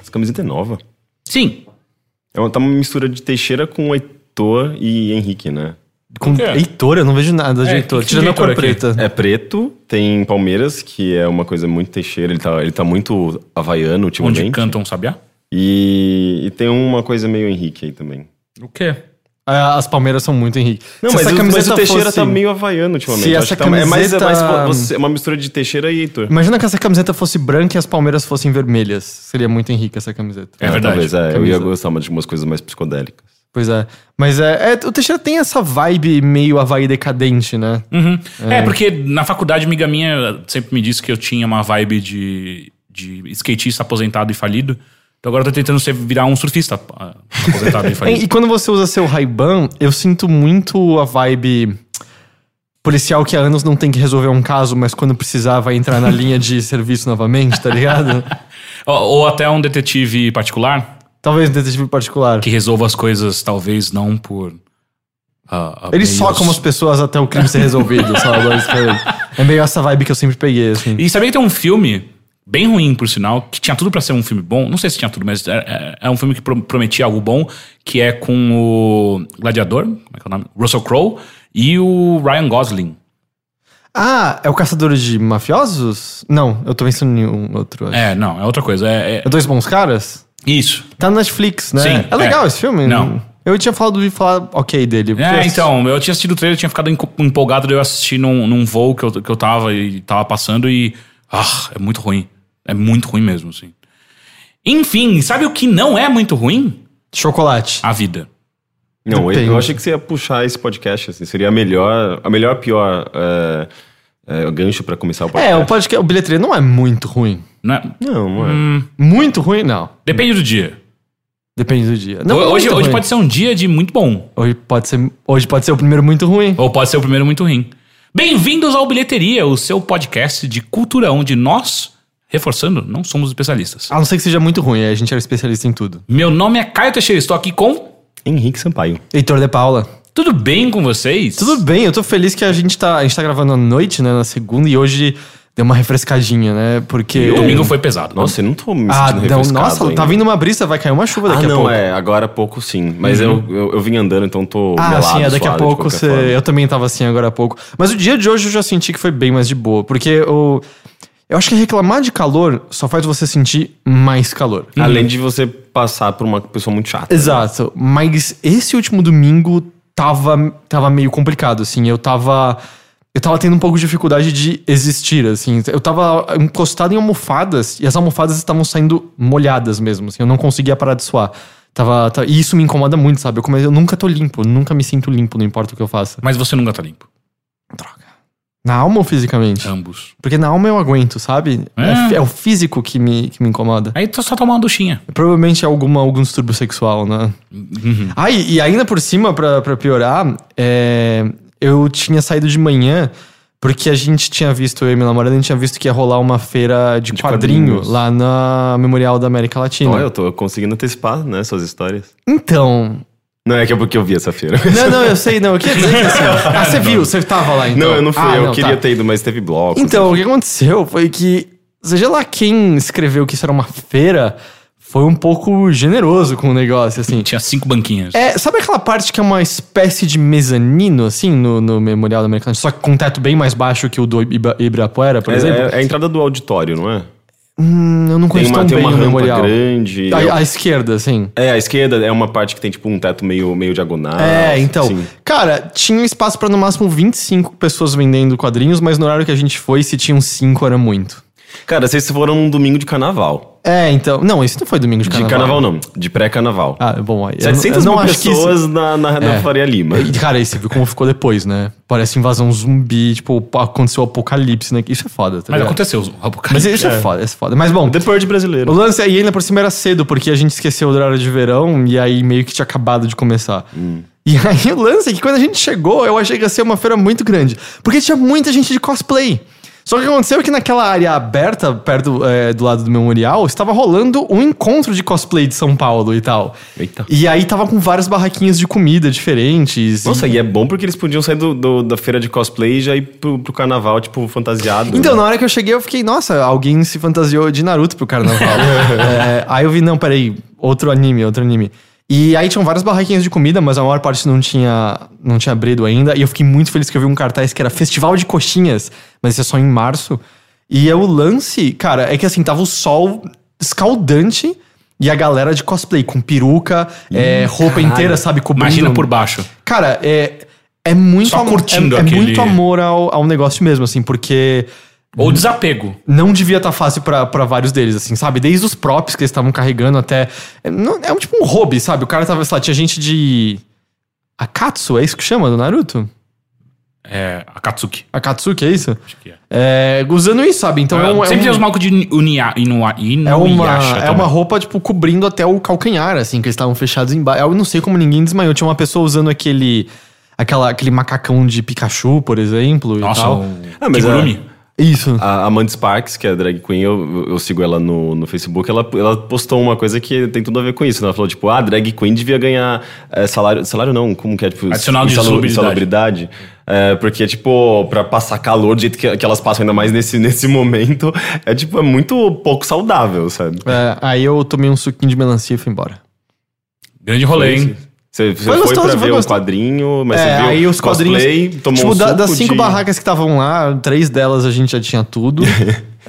Essa camiseta é nova. Sim. É uma, tá uma mistura de Teixeira com Heitor e Henrique, né? Com? Heitor, eu não vejo nada de É, Heitor. que Tirando de a cor aqui? preta. É preto, tem Palmeiras, que é uma coisa muito Teixeira, ele tá, ele tá muito havaiano ultimamente. Onde cantam um sabiá? E, e tem uma coisa meio Henrique aí também. O quê? Ah, As Palmeiras são muito Henrique. Não, mas, essa o, mas camiseta o Teixeira fosse- tá meio havaiano ultimamente. Se essa que tá- é mais, é mais camiseta- é uma mistura de Teixeira e Heitor. Imagina que essa camiseta fosse branca e as Palmeiras fossem vermelhas. Seria muito Henrique essa camiseta. É verdade. Talvez, é, eu ia gostar de umas coisas mais psicodélicas. Pois é. Mas é, é, o Teixeira tem essa vibe meio Havaí decadente, né? Uhum. É. porque na faculdade, amiga minha sempre me disse que eu tinha uma vibe de, de skatista aposentado e falido. Então agora eu tô tentando ser, virar um surfista ah, aposentado e E, falido. e quando você usa seu Ray-Ban, eu sinto muito a vibe policial que há anos não tem que resolver um caso, mas quando precisar vai entrar na linha de serviço novamente, tá ligado? ou, ou até um detetive particular Talvez um detetive particular. que resolva as coisas, talvez não por. ah, ah, Ele meios- soca umas pessoas até o crime ser resolvido, sabe? É meio essa vibe que eu sempre peguei, assim. E sabia que tem um filme, bem ruim por sinal, que tinha tudo pra ser um filme bom. Não sei se tinha tudo, mas é, é- é um filme que pro- prometia algo bom, que é com o Gladiador, como é que é o nome? Russell Crowe e o Ryan Gosling. Ah, é o Caçador de Mafiosos? Não, eu tô pensando em um outro. acho. É, não, é outra coisa. É, é- É Dois Bons Caras? Isso. Tá no Netflix, né? Sim, é legal é. esse filme? Não. Eu tinha falado de falar ok dele. eu É, então, eu tinha assistido o trailer, tinha ficado empo- empolgado de eu assistir num, num voo que eu, que eu tava e tava passando e. Ah, é muito ruim. É muito ruim mesmo, assim. Enfim, sabe o que não é muito ruim? Chocolate. A vida. Não, eu, Depende. eu achei que você ia puxar esse podcast, assim, seria a melhor, a melhor pior é, é, gancho pra começar o podcast. É, o podcast, o bilheteria não é muito ruim. Né? Não, não é. Muito ruim, não. Depende do dia. Depende do dia. Não, hoje hoje ruim. pode ser um dia de muito bom. Hoje pode ser, hoje pode ser o primeiro muito ruim. Ou pode ser o primeiro muito ruim. Bem-vindos ao Bilheteria, o seu podcast de cultura onde nós, reforçando, não somos especialistas. A não ser que seja muito ruim, a gente era especialista em tudo. Meu nome é Caio Teixeira, estou aqui com. Henrique Sampaio. Heitor de Paula. Tudo bem com vocês? Tudo bem, eu tô feliz que a gente tá, a gente tá gravando à noite, né, na segunda, e hoje deu uma refrescadinha, né, porque... O domingo foi pesado. Nossa, eu não tô me Ah, sentindo não, refrescado nossa, ainda. tá vindo uma brisa, vai cair uma chuva Ah, daqui a não, pouco. é, agora há pouco sim. Mas eu, eu, eu vim andando, então tô Ah, melado, sim, é, daqui a pouco você. Eu também tava assim agora há pouco. Mas o dia de hoje eu já senti que foi bem mais de boa. Porque o. Eu acho que reclamar de calor só faz você sentir mais calor. Além de você passar por uma pessoa muito chata. né? Exato. Mas esse último domingo tava, tava meio complicado, assim. Eu tava. Eu tava tendo um pouco de dificuldade de existir, assim. Eu tava encostado em almofadas e as almofadas estavam saindo molhadas mesmo, assim. Eu não conseguia parar de suar. Tava, e isso me incomoda muito, sabe? Eu, come- eu nunca tô limpo, nunca me sinto limpo, não importa o que eu faça. Mas você nunca tá limpo. Droga. Na alma ou fisicamente? Ambos. Porque na alma eu aguento, sabe? É, É. é o físico que me, que me incomoda. Aí tu só tomar uma duchinha. Provavelmente é alguma, algum distúrbio sexual, né? Ah, e, e ainda por cima, pra, pra piorar, é, eu tinha saído de manhã porque a gente tinha visto, eu e minha namorada, a gente tinha visto que ia rolar uma feira de, De quadrinho quadrinhos. lá na Memorial da América Latina. Olha, eu tô conseguindo antecipar, né, suas histórias. Então. Não, é que é porque eu vi essa feira. Não, não, eu sei, não. Eu queria dizer que assim. Ah, você viu, você tava lá então. Não, eu não fui, Ah, eu não, queria tá. ter ido, mas teve bloco. Então, o que aconteceu foi que, seja lá quem escreveu que isso era uma feira, foi um pouco generoso com o negócio, assim. Tinha cinco banquinhas. É, sabe aquela parte que é uma espécie de mezanino, assim, no, no Memorial da América só que com um teto bem mais baixo que o do Iba- Ibirapuera, por É, exemplo? é- é a entrada do auditório, não é? Hum, eu não Tem conheço uma, tão tem bem uma o Memorial. grande. À, à esquerda, assim. É, a esquerda é uma parte que tem tipo um teto meio, meio diagonal. É, então. Sim. Cara, tinha espaço pra no máximo 25 pessoas vendendo quadrinhos, mas no horário que a gente foi, se tinham 5 era muito. Cara, vocês foram num domingo de carnaval. É, então. Não, isso não foi domingo de De carnaval. carnaval não, de pré-carnaval. Ah, bom, aí. eu não- 700 eu não mil acho que isso- pessoas na, na, na É. Faria Lima. E, Cara, e você viu como ficou depois, né? Parece invasão zumbi, tipo, aconteceu o apocalipse, né? Isso é foda, tá Mas ligado? aconteceu. o Mas apocalipse. isso é. foda, isso é foda. Mas bom, The Purge o brasileiro. lance aí ainda por cima era cedo, porque a gente esqueceu do horário de verão e aí meio que tinha acabado de começar. E aí o lance é que quando a gente chegou, eu achei que ia ser uma feira muito grande. Porque tinha muita gente de cosplay. Só que aconteceu que naquela área aberta, perto é, do lado do memorial, estava rolando um encontro de cosplay de São Paulo e tal. Eita. E aí tava com várias barraquinhas de comida diferentes. Nossa, e é bom porque eles podiam sair do, do- da feira de cosplay e já ir pro, pro carnaval, tipo, fantasiado. Então, né? na hora que eu cheguei, eu fiquei, nossa, alguém se fantasiou de Naruto pro carnaval. É, aí eu vi, não, peraí, outro anime, outro anime. E aí tinham várias barraquinhas de comida, mas a maior parte não tinha, não tinha abrido ainda. E eu fiquei muito feliz que eu vi um cartaz que era Festival de Coxinhas, mas isso é só em março. E é o lance, cara, é que assim, tava o sol escaldante e a galera de cosplay, com peruca, é, roupa caralho. inteira, sabe, cobrindo. Imagina por baixo. Cara, é, é muito Só amor- curtindo é, é aquele- muito amor ao, ao negócio mesmo, assim, porque Ou desapego. não devia estar fácil pra pra vários deles, assim, sabe? Desde os props que eles estavam carregando até. É, não- é um tipo um hobby, sabe? O cara tava, sei lá, tinha gente de. Akatsu, é isso que chama do Naruto? É, Akatsuki. Akatsuki, é isso? Acho que é. É, usando isso, sabe? Então é, um, é Sempre um- tem os malucos de Unia, Inua, Inuyasha é uma, é uma roupa, tipo, cobrindo até o calcanhar, assim, que eles estavam fechados embaixo. Eu não sei como ninguém desmaiou. Tinha uma pessoa usando aquele. Aquela, aquele macacão de Pikachu, por exemplo. Nossa, e tal. o Ah, mas Kigurumi. Isso. A Amanda Sparks, que é drag queen, eu, eu sigo ela no, no Facebook, ela, ela postou uma coisa que tem tudo a ver com isso. né? Ela falou, tipo, ah, drag queen devia ganhar é, salário... Salário não, como que é? Tipo, Adicional de insalubridade. É, porque, tipo, pra passar calor do jeito que, que elas passam, ainda mais nesse, nesse momento, é, tipo, é muito pouco saudável, sabe? É, aí eu tomei um suquinho de melancia e fui embora. Grande rolê, hein? Você, você Foi foi, gostoso, pra foi ver um quadrinho, mas é, você viu aí os quadrinhos. cosplay, tomou tipo, um da- suco das cinco de- barracas que estavam lá, três delas a gente já tinha tudo.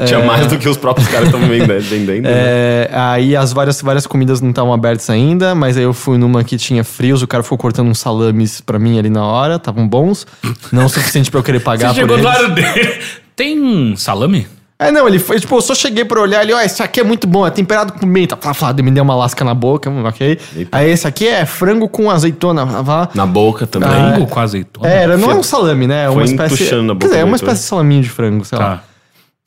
Tinha mais do que os próprios caras estavam vendendo. vendendo né? É, aí as várias, várias comidas não estavam abertas ainda, mas aí eu fui numa que tinha frios, o cara ficou cortando uns salames pra mim ali na hora, estavam bons. Não o suficiente pra eu querer pagar Você por chegou eles. do lado dele. Tem salame? É, não, ele foi, tipo, eu só cheguei pra olhar ali, ó, esse aqui é muito bom, é temperado com pimenta. Flá, flá, me deu uma lasca na boca, ok. Eita. Aí esse aqui é frango com azeitona, vá, vá. Na boca também. Frango com azeitona? É, era, não é um salame, né? É uma foi espécie. na boca Quer dizer, é uma espécie de salaminho de frango, sei lá. Tá.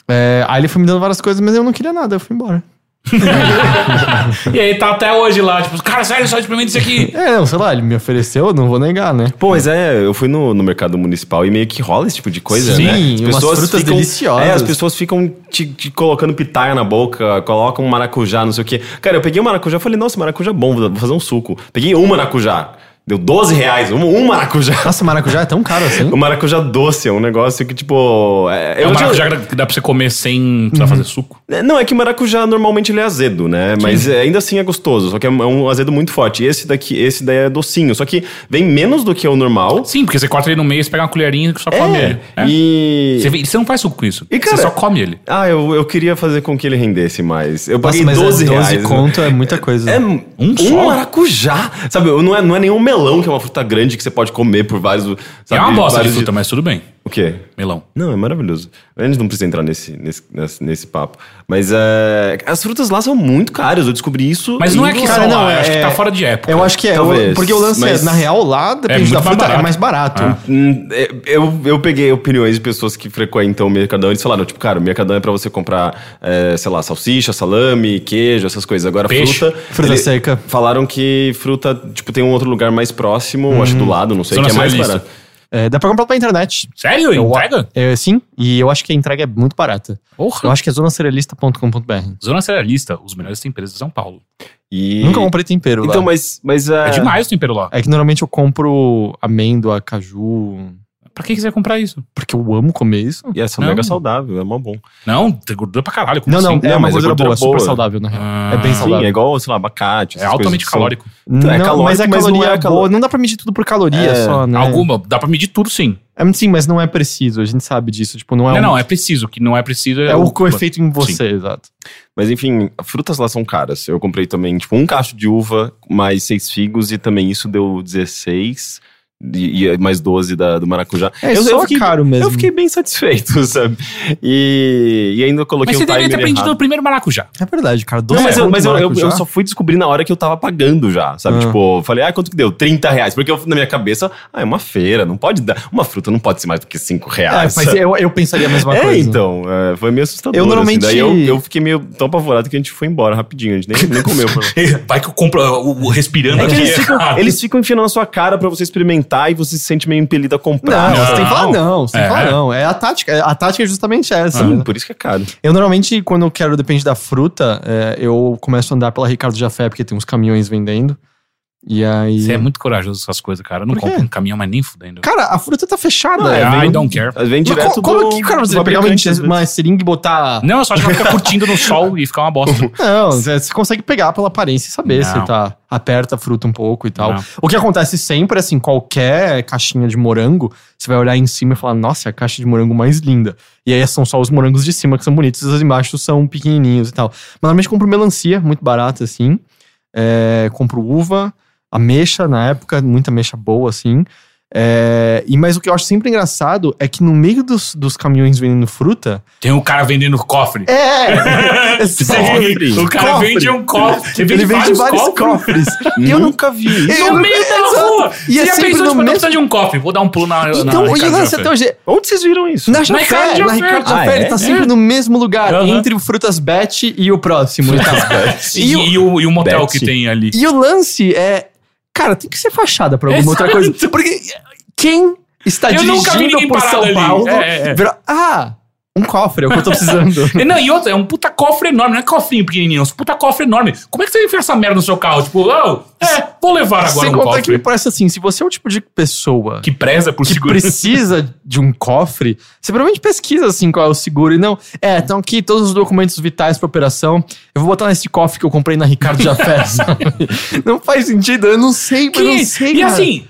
É, aí ele foi me dando várias coisas, mas eu não queria nada, eu fui embora. E aí tá até hoje lá, tipo, cara, sério, só experimenta isso aqui. É, não, sei lá, ele me ofereceu, não vou negar, né? Pô, mas é, eu fui no, no mercado municipal e meio que rola esse tipo de coisa, Sim, né? umas frutas deliciosas. É, as pessoas ficam te, te colocando pitaia na boca, colocam maracujá, não sei o quê. Cara, eu peguei um maracujá e falei, nossa, maracujá é bom, vou fazer um suco. Peguei um maracujá. Deu 12 reais, um, um maracujá. Nossa, maracujá é tão caro assim? O maracujá doce é um negócio que, tipo. É, É um já- maracujá que dá pra você comer sem precisar fazer suco. É, Não, é que maracujá normalmente ele é azedo, né? Mas é, ainda assim é gostoso. Só que é um é um azedo muito forte. E esse daqui, esse daí é docinho. Só que vem menos do que o normal. Sim, porque você corta ele no meio, você pega uma colherinha e só come ele. É. E. Você, você não faz suco com isso. E, cara- você só come ele. Ah, eu, eu queria fazer com que ele rendesse mais. Eu Nossa, paguei mas 12 12, 12 reais. conto é muita coisa. É um, Um só? maracujá. Sabe, não é, não é nenhum melão, que é uma fruta grande que você pode comer por vários. é sabe, uma bosta de vários fruta, mas tudo bem. O quê? Melão. Não, é maravilhoso. A gente não precisa entrar nesse, nesse, nesse, nesse papo. Mas é, as frutas lá são muito caras. Eu descobri isso. Mas não é que. Cara, são não, lá, é- acho que tá fora de época. Eu acho que é, Talvez, o- porque o lance mas- é, na real, lá, depende muito da mais fruta, barato. é mais barato. Ah. Hum, é, Eu, eu peguei opiniões de pessoas que frequentam o Mercadão e eles falaram, tipo, cara, o Mercadão é pra você comprar, é, sei lá, salsicha, salame, queijo, essas coisas. Agora, Peixe. fruta... Fruta seca. Falaram que fruta, tipo, tem um outro lugar mais próximo, acho do lado, não sei, Zona que é mais barato. É, dá pra comprar pela internet. Sério? Eu- Entrega? É, sim, e eu acho que a entrega é muito barata. Porra. Eu acho que é zonacerealista.com.br. Zona Cerealista, os melhores temperos de São Paulo. E... Nunca comprei tempero Então, lá. mas... mas É demais o tempero lá. É que normalmente eu compro amêndoa, caju... Pra que quiser comprar isso? Porque eu amo comer isso. E essa é Não. mega saudável, é mó bom. Não, tem gordura pra caralho. como Não, não, assim? é Não, uma mas é gordura boa, gordura é super boa. saudável, na real. Ah, é bem Sim, saudável. é igual, sei lá, abacate. É altamente são- calórico. Então, é não, calórico, mas a mas não caloria é é calo- boa. Não dá pra medir tudo por caloria É, só, né? Alguma, dá pra medir tudo sim. É, sim, mas não é preciso. A gente sabe disso. Tipo, não é não, um- não, é preciso. O que não é preciso é, É o efeito em você, exato. Mas enfim, frutas lá são caras. Eu comprei também, tipo, um cacho de uva, mais seis figos, e também isso deu 16. E, e mais 12 da, do maracujá. É, só caro mesmo. Eu fiquei bem satisfeito, sabe? E, e ainda coloquei Mas você o deveria ter aprendido no errado. primeiro maracujá. É verdade, cara. Não, Doce mas, eu, mas eu, eu, eu só fui descobrir na hora que eu tava pagando já, sabe? Ah. Tipo, eu falei, ah, quanto que deu? 30 reais. Porque eu, na minha cabeça, ah, é uma feira, não pode dar. Uma fruta não pode ser mais do que 5 É, reais. mas sabe? eu, eu pensaria a mesma É, coisa. então, é, foi meio assustador. Eu normalmente- Assim. Daí eu, eu fiquei meio tão apavorado que a gente foi embora rapidinho. A gente nem, nem comeu. Vai que eu compro o, respirando É aqui. eles ficam, eles ficam enfiando na sua cara pra você experimentar e você se sente meio impelido a comprar. Não, você tem que falar Não. não, você tem que É. falar não. É a tática, a tática é justamente essa. Sim, né? por isso que é caro. Eu normalmente, quando eu quero, depende da fruta, é, eu começo a andar pela Ricardo Jafé, porque tem uns caminhões vendendo. E aí. Você é muito corajoso com essas coisas, cara. Eu não compro um caminhão, mas nem fudendo. Cara, a fruta tá fechada. Não, é, vem- I don't care. Vem direto co- como do, que, cara, você vai pegar uma, uma seringa e botar. Não, só acho que ela fica curtindo no sol e fica uma bosta. Não, você consegue pegar pela aparência e saber Não. se tá. Aperta a fruta um pouco e tal. Não. O que acontece sempre, assim, qualquer caixinha de morango, você vai olhar em cima e falar, nossa, é a caixa de morango mais linda. E aí são só os morangos de cima que são bonitos, e os embaixo são pequenininhos e tal. Mas normalmente eu compro melancia, muito barata, assim. É, compro uva, ameixa na época, muita ameixa boa, assim. É, e mas o que eu acho sempre engraçado é que no meio dos, dos caminhões vendendo fruta. Tem um cara vendendo cofre. É! Cofre. O cara Cofre. vende um cofre. Ele vende vários cofres. Eu nunca vi isso. Eu- No meio da rua. E Você é já sempre pensou, no tipo, mesmo- precisando de um cofre. Vou dar um pulo na, na Então, e o Ricardo lance até hoje. Onde vocês viram isso? Na Na Jafé, Ricardo na Jafé. Ricardo Ah, Jafé, é? ele tá sempre no mesmo lugar, entre o Frutas Bet e o próximo. e, tal. E, E o- e e motel que tem ali. e o lance é. Cara, tem que ser fachada pra alguma outra Exato. coisa. Porque quem está Eu dirigindo por São ali. Paulo. É, é, é. ah, um cofre, é o que eu tô precisando. Não, e outra, é um puta cofre enorme, não é cofrinho pequenininho, é um puta cofre enorme. Como é que você enfia essa merda no seu carro? Tipo, oh, é, vou levar agora Sem um contar que me cofre. parece assim: se você é o tipo de pessoa Que preza por que segurança. precisa de um cofre, você provavelmente pesquisa assim qual é o seguro e não. É, estão aqui todos os documentos vitais pra operação. Eu vou botar nesse cofre que eu comprei na Ricardo Jafé. não faz sentido, eu não sei, Que- não sei. e cara. assim,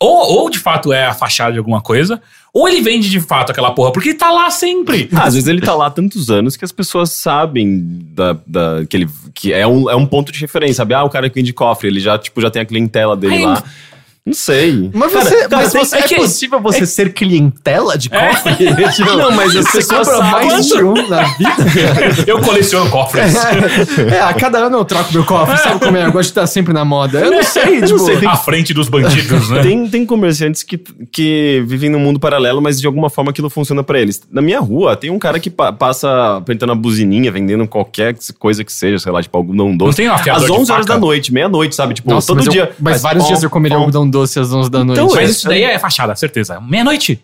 ou, ou de fato é a fachada de alguma coisa, ou ele vende de fato aquela porra, porque ele tá lá sempre. Ah, às vezes ele tá lá há tantos anos que as pessoas sabem da, da- que ele que é um, é um ponto de referência, sabe? Ah, o cara que vende cofre, ele já, tipo, já tem a clientela dele Ai, lá. Não sei. Mas, Cara, você, cara, mas você- é, é que- possível você ser clientela de cofre? Tipo, Não, mas as você pessoas compra mais de um na vida? Eu coleciono cofres. é, a cada ano eu troco meu cofre, sabe como é? Eu gosto de estar sempre na moda. Eu não sei, Eu não tipo... sei, tem- À frente dos bandidos, né? Tem, tem comerciantes que, que vivem num mundo paralelo, mas de alguma forma aquilo funciona pra eles. Na minha rua, tem um cara que pa- passa apertando a buzininha, vendendo qualquer coisa que seja, sei lá, tipo algodão doce. Não tem um Às de 11 horas da noite, meia-noite, sabe? Tipo, Nossa, todo mas eu- dia. mas faz vários pom, dias eu comeria pom. algodão doce às 11 da noite. Então, Mas isso daí é fachada, certeza. Meia-noite.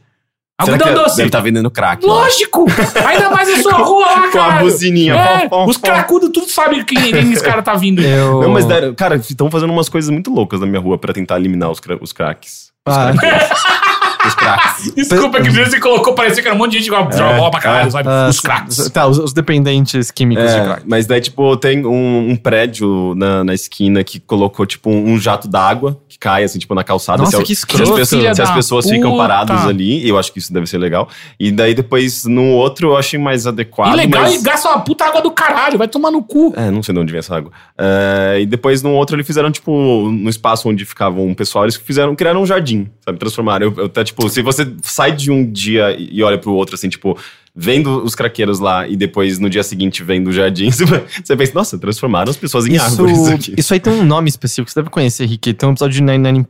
Algodão que doce. Deve estar vendendo crack. lá. Lógico! Ainda mais na sua rua lá, Com a cara. buzininha, É, pom, pom, os cracudos tudo sabem quem, quem esse cara tá vindo. Eu... Não, mas, cara, estão fazendo umas coisas muito loucas na minha rua pra tentar eliminar os, cra- os cracks. Ah, Os cracks. Desculpa que você colocou, parecia que era um monte de gente que joga bola pra caralho, sabe? ah, os cracks. Tá, os, os dependentes químicos de É, crack. mas daí, tipo, tem um, um prédio na, na esquina que colocou, tipo, um, um jato d'água que cai, assim, tipo, na calçada. Nossa, se, a- que se escroto. as pessoas, se as pessoas ficam paradas ali, eu acho que isso deve ser legal. E daí, depois, no outro, eu achei mais adequado. Ilegal mas... e gasta uma puta água do caralho, vai tomar no cu. É, não sei de onde vem essa água. É, e depois, no outro, eles fizeram, tipo, no espaço onde ficavam o pessoal, eles fizeram, criaram um jardim, sabe? Transformaram. Eu, eu até, tipo, se você sai de um dia e olha pro outro, assim, tipo, vendo os craqueiros lá e depois no dia seguinte vendo o jardim, você pensa, nossa, transformaram as pessoas em árvores aqui. isso aí tem um nome específico, você deve conhecer, Rick. Tem um episódio de 99%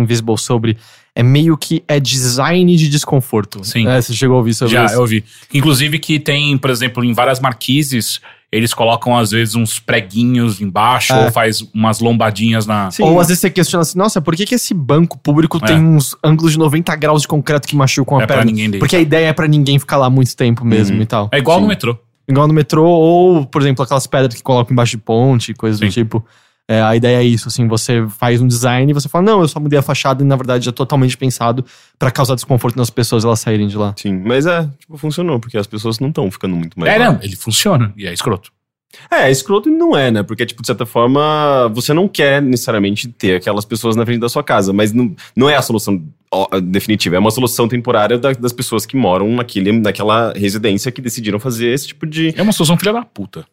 Invisible sobre. É meio que é design de desconforto. Sim. É, você chegou a ouvir sobre Já, isso? eu vi. Inclusive que tem, por exemplo, em várias marquises, eles colocam às vezes uns preguinhos embaixo É. ou faz umas lombadinhas na... Sim. Ou às vezes você questiona assim, nossa, por que, que esse banco público É. tem uns ângulos de 90 graus de concreto que machucam a É pra perna? ninguém deitar. Porque a ideia é pra ninguém ficar lá muito tempo mesmo Uhum. e tal. É igual Sim. no metrô. Igual no metrô, ou, por exemplo, aquelas pedras que colocam embaixo de ponte, coisas do Sim. tipo. É, a ideia é isso, assim, você faz um design e você fala, não, eu só mudei a fachada e na verdade já é totalmente pensado pra causar desconforto nas pessoas elas saírem de lá. Sim, mas é, tipo, funcionou, porque as pessoas não estão ficando muito mais. É, lá. não, ele funciona e é escroto. É, escroto não é, né? Porque, tipo, de certa forma, você não quer necessariamente ter aquelas pessoas na frente da sua casa, mas não, não é a solução definitiva, é uma solução temporária da- das pessoas que moram naquele, naquela residência que decidiram fazer esse tipo de. É uma solução filha da puta.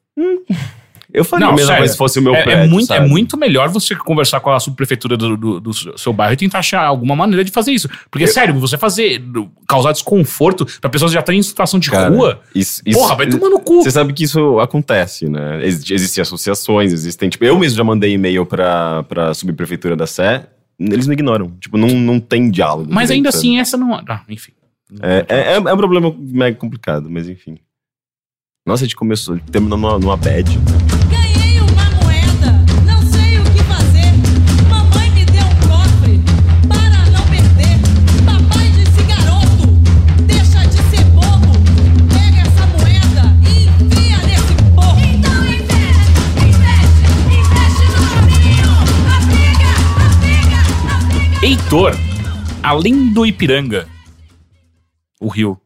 Eu faria Não, mesmo, sério. mas se fosse o meu É, é prédio. muito, é muito melhor você conversar com a subprefeitura do, do- do seu bairro e tentar achar alguma maneira de fazer isso. Porque, sério, você fazer, causar desconforto pra pessoas que já estão em situação de Cara, rua, Isso, isso- porra, vai tomar no cu. Você sabe que isso acontece, né? Ex- existem associações, existem. Tipo, eu mesmo já mandei e-mail pra, pra subprefeitura da Sé, eles me ignoram. Tipo, não, não tem diálogo. Mas ainda sabe? assim, essa não. Ah, enfim. É, é, é um problema mega complicado, mas enfim. Nossa, a gente começou, terminou numa, numa bad. Ganhei uma moeda, não sei o que fazer. Mamãe me deu um cofre para não perder. Papai disse garoto, deixa de ser bobo. Pega essa moeda e envia nesse porco. Então investe, investe, investe no caminho. Apega, apega, apega. Heitor, além do Ipiranga, o rio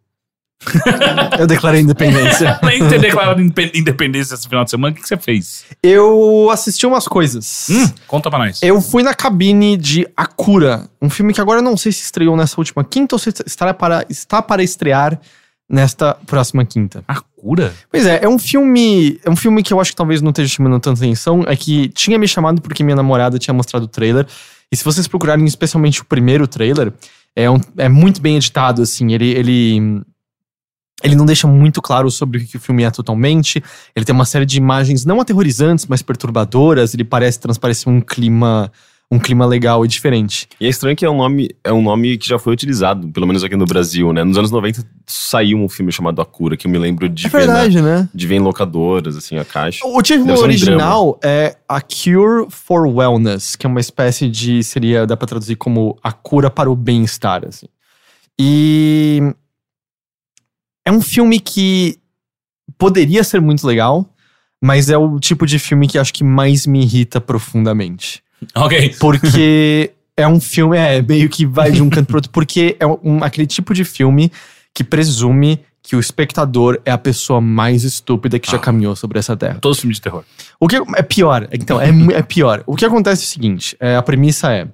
eu declarei independência. Além de ter declarado indepen- independência esse final de semana, o que que você fez? Eu assisti umas coisas. Hum, conta pra nós. Eu fui na cabine de A Cura, um filme que agora eu não sei se estreou nessa última quinta ou se está para, está para estrear nesta próxima quinta. A cura? Pois é, é um filme. É um filme que eu acho que talvez não esteja chamando tanta atenção. É que tinha me chamado porque minha namorada tinha mostrado o trailer. E se vocês procurarem especialmente o primeiro trailer, é, um, é muito bem editado, assim. Ele. ele ele não deixa muito claro sobre o que o filme é totalmente. Ele tem uma série de imagens não aterrorizantes, mas perturbadoras. Ele parece transparecer um clima, um clima legal e diferente. E é estranho que é um nome, é um nome que já foi utilizado, pelo menos aqui no Brasil, né? Nos anos 90 saiu um filme chamado A Cura, que eu me lembro de é ver, na- verdade, né? de ver em locadoras, assim, a caixa. O título um original é A Cure for Wellness, que é uma espécie de. seria. dá pra traduzir como a cura para o bem-estar, assim. E. É um filme que poderia ser muito legal, mas é o tipo de filme que acho que mais me irrita profundamente. Ok. Porque é um filme, é, meio que vai de um canto pro outro, porque é um, aquele tipo de filme que presume que o espectador é a pessoa mais estúpida que já Ah. caminhou sobre essa terra. Todos os filmes de terror. O que é pior, então, é, é pior. O que acontece é o seguinte: é, a premissa é.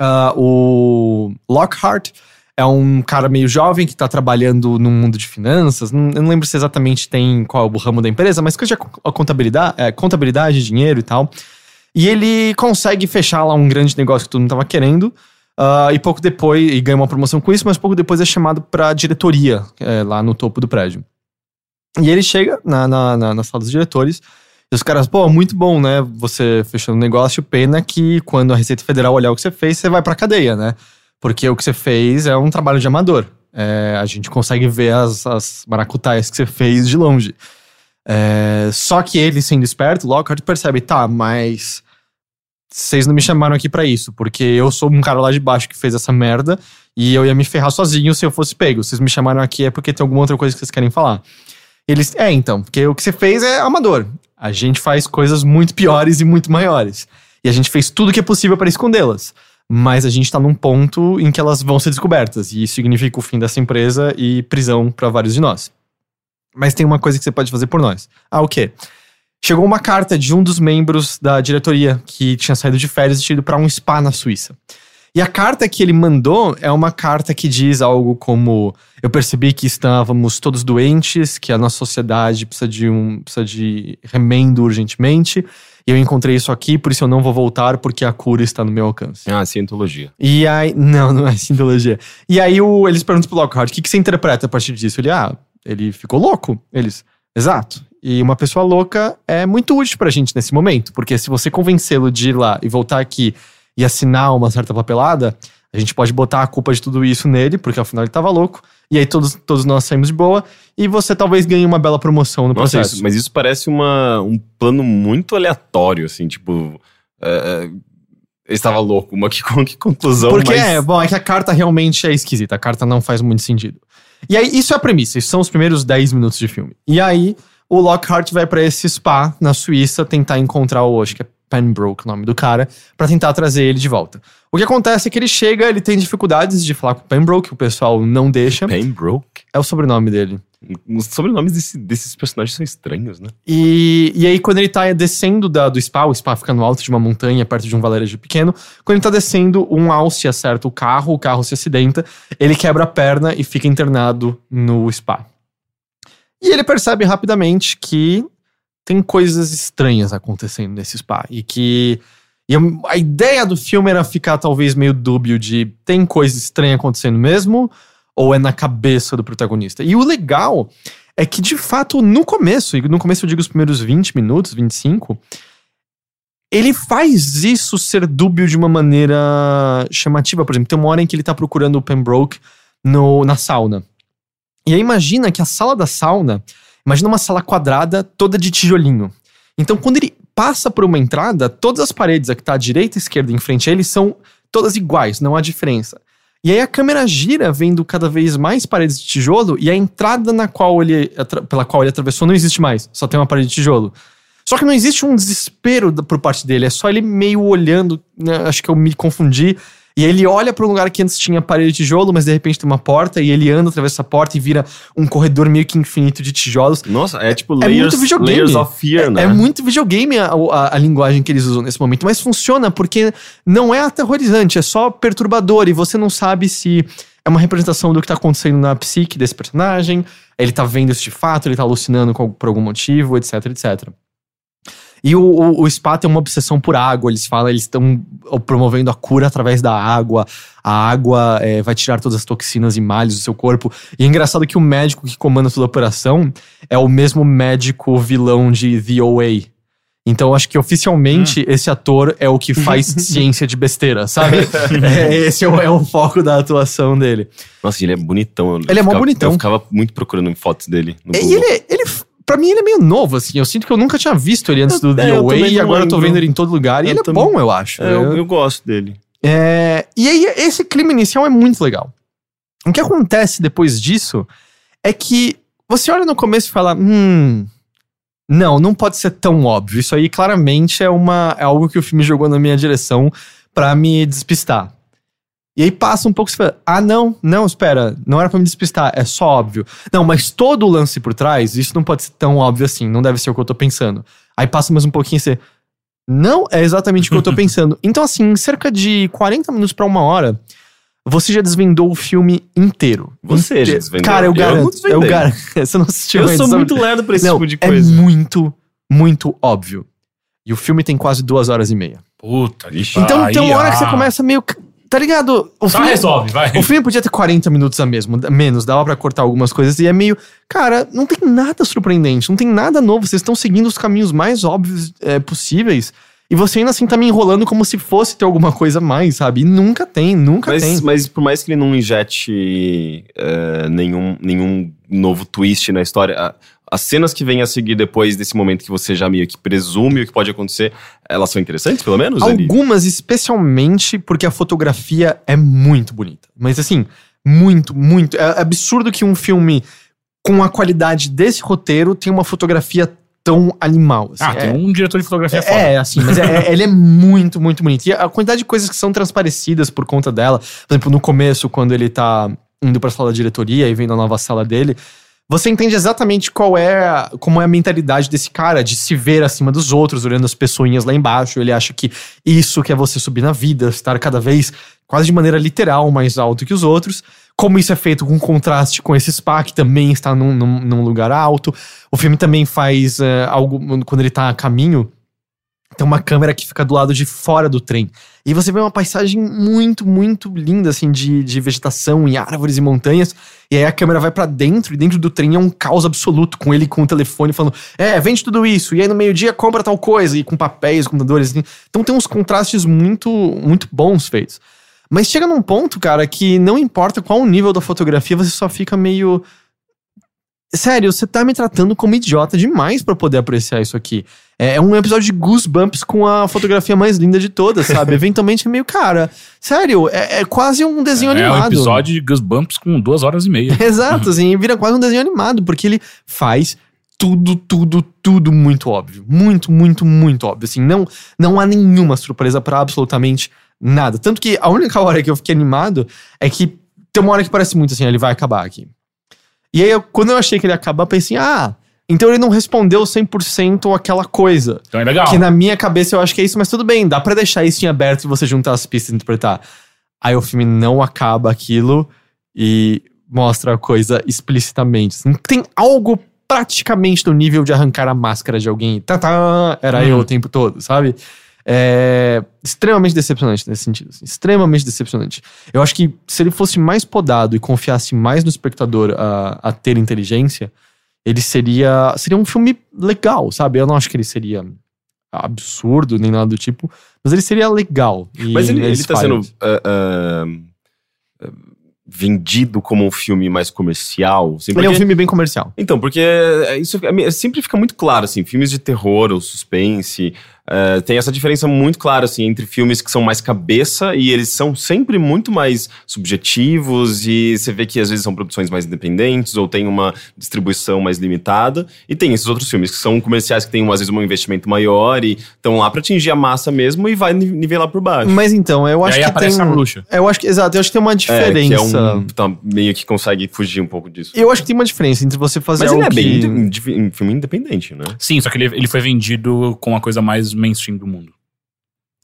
ah, o Lockhart é um cara meio jovem que tá trabalhando no mundo de finanças. Não, eu não lembro se exatamente tem qual é o ramo da empresa, mas coisa de co- contabilidade, é, contabilidade, dinheiro e tal. E ele consegue fechar lá um grande negócio que todo mundo tava querendo. ah, e pouco depois, e ganha uma promoção com isso, mas pouco depois é chamado pra diretoria, é, lá no topo do prédio. E ele chega na, na, na, na sala dos diretores, e os caras, pô, muito bom, né? Você fechando o negócio, pena que quando a Receita Federal olhar o que você fez, você vai pra cadeia, né? Porque o que você fez é um trabalho de amador. É, a gente consegue ver as, as que você fez de longe. É, só que ele, sendo esperto, Lockhart percebe, tá, mas vocês não me chamaram aqui pra isso, porque eu sou um cara lá de baixo que fez essa merda e eu ia me ferrar sozinho se eu fosse pego. Vocês me chamaram aqui é porque tem alguma outra coisa que vocês querem falar. Eles, é, então, porque o que você fez é amador. A gente faz coisas muito piores e muito maiores. E a gente fez tudo que é possível para escondê-las. Mas a gente tá num ponto em que elas vão ser descobertas. E isso significa o fim dessa empresa e prisão para vários de nós. Mas tem uma coisa que você pode fazer por nós. Ah, o quê? Chegou uma carta de um dos membros da diretoria que tinha saído de férias e ido para um spa na Suíça. E a carta que ele mandou é uma carta que diz algo como: Eu percebi que estávamos todos doentes, que a nossa sociedade precisa de um precisa de remendo urgentemente. E eu encontrei isso aqui, por isso eu não vou voltar, porque a cura está no meu alcance. Ah, cientologia. E aí. Não, não é sintologia. E aí o, eles perguntam pro Lockhart: o que, que você interpreta a partir disso? Ele, ah, ele ficou louco. Eles, exato. E uma pessoa louca é muito útil pra gente nesse momento, porque se você convencê-lo de ir lá e voltar aqui e assinar uma certa papelada, a gente pode botar a culpa de tudo isso nele, porque afinal ele tava louco. E aí todos, todos nós saímos de boa. E você talvez ganhe uma bela promoção no Nossa, processo. isso- mas isso parece uma, um plano muito aleatório, assim, tipo. é, é, estava louco, mas que, que conclusão Porque mais... é, bom, é que a carta realmente é esquisita. A carta não faz muito sentido. E aí, isso é a premissa. Isso são os primeiros 10 minutos de filme. E aí, o Lockhart vai pra esse spa na Suíça tentar encontrar o, acho que é Pembroke o nome do cara, pra tentar trazer ele de volta. O que acontece é que ele chega, ele tem dificuldades de falar com o Pembroke, o pessoal não deixa. Pembroke? É o sobrenome dele. Os sobrenomes desse- desses personagens são estranhos, né? E, e aí, quando ele tá descendo da- do spa, o spa fica no alto de uma montanha, perto de um vilarejo pequeno, quando ele tá descendo, um alce acerta o carro, o carro se acidenta, ele quebra a perna e fica internado no spa. E ele percebe rapidamente que tem coisas estranhas acontecendo nesse spa. E que. E a, ideia do filme era ficar talvez meio dúbio de tem coisa estranha acontecendo mesmo? Ou é na cabeça do protagonista? E o legal é que, de fato, no começo, e no começo eu digo os primeiros 20 minutos, 25, ele faz isso ser dúbio de uma maneira chamativa. Por exemplo, tem uma hora em que ele tá procurando o Pembroke no, na sauna. E aí imagina que a sala da sauna, imagina uma sala quadrada toda de tijolinho. Então, quando ele passa por uma entrada, todas as paredes que tá à direita e esquerda em frente a ele são todas iguais, não há diferença. E aí a câmera gira vendo cada vez mais paredes de tijolo e a entrada na qual ele, pela qual ele atravessou não existe mais, só tem uma parede de tijolo. Só que não existe um desespero por parte dele, é só ele meio olhando, né, acho que eu me confundi, E ele olha para um lugar que antes tinha parede de tijolo, mas de repente tem uma porta, e ele anda através dessa porta e vira um corredor meio que infinito de tijolos. Nossa, é tipo É layers, muito videogame. layers of fear, É, né? é muito videogame a, a- a linguagem que eles usam nesse momento, mas funciona porque não é aterrorizante, é só perturbador e você não sabe se é uma representação do que tá acontecendo na psique desse personagem, ele tá vendo isso de fato, ele tá alucinando com- por algum motivo, etc, etc. E o, o, o Spa tem uma obsessão por água. Eles falam, eles estão promovendo a cura através da água. A água é, vai tirar todas as toxinas e males do seu corpo. E é engraçado que o médico que comanda toda a operação é o mesmo médico vilão de The OA. Então, acho que oficialmente esse ator é o que faz ciência de besteira, sabe? É, esse é o, é o foco da atuação dele. Nossa, ele é bonitão. Eu Ele é mó ficava- bonitão. Eu ficava muito procurando fotos dele no E Google. ele, ele, pra mim, ele é meio novo, assim. Eu sinto que eu nunca tinha visto ele antes Eu- do é, The eu Away e agora eu tô lembro. vendo ele em todo lugar. E Eu ele é também. bom, eu acho. É, eu, eu gosto dele. É, e aí, esse clima inicial é muito legal. O que acontece depois disso é que você olha no começo e fala: hum. Não, não pode ser tão óbvio. Isso aí claramente é, uma, é algo que o filme jogou na minha direção pra me despistar. E aí passa um pouco você fala: ah, não, não, espera, não era pra me despistar, é só óbvio. Não, mas todo o lance por trás, isso não pode ser tão óbvio assim, não deve ser o que eu tô pensando. Aí passa mais um pouquinho e você. Não é exatamente o que eu tô pensando. Então, assim, em cerca de 40 minutos pra uma hora, você já desvendou o filme inteiro. Você já desvendou. Cara, eu Eu garanto. Eu, desvendei. garanto. Você não assistiu Eu sou muito lerdo pra esse Não, tipo de É coisa. muito, muito óbvio. E o filme tem quase duas horas e meia. Puta, Ixi. Então tem uma hora que você ah. começa meio. Tá ligado? O Só filme, resolve, vai. o filme podia ter 40 minutos a mesmo, menos, dava pra cortar algumas coisas e é meio. Cara, não tem nada surpreendente, não tem nada novo. Vocês estão seguindo os caminhos mais óbvios é, possíveis. E você ainda assim tá me enrolando como se fosse ter alguma coisa a mais, sabe? E nunca tem, nunca tem. Mas, mas por mais que ele não injete é, nenhum, nenhum novo twist na história, as cenas que vêm a seguir depois desse momento que você já meio que presume o que pode acontecer, elas são interessantes, pelo menos? ali? Algumas, especialmente porque a fotografia é muito bonita. Mas assim, muito, muito. É absurdo que um filme com a qualidade desse roteiro tenha uma fotografia tão animal. assim. Ah, é, tem um diretor de fotografia foda. É, assim, mas é, é- ele é muito, muito bonito. E a quantidade de coisas que são transparecidas por conta dela, por exemplo, no começo, quando ele tá indo pra sala da diretoria e vendo a nova sala dele, você entende exatamente qual é, como é a mentalidade desse cara, de se ver acima dos outros, olhando as pessoinhas lá embaixo. Ele acha que isso que é você subir na vida, estar cada vez, quase de maneira literal, mais alto que os outros. Como isso é feito com contraste com esse spa, que também está num, num- num lugar alto. O filme também faz é, algo, quando ele tá a caminho, tem uma câmera que fica do lado de fora do trem. E você vê uma paisagem muito, muito linda, assim, de, de vegetação e árvores e montanhas. E aí a câmera vai pra dentro, e dentro do trem é um caos absoluto, com ele com o telefone falando: É, vende tudo isso. E aí no meio-dia compra tal coisa, e com papéis, computadores. Assim. Então tem uns contrastes muito, muito bons feitos. Mas chega num ponto, cara, que não importa qual o nível da fotografia, você só fica meio. Sério, você tá me tratando como idiota demais pra poder apreciar isso aqui. É é um episódio de Goosebumps com a fotografia mais linda de todas, sabe? Eventualmente é meio, cara, sério, é, é quase um desenho É um animado. episódio de Goosebumps com duas horas e meia. Exato, assim, vira quase um desenho animado, porque ele faz tudo, tudo, tudo muito óbvio. Muito, muito, muito óbvio. Assim, não, não há nenhuma surpresa pra absolutamente nada. Tanto que a única hora que eu fiquei animado é que tem uma hora que parece muito assim, ele vai acabar aqui. E aí, eu- quando eu achei que ele ia acabar, eu pensei, ah, então ele não respondeu 100% aquela coisa. Então é legal. Que na minha cabeça eu acho que é isso, mas tudo bem, dá pra deixar isso em aberto e você juntar as pistas e interpretar. Aí o filme não acaba aquilo e mostra a coisa explicitamente. Assim, tem algo praticamente no nível de arrancar a máscara de alguém. Tá, tá, era eu Uhum. o tempo todo, sabe? É extremamente decepcionante nesse sentido. assim, extremamente decepcionante. Eu acho que se ele fosse mais podado e confiasse mais no espectador a, a ter inteligência, ele seria seria um filme legal, sabe? Eu não acho que ele seria absurdo nem nada do tipo, mas ele seria legal. Mas ele, ele tá sendo ah, ah, vendido como um filme mais comercial. Assim, Ele é um porque- filme bem comercial. Então, porque é- isso é- sempre fica muito claro, assim, filmes de terror ou suspense, é, tem essa diferença muito clara, assim, entre filmes que são mais cabeça e eles são sempre muito mais subjetivos e você vê que às vezes são produções mais independentes ou tem uma distribuição mais limitada. E tem esses outros filmes que são comerciais que têm, às vezes, um investimento maior e estão lá pra atingir a massa mesmo e vai ni- nivelar por baixo. Mas então, eu E acho aí que aparece tem. a bruxa. Eu acho que, exato, eu acho que tem uma É, diferença. que é um. Tá, meio que consegue fugir um pouco disso. Eu acho que tem uma diferença entre você fazer Mas ele é bem que... um filme independente, né? Sim, só que ele, ele foi vendido com a coisa mais mainstream do mundo.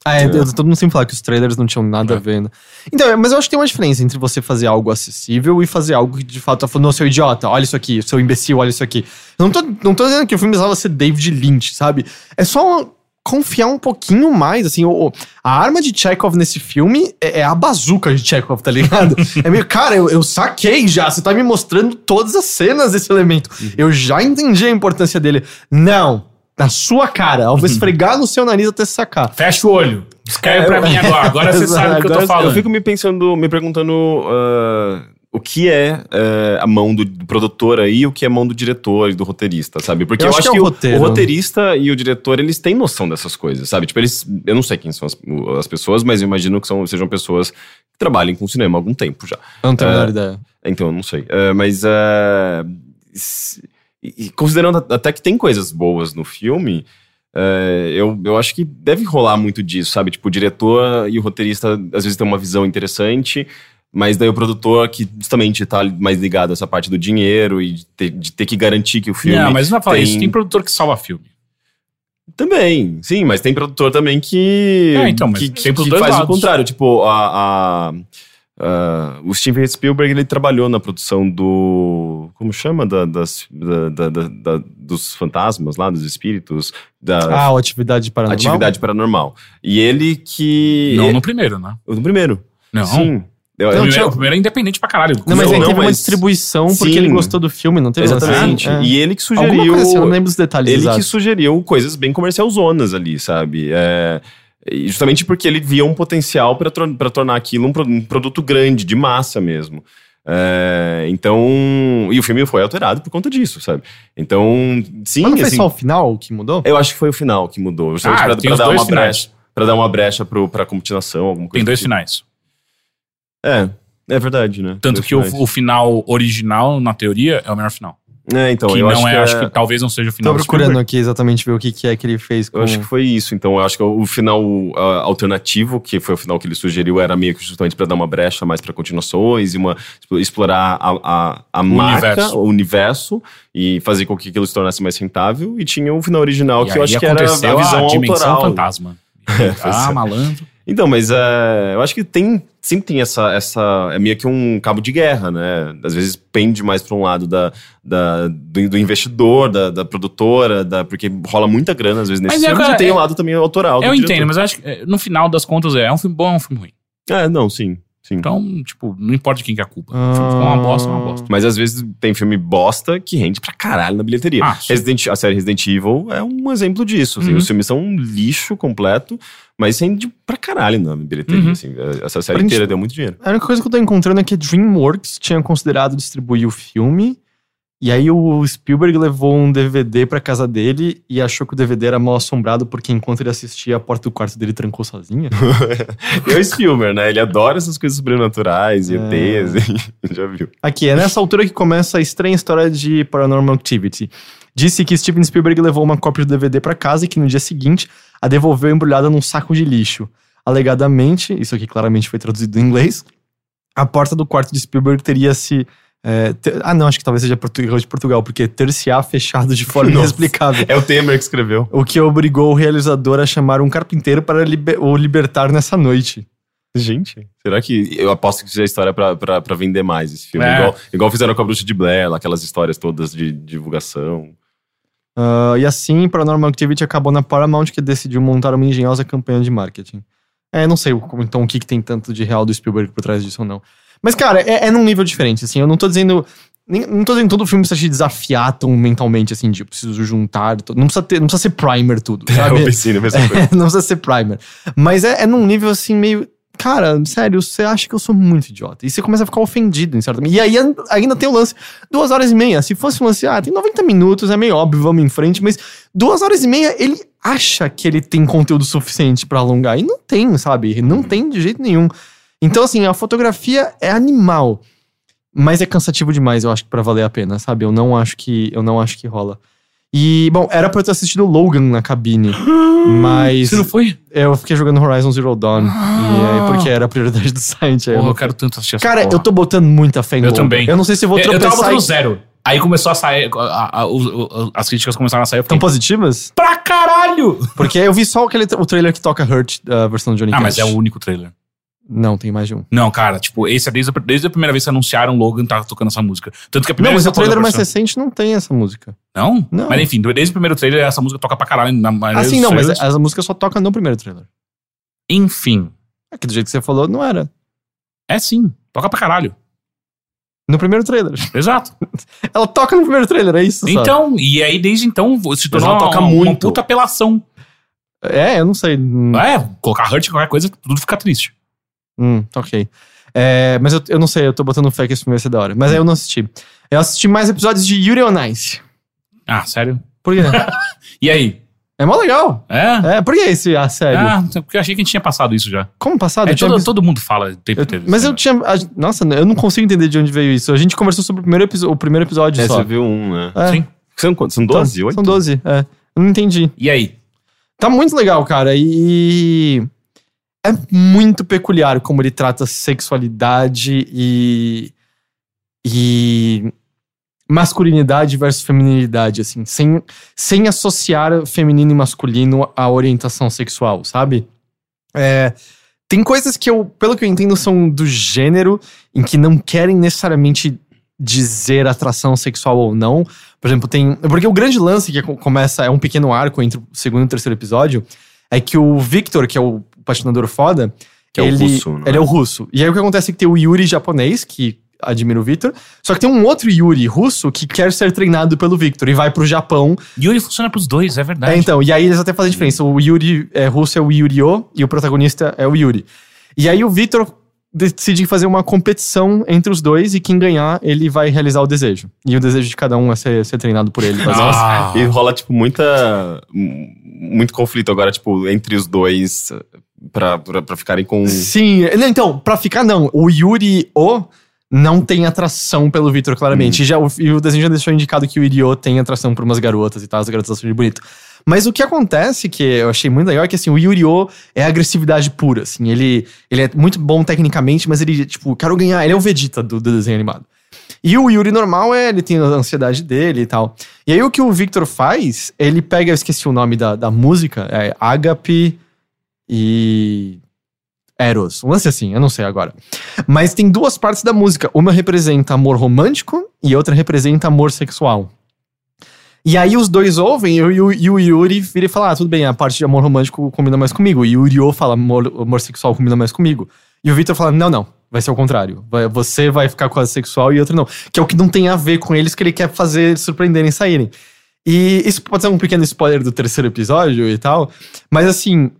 Ah, é, eu, todo mundo sempre fala que os trailers não tinham nada É. a ver, né? Então, é, mas eu acho que tem uma diferença entre você fazer algo acessível e fazer algo que de fato tá falando, não, seu idiota, olha isso aqui, seu imbecil, olha isso aqui. Eu não tô, não tô dizendo que o filme precisava ser David Lynch, sabe? É só confiar um pouquinho mais, assim, o, a arma de Chekhov nesse filme é, é a bazuca de Chekhov, tá ligado? é meio, cara, eu, eu saquei já, você tá me mostrando todas as cenas desse elemento. Eu já entendi a importância dele. Não, na sua cara, eu vou esfregar no seu nariz até sacar. Fecha o olho. Escreve É, pra eu- mim agora. Agora você sabe o que eu tô falando. Eu fico me pensando, me perguntando ah, o que é ah, a mão do, produtor aí e o que é a mão do diretor e do roteirista, sabe? Porque Eu eu, acho acho, que é que, o o, roteirista e o diretor, eles têm noção dessas coisas, sabe? Tipo, eles. Eu não sei quem são as, as pessoas, mas eu imagino que são, sejam pessoas que trabalhem com cinema há algum tempo já. Eu não tenho a É. menor ideia. Então, eu não sei. É, mas. se- e- e considerando até que tem coisas boas no filme. é, eu, eu acho que deve rolar muito disso, sabe? Tipo, o diretor e o roteirista às vezes tem uma visão interessante, mas daí o produtor que justamente tá mais ligado a essa parte do dinheiro e de ter, de ter que garantir que o filme. Não, mas não vai falar tem- isso. Tem produtor que salva filme. Também, sim, mas tem produtor também que. É, então, mas que, tem que dois faz o lados. contrário. Tipo, a, a- a- o Steven Spielberg ele trabalhou na produção do. Como chama? Da, das, da- da- da- da- dos fantasmas lá, dos espíritos, da Ah, o Atividade Paranormal? atividade paranormal. E ele que. Não no primeiro, né? No primeiro. Não. Sim. Eu- O eu- primeiro, tinha- o primeiro é independente pra caralho. Não, mas Não, ele não, teve uma mas- distribuição porque Sim. ele gostou do filme, não teve Exatamente. assim? É. E ele que sugeriu. coisa assim, eu não lembro os detalhes ele que sugeriu coisas bem comercialzonas ali, sabe? É, justamente porque ele via um potencial para tornar aquilo um, pro- um produto grande, de massa mesmo. É, então. E o filme foi alterado por conta disso, sabe? Então, sim, Mas não foi assim, só o final que mudou? eu acho que foi o final que mudou. Justamente Ah, pra, tem pra os dar dois uma finais. brecha. Pra dar uma brecha pro, pra continuação, alguma coisa. Tem dois assim. finais. É, é verdade, né? Tanto Dois que o, o final original, na teoria, é o melhor final. É, então, que eu não acho é, que acho que talvez não seja o Tô final do procurando aqui exatamente ver o que, que é que ele fez com... Eu acho que foi isso. Então, eu acho que o final ah, alternativo, que foi o final que ele sugeriu, era meio que justamente para dar uma brecha mais para continuações e uma, explorar a, a, a marca, universo. o universo e fazer com que aquilo se tornasse mais rentável. E tinha o final original, E que eu acho que era a visão dimensão autoral. fantasma. ah, é. malandro. Então, mas é, eu acho que tem sempre tem essa, essa. É meio que um cabo de guerra, né? Às vezes pende mais para um lado da, da- do, do investidor, da, da produtora, da, porque rola muita grana às vezes nesse Mas é, filme, cara, e tem é- o lado também autoral. do Eu diretor. entendo, mas eu acho que é, no final das contas é, é um filme bom, é um filme ruim. É, não, sim. Sim. Então, tipo, não importa de quem que é a culpa. O filme ficou uma bosta, é uma bosta. Mas às vezes tem filme bosta que rende pra caralho na bilheteria. Ah. Resident, a série Resident Evil é um exemplo disso. assim, Uhum. Os filmes são um lixo completo, mas rende pra caralho na bilheteria. Uhum. assim. Essa série Pra gente- inteira deu muito dinheiro. A única coisa que eu tô encontrando é que a DreamWorks tinha considerado distribuir o filme. E aí o Spielberg levou um DVD pra casa dele e achou que o DVD era mal assombrado porque enquanto ele assistia, a porta do quarto dele trancou sozinha. É o Spielberg, né? Ele adora essas coisas sobrenaturais e É. ETs. Já viu. Aqui, é nessa altura que começa a estranha história de Paranormal Activity. Disse que Steven Spielberg levou uma cópia do DVD pra casa e que no dia seguinte a devolveu embrulhada num saco de lixo. Alegadamente, isso aqui claramente foi traduzido em inglês, a porta do quarto de Spielberg teria se. É, ter- ah, não, acho que talvez seja Portugal de Portugal, porque ter-se-á fechado de forma Nossa. inexplicável. É o Temer que escreveu. O que obrigou o realizador a chamar um carpinteiro para liber- o libertar nessa noite. Gente, será que. Eu aposto que isso é história pra vender mais esse filme. É. Igual, igual fizeram com a Bruxa de Blair, lá, aquelas histórias todas de divulgação. Ah, e assim, Paranormal Activity acabou na Paramount, que decidiu montar uma engenhosa campanha de marketing. É, não sei então o que, que tem tanto de real do Spielberg por trás disso ou não. Mas, cara, é, é num nível diferente, assim. Eu não tô dizendo. nem- Não tô dizendo que todo filme precisa te desafiar tão mentalmente, assim, de eu preciso juntar. to- Não precisa, ter, não precisa ser primer tudo, É, sabe? eu pensei na mesma coisa. não precisa ser primer. Mas é, é num nível, assim, meio. cara, sério, você acha que eu sou muito idiota. E você começa a ficar ofendido, em certo E aí ainda tem o lance, duas horas e meia. Se fosse um lance, ah, tem 90 minutos, é meio óbvio, vamos em frente, mas duas horas e meia, ele acha que ele tem conteúdo suficiente pra alongar. E não tem, sabe? Não tem de jeito nenhum. Então, assim, a fotografia é animal. Mas é cansativo demais, eu acho pra valer a pena, sabe? Eu não acho que, eu não acho que rola. E, bom, era pra eu ter assistido Logan na cabine, mas Você não foi? eu fiquei jogando Horizon Zero Dawn. E aí, porque era a prioridade do site. aí eu Porra, não- eu quero tanto assistir essa Cara, porra. eu tô botando muita fé em Eu Logan. também. Eu não sei se eu vou Eu, eu tava tropeçar. botando em- zero. Aí começou a sair, a- a- o- as críticas começaram a sair. Tão positivas? pra caralho! Porque eu vi só aquele, o trailer que toca Hurt, a versão do Johnny Ah, Cash. mas é o único trailer. Não, tem mais de um. Não, cara, tipo, esse é desde a, desde a primeira vez que anunciaram Logan tá tocando essa música. Tanto que a Não, primeira mas vez o trailer mais recente não tem essa música. Não? Não. Mas enfim, desde o primeiro trailer essa música toca pra caralho na Assim, não, mas trailers. essa música só toca no primeiro trailer. Enfim, É que do jeito que você falou, não era. é sim, toca pra caralho. No primeiro trailer. Exato. Ela toca no primeiro trailer, é isso, sabe? Então, e aí desde então se tornou ela toca uma, uma muito. puta apelação. É, eu não sei. É, colocar Hurt qualquer coisa, tudo fica triste. Hum, ok. É, mas eu, eu não sei, eu tô botando fé que esse filme vai ser da hora. Mas aí eu não assisti. Eu assisti mais episódios de Yuri on Ice. Ah, sério? Por quê? E aí? é mó legal. É? É, por que esse, ah, sério? Ah, porque eu achei que a gente tinha passado isso já. Como passado? É, Eu todo, todo mundo fala o tempo inteiro. mas eu né? tinha. a- Nossa, eu não consigo entender de onde veio isso. A gente conversou sobre o primeiro, episo- o primeiro episódio É, só. você viu um, né? É. Sim. São quantos? São Então, 12? Oito? São 12, é. Eu não entendi. E aí? Tá muito legal, cara. E. É muito peculiar como ele trata sexualidade e. E. Masculinidade versus feminilidade, assim. Sem, sem associar feminino e masculino à orientação sexual, sabe? É. Tem coisas que eu, pelo que eu entendo, são do gênero em que não querem necessariamente dizer atração sexual ou não. Por exemplo, tem. Porque o grande lance que co- começa é um pequeno arco entre o segundo e o terceiro episódio. É que o Victor, que é o patinador foda, Que é o ele, russo, não é? ele é o russo. E aí o que acontece é que tem o Yuri japonês, que admira o Victor. Só que tem um outro Yuri russo que quer ser treinado pelo Victor e vai pro Japão. Yuri funciona pros dois, é verdade. É, então, e aí eles até fazem diferença. O Yuri é, russo é o Yurio e o protagonista é o Yuri. E aí o Victor decide fazer uma competição entre os dois e quem ganhar, ele vai realizar o desejo. E o desejo de cada um é ser, ser treinado por ele. basicamente. Ah, E rola, tipo, muita. Muito conflito agora, tipo, entre os dois pra, pra, pra ficarem com. Sim, não, então, pra ficar não, o Yuri O não tem atração pelo Victor, claramente. E, já, o, e o desenho já deixou indicado que o Yuri O tem atração por umas garotas e tal, as garotas acham ele bonito. Mas o que acontece, que eu achei muito legal, é que assim, o Yuri O é agressividade pura, assim. Ele, ele é muito bom tecnicamente, mas ele, tipo, quero ganhar. Ele é o Vegeta do, do desenho animado. E o Yuri normal é, ele tem a ansiedade dele e tal. E aí o que o Victor faz, ele pega, eu esqueci o nome da, da música, é Agape e Eros. Um lance assim, eu não sei agora. Mas tem duas partes da música. Uma representa amor romântico e outra representa amor sexual. E aí os dois ouvem e o, e o Yuri vira e fala: Ah, tudo bem, a parte de amor romântico combina mais comigo. E o Yuri fala: amor, amor sexual combina mais comigo. E o Victor fala: Não, não, vai ser o contrário. Vai- você vai ficar com a sexual e outro não. Que é o que não tem a ver com eles, que ele quer fazer eles surpreenderem e saírem. E isso pode ser um pequeno spoiler do terceiro episódio e tal. Mas assim,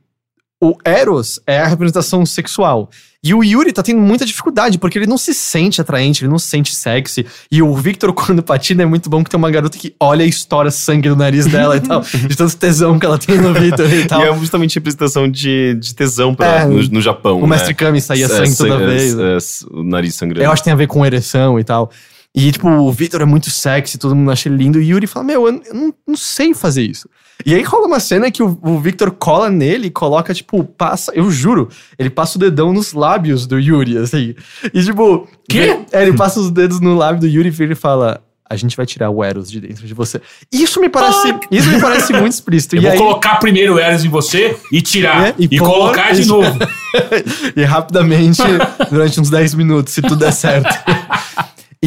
o Eros é a representação sexual. E o Yuri tá tendo muita dificuldade, porque ele não se sente atraente, ele não se sente sexy. E o Victor, quando patina, é muito bom que tem uma garota que olha e estoura sangue no nariz dela e tal. De tanto tesão que ela tem no Victor e tal. E é justamente representação de, de tesão pra, É, no, no Japão. o Mestre né? Kami saía É, sangue toda vez. é, é, o nariz sangrando. Eu acho que tem a ver com ereção e tal. E, tipo, o Victor é muito sexy, todo mundo acha ele lindo. E o Yuri fala: Meu, eu, não, não sei fazer isso. E aí rola uma cena que o, o Victor cola nele e coloca, tipo, passa, eu juro, ele passa o dedão nos lábios do Yuri, assim. E, tipo, Quê? É, ele passa os dedos no lábio do Yuri e vira e fala. A gente vai tirar o Eros de dentro de você. Isso me parece, isso me parece muito explícito. Eu e vou aí, colocar primeiro o Eros em você e tirar. É, e e pôr- colocar de novo. e rapidamente, durante uns 10 minutos, se tudo der certo.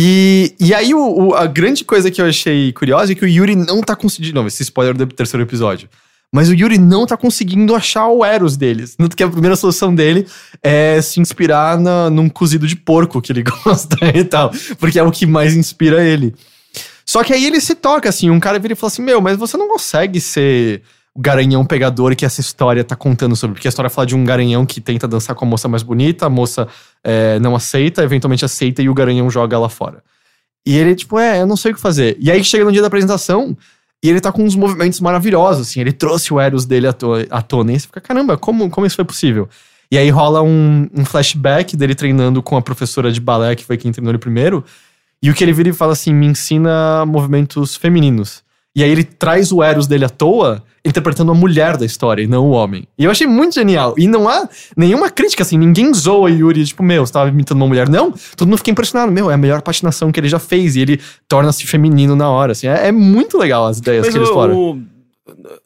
E, e aí, o, o- a grande coisa que eu achei curiosa é que o Yuri não tá conseguindo. Não, esse spoiler do terceiro episódio. Mas o Yuri não tá conseguindo achar o Eros deles. Tanto que a primeira solução dele é se inspirar na, num cozido de porco que ele gosta e tal. Porque é o que mais inspira ele. Só que aí ele se toca, assim, um cara vira e fala assim: Meu, mas você não consegue ser garanhão pegador que essa história tá contando sobre. Porque a história fala de um garanhão que tenta dançar com a moça mais bonita, a moça é, não aceita, eventualmente aceita e o garanhão joga ela fora. E ele, tipo, é, eu não sei o que fazer. E aí chega no dia da apresentação e ele tá com uns movimentos maravilhosos, assim. Ele trouxe o Eros dele à, to à tona. E você fica, caramba, como, como isso foi possível? E aí rola um, um flashback dele treinando com a professora de balé, que foi quem treinou ele primeiro. E o que ele vira e fala assim: me ensina movimentos femininos. E aí ele traz o Eros dele à toa, interpretando a mulher da história e não o homem. E eu achei muito genial. E não há nenhuma crítica, assim, ninguém zoa Yuri, tipo, meu, você tava imitando uma mulher. Não, todo mundo fica impressionado. Meu, é a melhor patinação que ele já fez. E ele torna-se feminino na hora, assim. É, é muito legal as ideias Mas que ele explora. o-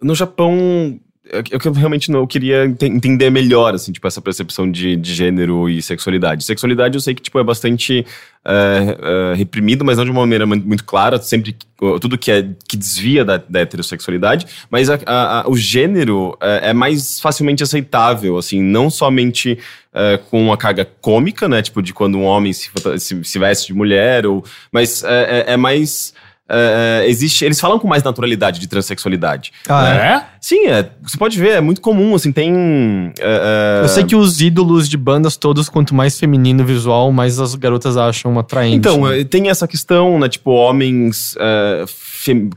no Japão, é é eu realmente não eu queria ente- entender melhor, assim, tipo, essa percepção de, de gênero e sexualidade. Sexualidade eu sei que, tipo, é bastante é, é, reprimido, mas não de uma maneira muito clara, sempre tudo que é que desvia da, da heterossexualidade, mas a- a- a- o gênero é, é mais facilmente aceitável, assim, não somente é, com uma carga cômica, né, tipo, de quando um homem se, se, se veste de mulher, ou, mas é- é mais... é, é, existe, eles falam com mais naturalidade de transexualidade. Ah, né? É? Sim, é, você pode ver, é muito comum, assim, tem. é, Eu sei que os ídolos de bandas todos, quanto mais feminino o visual, mais as garotas acham atraente. Então, né? tem essa questão, né? Tipo, homens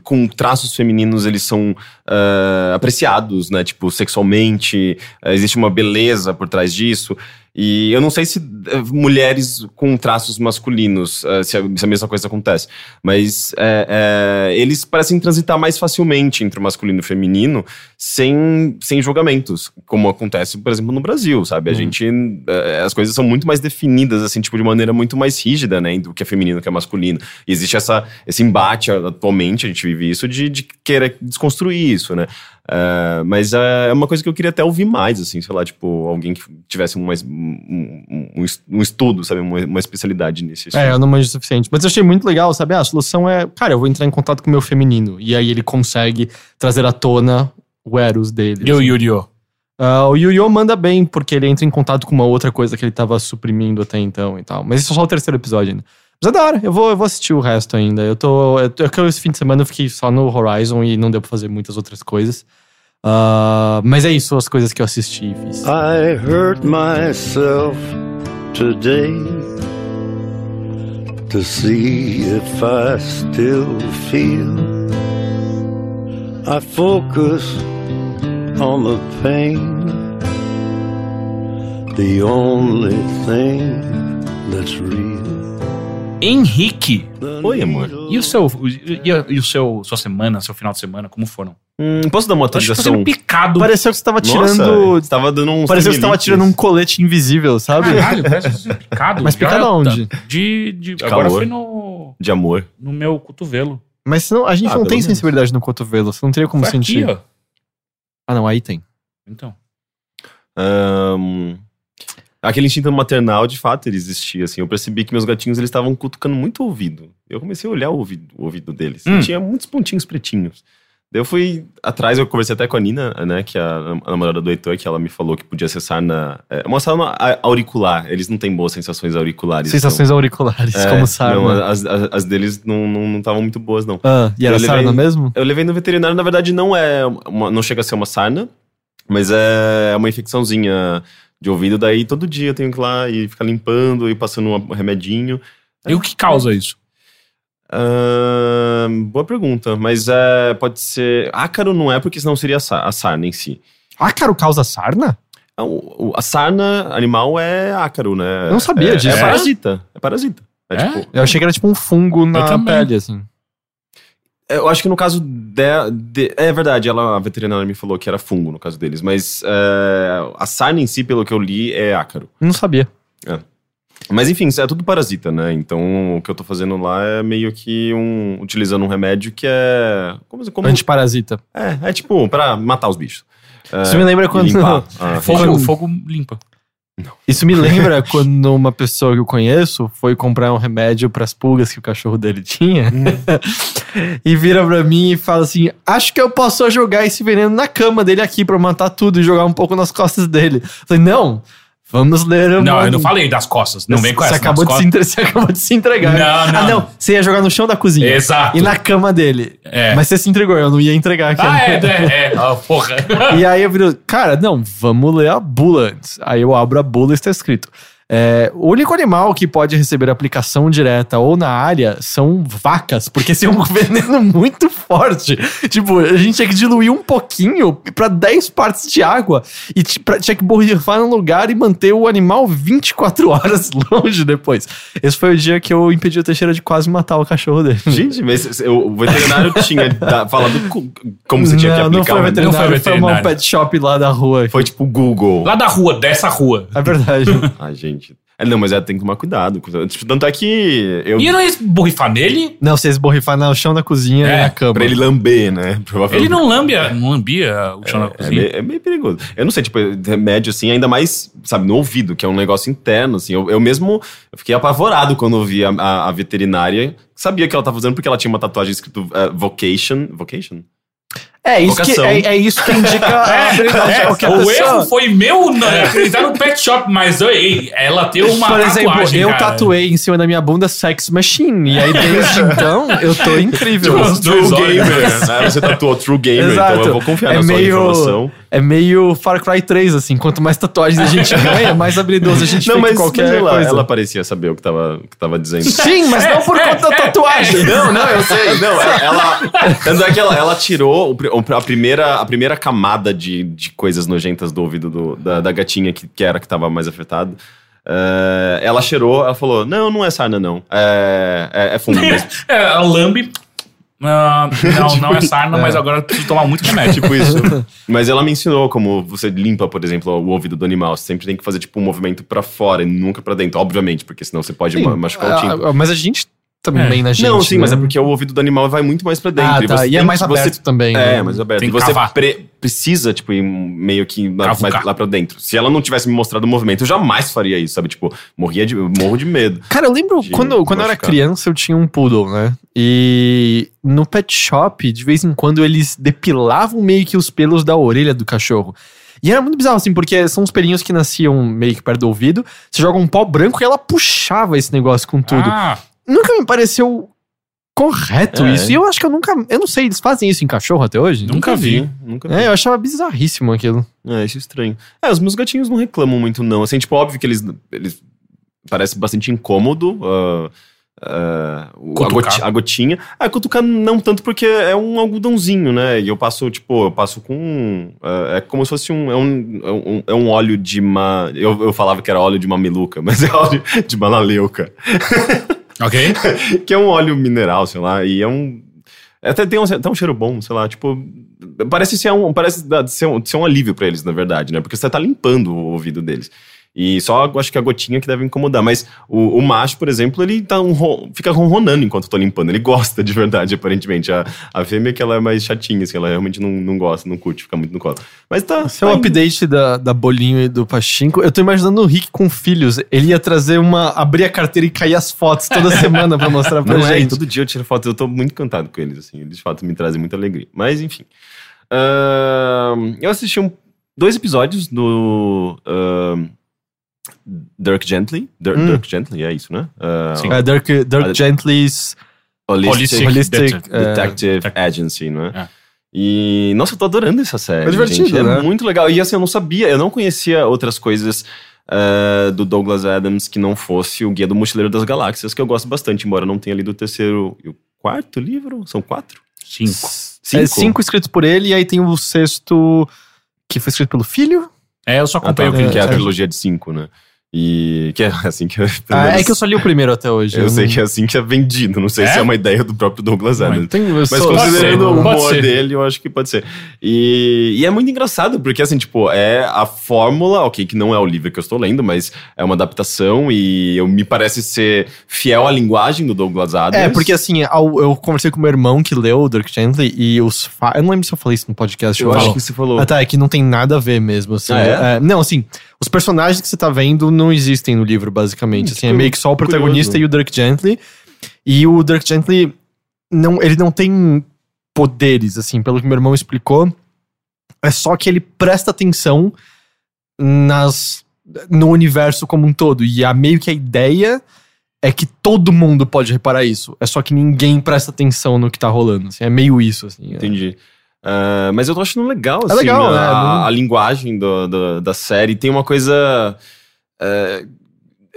com traços femininos, eles são é, apreciados, né? Tipo, sexualmente, é, existe uma beleza por trás disso. E eu não sei se é, mulheres com traços masculinos, é, se, a, mesma coisa acontece. Mas é, é, eles parecem transitar mais facilmente entre o masculino e o feminino sem, sem julgamentos, como acontece, por exemplo, no Brasil, sabe? A gente. é, as coisas são muito mais definidas, assim, tipo, de maneira muito mais rígida, né? Do que é feminino, que é masculino. E existe essa, esse embate atualmente, a gente vive isso, de, de querer desconstruir isso, né? É, mas é uma coisa que eu queria até ouvir mais, assim, sei lá, tipo, alguém que tivesse um, mais- um, um- es- estudo, sabe? Uma, uma especialidade nisso. É, eu não manjo o suficiente. Mas eu achei muito legal, sabe? Ah, a solução é, cara, eu vou entrar em contato com o meu feminino. E aí ele consegue trazer à tona o Eros dele. E o assim. Yu-Gi-Oh! Ah, o Yu-Gi-Oh! manda bem, porque ele entra em contato com uma outra coisa que ele tava suprimindo até então e tal. Mas isso é só o terceiro episódio ainda. Mas é da hora, eu vou, eu vou assistir o resto ainda. Eu tô. Eu, é eu, esse fim de semana eu fiquei só no Horizon e não deu pra fazer muitas outras coisas. Ah, mas é isso, as coisas que eu assisti e fiz. I hurt myself today to see if I still feel. I focus on the pain, the only thing that's real. Henrique, Oi, amor. e o seu. E, a- e o seu. Sua semana, seu final de semana, como foram? Hum, posso dar uma atualização? sendo picado. Pareceu que você tava Nossa, tirando. você tava dando um. Pareceu que você tava tirando um colete invisível, sabe? Caralho, parece que tô sendo picado. Mas picado aonde? De. de, De agora foi no. De amor. No meu cotovelo. Mas senão, a gente Ah, não tem menos. sensibilidade no cotovelo, você não teria como Foi sentir. aqui, ó. Ah, não, aí tem. Então. Ahn, aquele instinto maternal, de fato, ele existia, assim. Eu percebi que meus gatinhos, eles estavam cutucando muito o ouvido. Eu comecei a olhar o ouvido, o ouvido deles. Hum. Tinha muitos pontinhos pretinhos. Daí eu fui atrás, eu conversei até com a Nina, né, que é a, a namorada do Heitor, que ela me falou que podia acessar na... É, uma sarna a- auricular. Eles não têm boas sensações auriculares. Sensações auriculares, então- É, como sarna. Não, as, as, as deles não estavam não, estavam muito boas, não. Ah, e era sarna mesmo? Eu levei no veterinário, na verdade, não é uma, não chega a ser uma sarna, mas é uma infecçãozinha de ouvido. Daí todo dia eu tenho que ir lá e ficar limpando e passando um remedinho. E o que causa isso? Ahn, boa pergunta, mas é, pode ser. Ácaro não é, porque senão seria a sa- a sarna em si. Ácaro causa sarna? A, o- a sarna animal é ácaro, né? Eu não sabia é, disso. É parasita. É parasita. É, É? tipo. Eu achei que era tipo um fungo na pele, assim. Eu acho que no caso de, de- é verdade, ela, a veterinária me falou que era fungo no caso deles, mas é, a sarna em si, pelo que eu li, é ácaro. Não sabia. Mas enfim, é tudo parasita, né? Então o que eu tô fazendo lá é meio que um. utilizando um remédio que é. Como, como Antiparasita. é, é tipo, pra matar os bichos. É, Isso me lembra quando. limpar a Fogo, fogo limpa. Isso me lembra quando uma pessoa que eu conheço foi comprar um remédio pras pulgas que o cachorro dele tinha. e vira pra mim e fala assim: Acho que eu posso jogar esse veneno na cama dele aqui pra matar tudo e jogar um pouco nas costas dele. Eu falei, não. Vamos ler o Não, eu não falei das costas. Não vem com você essa. acabou, de entre... você acabou de se entregar. Não, Ah, não. não. Você ia jogar no chão da cozinha. Exato. E na cama dele. É. Mas você se entregou, eu não ia entregar aqui. Ah, é, é, é. Ah, porra. E aí eu viro, cara, não, vamos ler a bula antes. Aí eu abro a bula e está escrito. É, o único animal que pode receber aplicação direta ou na área são vacas, porque esse é um veneno muito forte. Tipo, a gente tinha que diluir um pouquinho pra 10 partes de água e pra- tinha que borrifar no lugar e manter o animal 24 horas longe depois. Esse foi o dia que eu impedi o Teixeira de quase matar o cachorro dele. Gente, mas o veterinário tinha da- falado co- como você tinha que aplicar. não foi o o veterinário, Não foi foi, uma veterinário. pet shop lá da rua. Foi tipo Google. Lá da rua, dessa rua. É verdade. Ai, gente. É, não, mas é, tem que tomar cuidado. Tipo, Tanto é que eu. E eu não ia borrifar nele? Não, vocês borrifar no chão da cozinha É, e na cama. Pra ele lamber, né? Provavelmente. Ele não lambia, não lambia o chão da É cozinha. meio, é meio perigoso. Eu não sei, tipo, remédio assim, ainda mais, sabe, no ouvido, que é um negócio interno, assim. Eu, eu mesmo eu fiquei apavorado quando eu vi a, a- a veterinária. Sabia que ela tava fazendo porque ela tinha uma tatuagem escrito eh, vocation. Vocation? É isso, que, é, é isso que indica a habilidade de É, qualquer o pessoa. erro foi meu né, acreditar no pet shop, mas ei, ela tem uma Por exemplo, tatuagem, eu cara. tatuei em cima da minha bunda Sex Machine. E aí, desde então, eu tô incrível. Tipo, True olhos. Gamer. né? Você tatuou True Gamer, Exato. então eu vou confiar é na sua meio, informação. É meio Far Cry 3, assim. Quanto mais tatuagens a gente ganha, mais habilidoso a gente Não, fica em mas, qualquer mas ela, coisa. ela parecia saber o que tava, o que tava dizendo. Sim, mas não por É, conta da é, tatuagem. Não, não, eu sei. Não, ela. ela tanto é que ela, ela tirou a primeira, a primeira camada de, de coisas nojentas do ouvido do- da, da gatinha, que, que era a que tava mais afetado. Eh, ela cheirou, ela falou: Não, não é sarna, não. É, é, é fungo mesmo. É, a lambe. Ah, não, não é sarna, mas agora eu preciso tomar muito remédio. tipo isso. Mas ela me ensinou como você limpa, por exemplo, o ouvido do animal. Você sempre tem que fazer tipo um movimento pra fora e nunca pra dentro, obviamente, porque senão você pode ma- machucar o tímpano. Ah, mas a gente também É. na gente. não, sim, né? mas é porque o ouvido do animal vai muito mais pra dentro. Ah, tá. você E é mais você- aberto também. É, né? mais aberto. Tem E que você cavar. pre- precisa, tipo, ir meio que lá, mais lá pra dentro. Se ela não tivesse me mostrado o movimento, eu jamais faria isso, sabe? Tipo, morria de, morro de medo. Cara, eu lembro de quando, quando eu era criança, eu tinha um poodle, né? E no pet shop, de vez em quando, eles depilavam meio que os pelos da orelha do cachorro. E era muito bizarro, assim, porque são uns pelinhos que nasciam meio que perto do ouvido. Você joga um pó branco e ela puxava esse negócio com tudo. Ah, Nunca me pareceu correto É. isso. E eu acho que eu nunca. Eu não sei, eles fazem isso em cachorro até hoje? Nunca vi. Nunca vi. É, eu achava bizarríssimo aquilo. É, isso é estranho. É, os meus gatinhos não reclamam muito, não. Assim, tipo, óbvio que eles. eles parece bastante incômodo. ah, o- a, goti- a gotinha. Ah, cutucar não tanto porque é um algodãozinho, né? E eu passo, tipo, eu passo com. ah, é como se fosse um. É um, é um, é um óleo de uma. Eu, eu falava que era óleo de mameluca, mas é óleo de malaleuca. Ok. que é um óleo mineral, sei lá, e é um. Até tem um, até um cheiro bom, sei lá, tipo. Parece ser um, parece ser um, ser um alívio pra eles, na verdade, né? Porque você tá limpando o ouvido deles. E só acho que a gotinha que deve incomodar. Mas o, o macho, por exemplo, ele tá um, fica ronronando enquanto eu tô limpando. Ele gosta de verdade, aparentemente. A, a fêmea que ela é mais chatinha, assim, ela realmente não, não gosta, não curte, fica muito no colo. Mas tá. Esse é o tá indo. update da, da Bolinho e do Pachinko. Eu tô imaginando o Rick com filhos. Ele ia trazer uma. abrir a carteira e cair as fotos toda semana pra mostrar pra Não é, e gente. todo dia eu tiro foto, eu tô muito encantado com eles, assim. Eles de fato me trazem muita alegria. Mas, enfim. Ahn, eu assisti um- dois episódios do ahn, Dirk Gently. Dir- Hum. Dirk Gently, é isso, né? Sim. É, Dirk, Dirk Gently's Holistic, Holistic Det- é, Detective Detec- Agency, não é? É. E, nossa, eu tô adorando essa série. É divertido, gente. É né? muito legal. E assim, eu não sabia, eu não conhecia outras coisas ah, do Douglas Adams que não fosse o Guia do Mochileiro das Galáxias, que eu gosto bastante, embora não tenha lido o terceiro e o quarto livro. São quatro? Cinco. É cinco escritos por ele, e aí tem o sexto que foi escrito pelo filho. É, eu só Ah, tá, acompanhei o que que é a é. trilogia de cinco, né? E que é assim que... Ah, é que eu só li o primeiro até hoje. eu sei não- que é assim que é vendido. Não sei É? se é uma ideia do próprio Douglas Não, Adams. Tem, eu Mas sou- considerando o humor ser. dele, eu acho que pode ser. E, e é muito engraçado, porque assim, tipo, é a fórmula, ok, que não é o livro que eu estou lendo, mas é uma adaptação e eu, me parece ser fiel à linguagem do Douglas Adams. É, porque assim, ao- eu conversei com meu irmão que leu o Dirk Gently e os. fa- Eu não lembro se eu falei isso no podcast. eu ou acho que você falou. Ah, tá, é que não tem nada a ver mesmo, assim. Ah, é? É, não, assim, os personagens que você tá vendo não existem no livro, basicamente. Hum, assim, é cu- meio que só o protagonista curioso. e o Dirk Gently. E o Dirk Gently, não, ele não tem poderes, assim, pelo que meu irmão explicou. É só que ele presta atenção nas no universo como um todo. E a meio que a ideia é que todo mundo pode reparar isso. É só que ninguém presta atenção no que tá rolando. assim. é meio isso, assim. é. Ah, mas eu tô achando legal, assim, legal, a, né? Não- a linguagem do, do- da série. Tem uma coisa... é,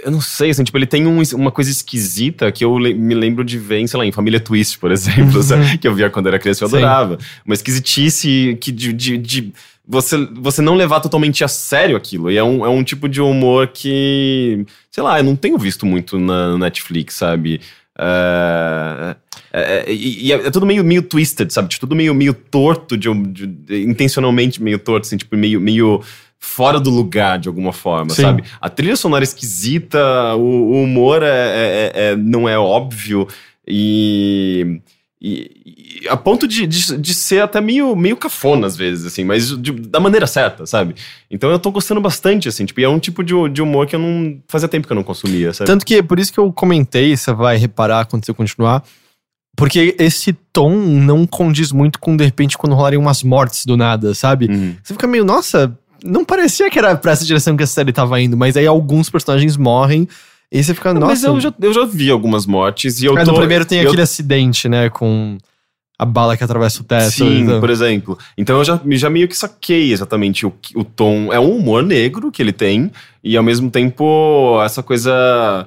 eu não sei, assim, tipo, ele tem um- uma coisa esquisita que eu le- me lembro de ver em, sei lá, em Família Twist, por exemplo, sabe? que eu via quando era criança e eu Sim. adorava. Uma esquisitice que de, de, de você, você não levar totalmente a sério aquilo. E é um, é um tipo de humor que, sei lá, eu não tenho visto muito na Netflix, sabe? É, é, é, e e é, é tudo meio, meio twisted, sabe? Tipo, tudo meio, meio torto, de, de- de- intencionalmente meio torto, assim, tipo, meio, meio fora do lugar de alguma forma, Sim. sabe? A trilha sonora é esquisita, o, o humor é, é- é- não é óbvio e- e a ponto de, de, de ser até meio, meio cafona às vezes, assim, mas de- da maneira certa, sabe? Então eu tô gostando bastante, assim, tipo, e é um tipo de, de humor que eu não. Fazia tempo que eu não consumia, sabe? Tanto que por isso que eu comentei, você vai reparar quando você continuar. Porque esse tom não condiz muito com, de repente, quando rolarem umas mortes do nada, sabe? Uhum. Você fica meio, nossa, não parecia que era pra essa direção que a série tava indo, mas aí alguns personagens morrem e você fica, nossa. Mas eu já, eu já vi algumas mortes e eu É, tô. no primeiro tem eu- aquele acidente, né, com a bala que atravessa o teto. Sim, então. por exemplo. Então eu já, já meio que saquei exatamente o, o tom. É um humor negro que ele tem, e ao mesmo tempo essa coisa.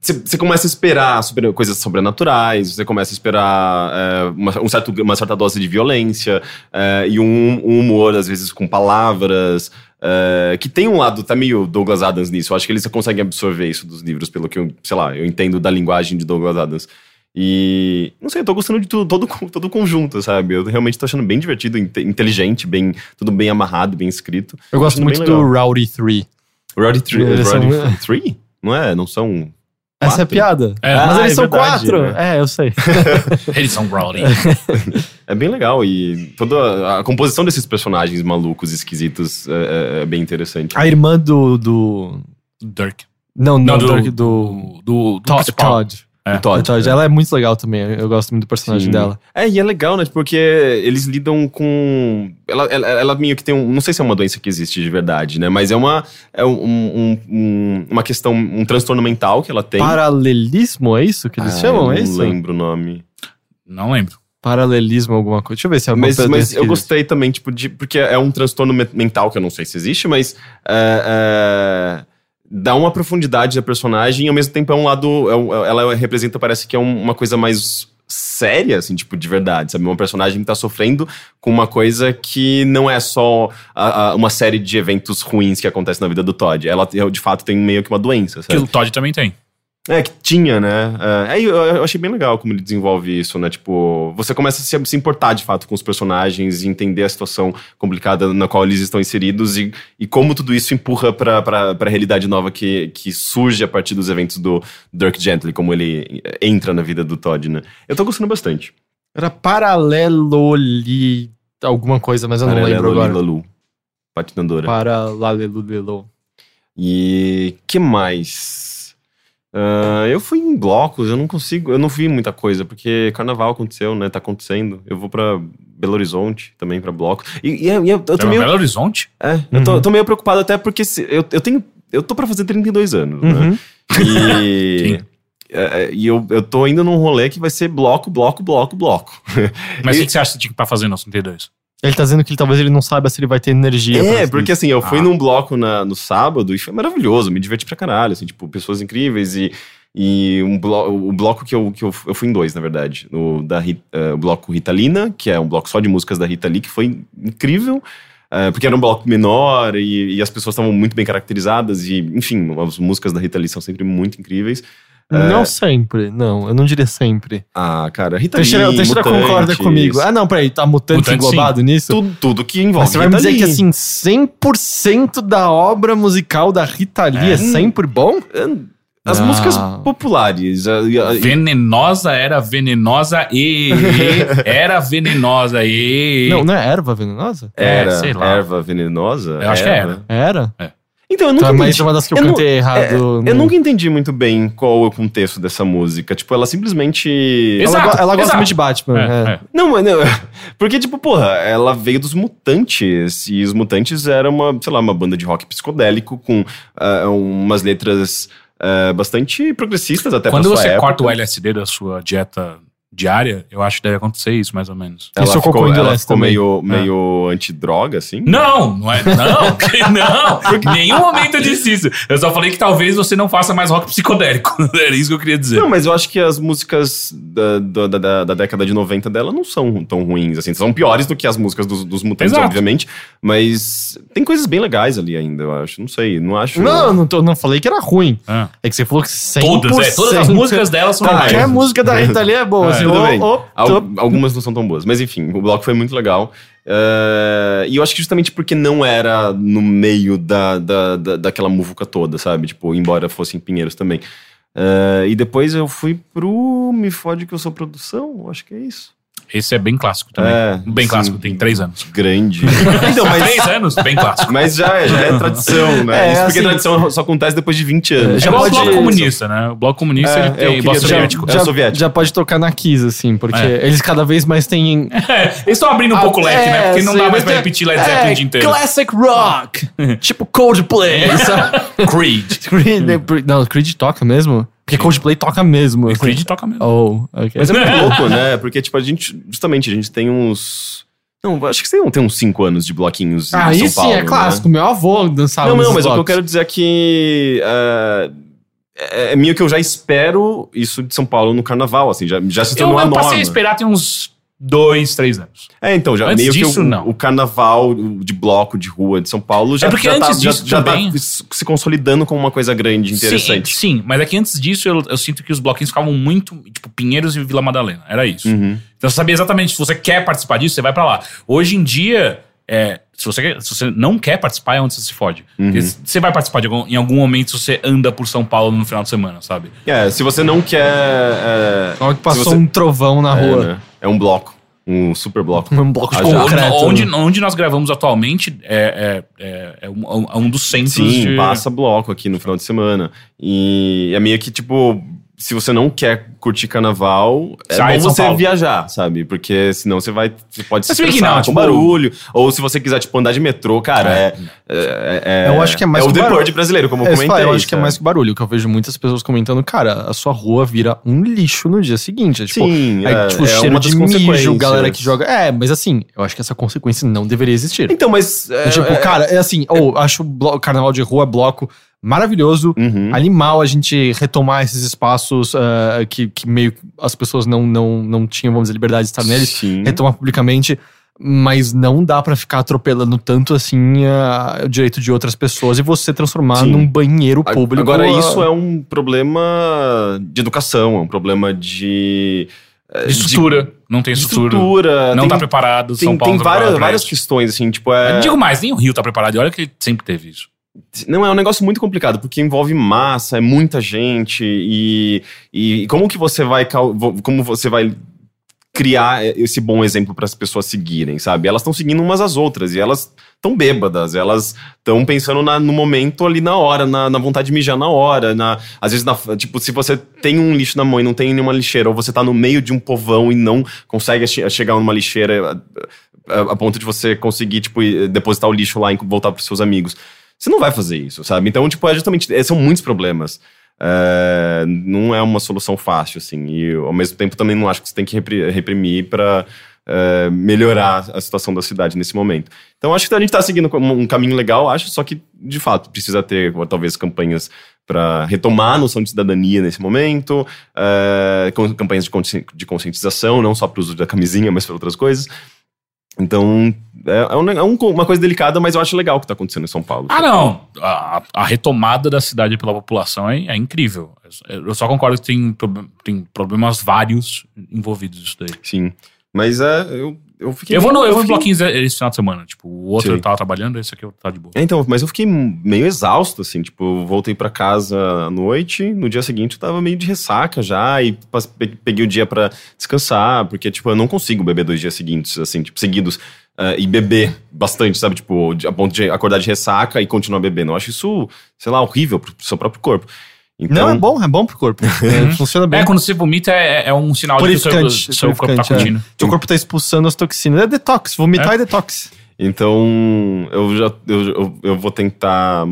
Você você começa a esperar sobre- coisas sobrenaturais, você começa a esperar é, uma, um certo, uma certa dose de violência, é, e um, um humor, às vezes, com palavras. é, que tem um lado, tá meio Douglas Adams nisso. Eu acho que eles conseguem absorver isso dos livros, pelo que eu, sei lá, eu entendo da linguagem de Douglas Adams. E não sei, eu tô gostando de tudo, todo, todo o conjunto, sabe? Eu realmente tô achando bem divertido, inte- inteligente, bem, tudo bem amarrado, bem escrito. Eu gosto muito do legal. Rowdy 3. Rowdy 3, Eles são- Rowdy 3? Não é? Não são. Essa é a Quatro? piada. É. Mas Ah, eles é são verdade, quatro. né? É, eu sei. Eles são Rowdy. É bem legal e toda a, a composição desses personagens malucos, esquisitos, é, é- é bem interessante. A irmã do. do... Dirk. Não, não, Não, do, do- do, Do, do, do Todd. Todd. É. O Todd, Todd. é. Ela é muito legal também. Eu gosto muito do personagem Sim. dela. É, e é legal, né? Porque eles lidam com. Ela, ela, ela meio que tem um. Não sei se é uma doença que existe de verdade, né? Mas é uma. É um, um- um- uma questão, um transtorno mental que ela tem. Paralelismo, é isso que eles Ah, chamam? eu É não isso? lembro o nome. Não lembro. Paralelismo, alguma coisa. Deixa eu ver se é uma Mas, coisa mas eu gostei também, tipo, de. Porque é um transtorno me- mental que eu não sei se existe, mas. é, é, dá uma profundidade da personagem e ao mesmo tempo é um lado. é um- ela representa, parece que é um- uma coisa mais séria, assim, tipo, de verdade, sabe? Uma personagem que tá sofrendo com uma coisa que não é só a- a- uma série de eventos ruins que acontecem na vida do Todd. Ela, de fato, tem meio que uma doença, Que sabe? o Todd também tem. É, que tinha, né? É, aí eu, eu achei bem legal como ele desenvolve isso, né? Tipo, você começa a se, importar de fato com os personagens e entender a situação complicada na qual eles estão inseridos e, e como tudo isso empurra pra, pra, pra realidade nova que, que surge a partir dos eventos do Dirk Gently, como ele entra na vida do Todd, né? Eu tô gostando bastante. Era paraleloli... Alguma coisa, mas eu não lembro agora. Lilalu, Patinadora. Paralelolelo. E que mais? Ah, eu fui em blocos, eu não consigo, eu não vi muita coisa, porque carnaval aconteceu, né? Tá acontecendo. Eu vou pra Belo Horizonte também pra bloco. E, e eu, eu, tô É meio. Belo Horizonte? É, eu, tô, Uhum. eu tô meio preocupado até porque se- eu, eu tenho. Eu tô pra fazer 32 anos, né? Uhum. E. é, é, e eu, eu tô indo num rolê que vai ser bloco, bloco, bloco, bloco. Mas o que você acha que tinha pra fazer no 32? Ele tá dizendo que ele, talvez ele não saiba se ele vai ter energia. É, porque assim, eu fui Ah. num bloco na- no sábado e foi maravilhoso, me diverti pra caralho, assim, tipo, pessoas incríveis e, e um blo o bloco que, eu, que eu, eu fui em dois, na verdade. No, da, Ri- eh, o bloco Ritalina, que é um bloco só de músicas da Rita Lee, que foi incrível, eh, porque era um bloco menor e, e as pessoas estavam muito bem caracterizadas e, enfim, as músicas da Rita Lee são sempre muito incríveis. Não sempre, não. Eu não diria sempre. Ah, cara, Rita Teixeira, Lee, o Teixeira Mutantes, concorda comigo. Ah, não, peraí. Tá mutante, Mutante, englobado nisso? Tudo, tudo que envolve Mas você vai me dizer que Lee. assim, 100% da obra musical da Rita Lee é, É. sempre bom? As Não. músicas populares. Venenosa era venenosa e. era venenosa e. Não, não é erva venenosa? É, Era sei lá. erva venenosa? Eu acho que era. Era? Então, eu Então nunca é mais entendi. uma das que eu, Eu não- cantei errado. É, no- eu nunca entendi muito bem qual é o contexto dessa música. Tipo, ela simplesmente. Ela, Exato, go- ela gosta exato. muito de Batman. É, é. é. Não, mas não. Porque, tipo, porra, ela veio dos Mutantes. E os Mutantes era uma, sei lá, uma banda de rock psicodélico com ah, umas letras ah, bastante progressistas até Quando pra sua você época. corta o LSD da sua dieta diária, eu acho que deve acontecer isso, mais ou menos. Ela Esse é o ficou, cocô ela ficou também. meio, meio antidroga, assim. Não, não é. Não, não. Em nenhum momento eu disse isso. Eu só falei que talvez você não faça mais rock psicodélico. Era isso que eu queria dizer. Não, mas eu acho que as músicas da, da, da, da década de 90 dela não são tão ruins, assim. São piores do que as músicas dos, dos Mutantes, Exato. obviamente. Mas tem coisas bem legais ali ainda, eu acho. Não sei, não acho... Não, não, tô- não falei que era ruim. Ah. É que você falou que 100%. Todas, é. Todas as músicas dela são Tá. Qualquer música da Rita Lee é boa. assim, Tudo bem. Al- Algumas não são tão boas. Mas enfim, o bloco foi muito legal. Eh, e eu acho que justamente porque não era no meio da, da, da, daquela muvuca toda, sabe? Tipo, embora fosse em Pinheiros também. Eh, e depois eu fui pro Me Fode Que Eu Sou Produção, acho que é isso. Esse é bem clássico também. É, bem sim. clássico, tem três anos. Grande. então, mas, Três anos? Bem clássico. mas já, é- já é tradição, né? É, isso porque assim- tradição só acontece depois de 20 anos. É Já igual pode- o bloco comunista, né? O bloco comunista É, ele eu tem queria soviético. É o soviético. já pode tocar na Kiss, assim, porque É. eles cada vez mais têm. É, eles estão abrindo um pouco o leque, né? Porque não dá mais pra é- repetir Led Zeppelin é, o dia inteiro. Classic rock! tipo Coldplay, sabe? Creed. Creed, não, Creed toca mesmo? Porque Coldplay toca mesmo. assim. Creed toca mesmo. Oh, ok. Mas é muito louco, né? Porque, tipo, a gente, justamente, a gente tem uns. Não, acho que você não tem uns 5 anos de bloquinhos em Aí São sim, Paulo. é né? clássico. Meu avô dançava Não, não, mas o que eu blocos. quero dizer é que. é, é, é meio que eu já espero isso de São Paulo no carnaval, assim, já, já se Eu, tornou a eu norma. passei a esperar tem uns dois, três anos. É, então, já Antes meio que disso, o, não. o carnaval de bloco de rua de São Paulo já, É porque já, tá, antes já, disso já tá também- se se consolidando como uma coisa grande, interessante. Sim, sim, mas é que antes disso eu, eu sinto que os bloquinhos ficavam muito, tipo, Pinheiros e Vila Madalena. Era isso. Uhum. Então você sabia exatamente, se você quer participar disso, você vai pra lá. Hoje em dia, é, se, você, se você não quer participar, é onde você se fode. Uhum. Porque Você vai participar de algum, em algum momento se você anda por São Paulo no final de semana, sabe? É, se você não quer. É, Logo que passou você- um trovão na é, rua. né? É um bloco. Um super bloco. Um bloco de Ah, já. concreto. Onde, onde nós gravamos atualmente é, é, é, é um, é um dos centros Sim, de... passa bloco aqui no final de semana. E é meio que, tipo, se você não quer curtir carnaval, é Sai bom de você Paulo. viajar, sabe? Porque senão você vai. Você pode se estressar não, com tipo- barulho. Ou se você quiser, tipo, andar de metrô, cara, é. é, é- Eu acho que é mais É o que o deporte barulho. brasileiro, como eu É, comentei. eu acho que é mais que barulho, que eu vejo muitas pessoas comentando, cara, a sua rua vira um lixo no dia seguinte. É, tipo, Sim, aí, é, tipo, é cheiro uma de mijo, galera que joga. É, mas assim, eu acho que essa consequência não deveria existir. Então, mas. é, tipo, é- cara, é assim, ou acho carnaval de rua bloco maravilhoso. Uhum. Animal a gente retomar esses espaços ah, que, que meio que as pessoas não, não, não tinham, vamos dizer, liberdade de estar neles, Sim. retomar publicamente. Mas não dá pra ficar atropelando tanto assim ah, o direito de outras pessoas e você transformar Sim. num banheiro A- público. Agora, ah, isso é um problema de educação, é um problema de. é, De estrutura. não tem de estrutura. estrutura. Não tem, tá preparado. tem, São Paulo tem tá várias, várias questões, assim, tipo, é. Eu Digo mais, nem o Rio tá preparado. E olha que ele sempre teve isso. Não, é um negócio muito complicado, porque envolve massa, é muita gente, e, e como que você vai. Como você vai criar esse bom exemplo para as pessoas seguirem, sabe? Elas estão seguindo umas às outras, e elas estão bêbadas, elas estão pensando na- no momento ali na hora, na, na vontade de mijar na hora, na, às vezes, na, tipo, se você tem um lixo na mão e não tem nenhuma lixeira, ou você tá no meio de um povão e não consegue che- chegar numa lixeira a, a- a ponto de você conseguir, tipo, depositar o lixo lá e voltar pros seus amigos. Você não vai fazer isso, sabe? Então, tipo, é justamente. é, São muitos problemas. É, não é uma solução fácil, assim. E ao mesmo tempo também não acho que você tem que repri- reprimir para melhorar a situação da cidade nesse momento. Então acho que a gente está seguindo um caminho legal, acho, só que de fato precisa ter talvez campanhas para retomar a noção de cidadania nesse momento, é, campanhas de conscientização, não só para o uso da camisinha, mas para outras coisas. Então, é, é um- é um- uma coisa delicada, mas eu acho legal o que está acontecendo em São Paulo. Ah, não. A, a retomada da cidade pela população é, é incrível. Eu só concordo que tem, tem problemas vários envolvidos nisso daí. Sim. Mas é, eu, eu fiquei. Eu vou, no, eu vou em fiquei- bloquinhos esse final de semana. Tipo, o outro Sim. eu tava trabalhando, esse aqui eu tá de boa. É, Então, mas eu fiquei meio exausto, assim, tipo, eu voltei pra casa à noite, no dia seguinte eu tava meio de ressaca já, e peguei o dia pra descansar, porque, tipo, eu não consigo beber dois dias seguintes, assim, tipo, seguidos. eh, e beber bastante, sabe? Tipo, a ponto de acordar de ressaca e continuar bebendo. Eu acho isso, sei lá, horrível pro seu próprio corpo. Então, Não, é bom, é bom pro corpo. É, funciona bem. É, quando você vomita é, é um sinal de que o seu, seu corpo tá é. curtindo. Seu corpo tá expulsando as toxinas. É detox. Vomitar é, detox. Então, eu já eu, eu, eu vou tentar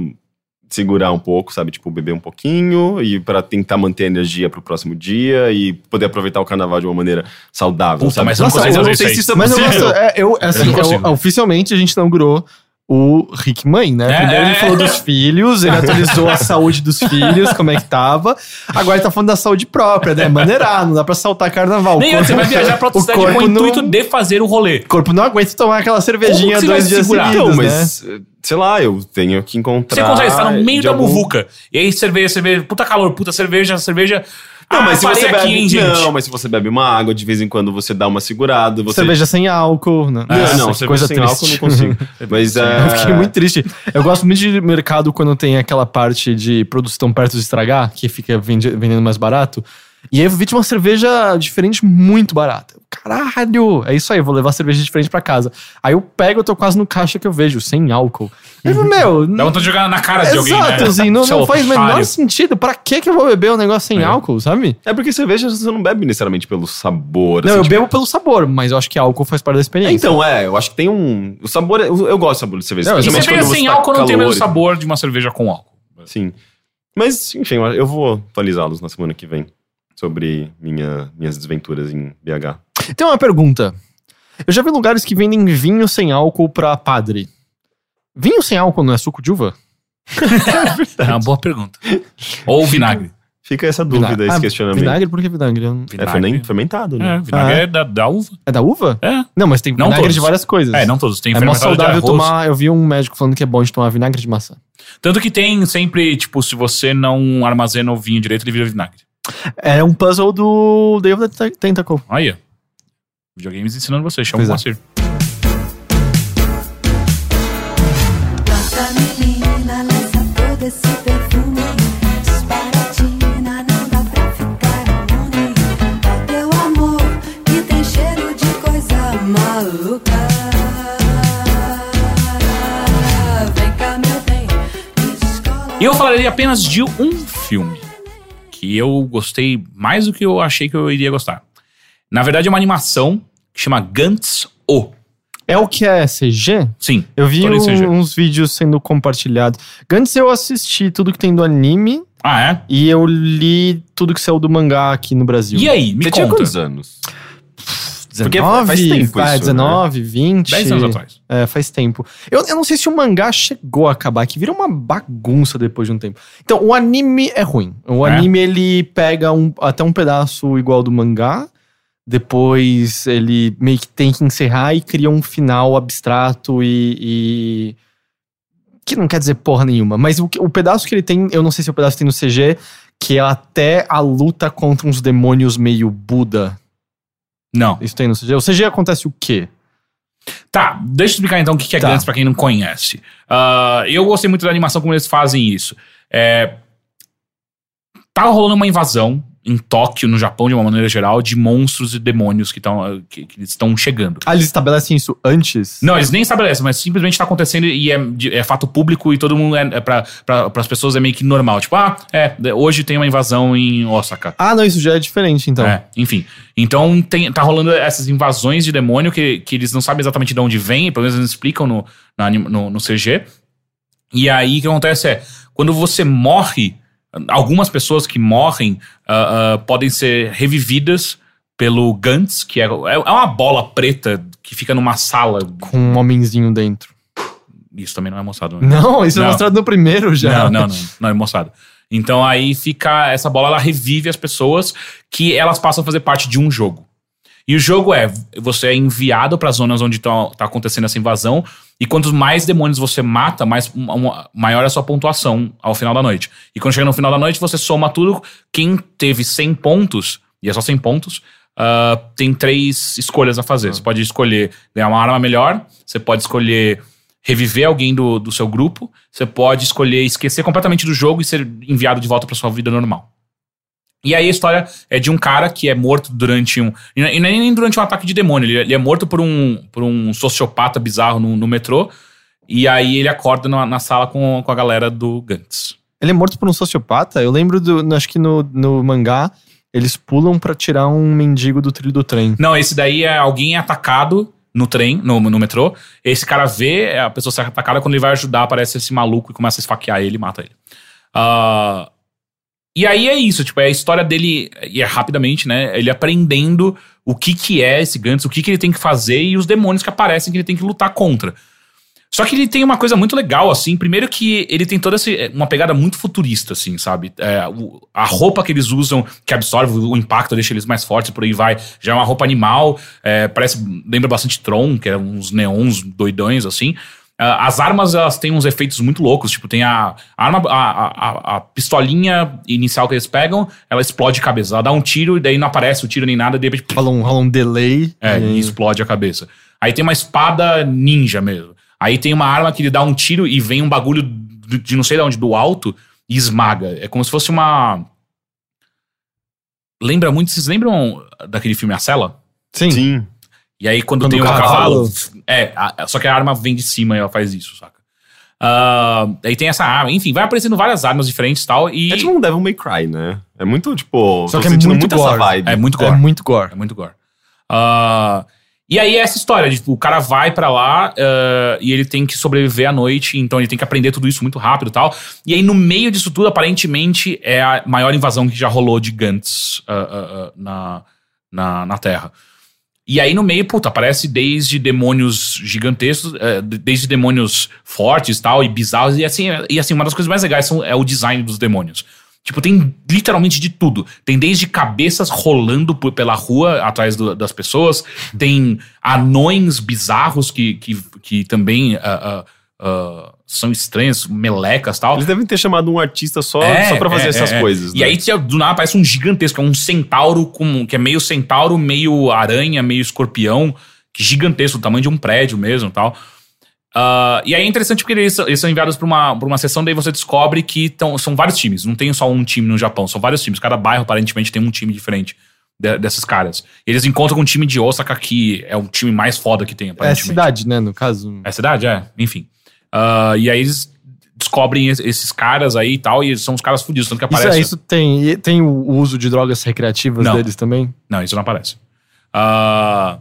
segurar um pouco, sabe? Tipo, beber um pouquinho e para tentar manter a energia pro próximo dia e poder aproveitar o carnaval de uma maneira saudável, Puta, sabe? mas eu não Nossa, consigo eu não sei se isso é Mas eu gosto. É, eu, assim, não consigo. eu- oficialmente a gente inaugurou o Rick Mãe, né? É, Primeiro ele é. falou dos filhos, ele atualizou a saúde dos filhos, como é que tava. Agora ele tá falando da saúde própria, né? Maneirar, não dá pra saltar carnaval. Nem O antes, você vai corpo- viajar pra outra cidade corpo com o não- intuito de fazer o rolê. O corpo não aguenta tomar aquela cervejinha Como que você vai dois dias seguidos, Então, né? mas, eh, sei lá, eu tenho que encontrar. Você consegue, você tá no meio da algum- muvuca. E aí cerveja, cerveja, puta calor, puta cerveja, cerveja. Não, Ah, mas se você aqui, bebe. hein, gente? Não, mas se você bebe uma água, de vez em quando você dá uma segurada. Você... Cerveja sem álcool. Né? Não, Nossa, não, coisa sem triste. álcool eu não consigo. Mas é. Eu fiquei muito triste. Eu gosto muito de mercado quando tem aquela parte de produtos tão perto de estragar, que fica vendendo mais barato. E aí eu vi de uma cerveja diferente muito barata. Caralho! É isso aí, eu vou levar cerveja diferente pra casa. Aí eu pego, eu tô quase no caixa que eu vejo, sem álcool. Eu falo, meu. Dá vontade de jogar na cara de alguém, Exato, né? assim, não, não faz o menor sentido. Pra que que eu vou beber um negócio sem É. álcool, sabe? É porque cerveja você não bebe necessariamente pelo sabor. Não, assim, eu tipo- bebo pelo sabor, mas eu acho que álcool faz parte da É, experiência. então, é, eu acho que tem um. O sabor. Eu, eu gosto do sabor de cerveja. Não, E cerveja sem tá álcool não tem o mesmo sabor de uma cerveja com álcool. Sim. Mas, enfim, eu vou atualizá-los na semana que vem sobre minha, minhas desventuras em BH. Tem uma pergunta. Eu já vi lugares que vendem vinho sem álcool pra padre. Vinho sem álcool não é suco de uva? É uma boa pergunta. Ou vinagre. Fica essa dúvida, esse Ah, questionamento. Vinagre? Por que vinagre? Não- É fermen- fermentado, né? É, vinagre Ah, é? é da, da uva. É da uva? É. Não, mas tem Não vinagre todos. de várias coisas. É, não todos. Tem É mais saudável tomar. Eu vi um médico falando que é bom de tomar vinagre de maçã. Tanto que tem sempre, tipo, se você não armazena o vinho direito, ele vira vinagre. É um puzzle do Day of the Tentacle. Aí, ó. Videogames ensinando você, chama o é. Moacir. Nossa menina lança todo esse perfume Disparatina, não dá pra ficar imune É teu amor que tem cheiro de coisa maluca Vem cá meu bem, escola E eu falaria apenas de um filme que eu gostei mais do que eu achei que eu iria gostar. Na verdade, é uma animação que chama Gantz O. É o que é CG? Sim. Eu vi um- uns vídeos sendo compartilhados. Antes eu assisti tudo que tem do anime Ah, é? e eu li tudo que saiu do mangá aqui no Brasil. E aí, me Você tinha conta. quantos anos? 19, Porque faz tempo isso, né? 19, 20. 10 anos atrás. É, faz tempo. Eu, eu não sei se o mangá chegou a acabar, que vira uma bagunça depois de um tempo. Então, o anime é ruim. O É? anime, ele pega um- até um pedaço igual do mangá, depois ele meio que tem que encerrar e cria um final abstrato e... e- que não quer dizer porra nenhuma, mas o, o pedaço que ele tem, eu não sei se o pedaço tem no CG, que é até a luta contra uns demônios meio Buda. Não. Isso tem no CG? O CG acontece o quê? Tá, deixa eu explicar então o que é Tá. Gantz pra quem não conhece. Ah, eu gostei muito da animação como eles fazem isso. É, tá rolando uma invasão em Tóquio, no Japão, de uma maneira geral, de monstros e demônios que, tão, que, que estão chegando. Ah, eles estabelecem isso antes? Não, eles nem estabelecem, mas simplesmente tá acontecendo e é, é fato público e todo mundo é, é pra, pra, pras pessoas é meio que normal. Tipo, ah, é, hoje tem uma invasão em Osaka. Ah, não, isso já é diferente, então. É, enfim. Então tem, tá rolando essas invasões de demônio que, que eles não sabem exatamente de onde vem, pelo menos eles explicam no, na no, no CG. E aí o que acontece é, quando você morre, algumas pessoas que morrem ah, ah, podem ser revividas pelo Gantz, que é, é uma bola preta que fica numa sala. Com um homenzinho dentro. Isso também não é mostrado. né? Não, isso é Não. mostrado no primeiro já. Não, não, não, não é mostrado. Então aí fica. Essa bola ela revive as pessoas que elas passam a fazer parte de um jogo. E o jogo é: você é enviado para zonas onde tá, tá acontecendo essa invasão, e quantos mais demônios você mata, mais, uma- maior é a sua pontuação ao final da noite. E quando chega no final da noite, você soma tudo. Quem teve 100 pontos, e é só 100 pontos, ah, tem três escolhas a fazer. Você pode escolher ganhar uma arma melhor, você pode escolher reviver alguém do, do seu grupo, você pode escolher esquecer completamente do jogo e ser enviado de volta para sua vida normal. E aí a história é de um cara que é morto durante um. E nem- e nem durante um ataque de demônio. Ele, é morto por um, por um sociopata bizarro no, no metrô. E aí ele acorda na, na sala com, com a galera do Gantz. Ele é morto por um sociopata? Eu lembro do. Acho que no, no mangá, eles pulam pra tirar um mendigo do trilho do trem. Não, esse daí é alguém atacado no trem, no, no metrô. Esse cara vê a pessoa ser atacada, quando ele vai ajudar, aparece esse maluco e começa a esfaquear ele e mata ele. Ah, e aí é isso, tipo, é a história dele, e é rapidamente, né? Ele aprendendo o que que é esse Gantz, o que que ele tem que fazer e os demônios que aparecem que ele tem que lutar contra. Só que ele tem uma coisa muito legal, assim. Primeiro que ele tem toda essa, uma pegada muito futurista, assim, sabe? É, o- a roupa que eles usam, que absorve o impacto, deixa eles mais fortes, por aí vai. Já é uma roupa animal, é, parece, lembra bastante Tron, que é uns neons doidões, assim. Ah, as armas, elas têm uns efeitos muito loucos. Tipo, tem a, a arma, a, a, a- pistolinha inicial que eles pegam, ela explode a cabeça. Ela dá um tiro e daí não aparece o tiro nem nada, de repente Rola um, rola um delay. é, e- e explode a cabeça. Aí tem uma espada ninja mesmo. Aí tem uma arma que ele dá um tiro e vem um bagulho de, de não sei de onde, do alto, e esmaga. É como se fosse uma. Lembra muito. Vocês lembram daquele filme A Cela? Sim. Sim. E aí quando, Quando tem o um cavalo. cavalo- É, a- só que a arma vem de cima e ela faz isso, saca? Ah, aí tem essa arma. Enfim, vai aparecendo várias armas diferentes e tal. E É tipo um Devil May Cry, né? É muito, tipo. Só tô que é muito muito essa gore. vibe. é muito É gore. muito gore. É muito gore. Ah, e aí é essa história, de, tipo, o cara vai pra lá ah, e ele tem que sobreviver à noite, então ele tem que aprender tudo isso muito rápido e tal. E aí no meio disso tudo, aparentemente, é a maior invasão que já rolou de Gantz ah, na, na, na Terra. E aí no meio, puta, aparece desde demônios gigantescos, eh, de- desde demônios fortes tal, e bizarros, e assim, e assim, uma das coisas mais legais são, é o design dos demônios. Tipo, tem literalmente de tudo. Tem desde cabeças rolando por- pela rua atrás do- das pessoas, tem anões bizarros que, que, que também ah, ah, ah, são estranhos, melecas e tal. Eles devem ter chamado um artista só, É, só pra fazer é, essas é, é. coisas. E né? aí do nada aparece um gigantesco, é um centauro com, que é meio centauro, meio aranha, meio escorpião, que gigantesco, do tamanho de um prédio mesmo e tal. Ah, e aí é interessante porque eles, são- eles são enviados pra uma, pra uma sessão, daí você descobre que tão, são vários times, não tem só um time no Japão, são vários times. Cada bairro aparentemente tem um time diferente de- desses caras. Eles encontram com um time de Osaka, que é o time mais foda que tem, É aparentemente. cidade, né? No caso. É cidade, é. Enfim. Ah, e aí eles descobrem es- esses caras aí e tal, e são os caras fudidos, tanto que Isso, aparece. é, isso tem. Tem o uso de drogas recreativas Não. deles também? Não, isso não aparece. Ah,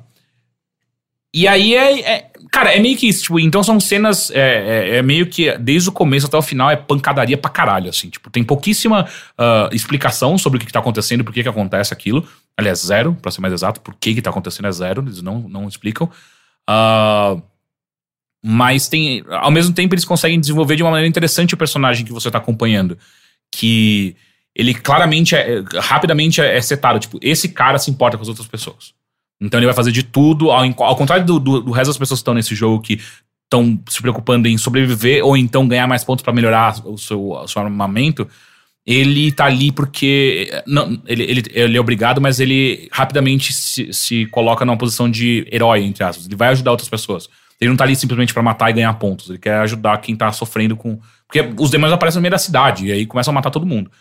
e aí é, é- Cara, é meio que isso. Tipo, então são cenas. É, é- é meio que desde o começo até o final é pancadaria pra caralho, assim. Tipo, tem pouquíssima ah, explicação sobre o que, que tá acontecendo, por que, que acontece aquilo. Aliás, zero, pra ser mais exato. Por que, que tá acontecendo é zero, eles não, não explicam. Ah, mas tem. Ao mesmo tempo, eles conseguem desenvolver de uma maneira interessante o personagem que você tá acompanhando. Que ele claramente, é, rapidamente é, é setado. Tipo, esse cara se importa com as outras pessoas. Então ele vai fazer de tudo, ao, ao contrário do, do, do resto das pessoas que estão nesse jogo que estão se preocupando em sobreviver ou então ganhar mais pontos pra melhorar o seu, o seu armamento. Ele tá ali porque. Não, ele, ele, ele é obrigado, mas ele rapidamente se, se coloca numa posição de herói, entre aspas. Ele vai ajudar outras pessoas. Ele não tá ali simplesmente pra matar e ganhar pontos. Ele quer ajudar quem tá sofrendo com. Porque os demônios aparecem no meio da cidade e aí começam a matar todo mundo.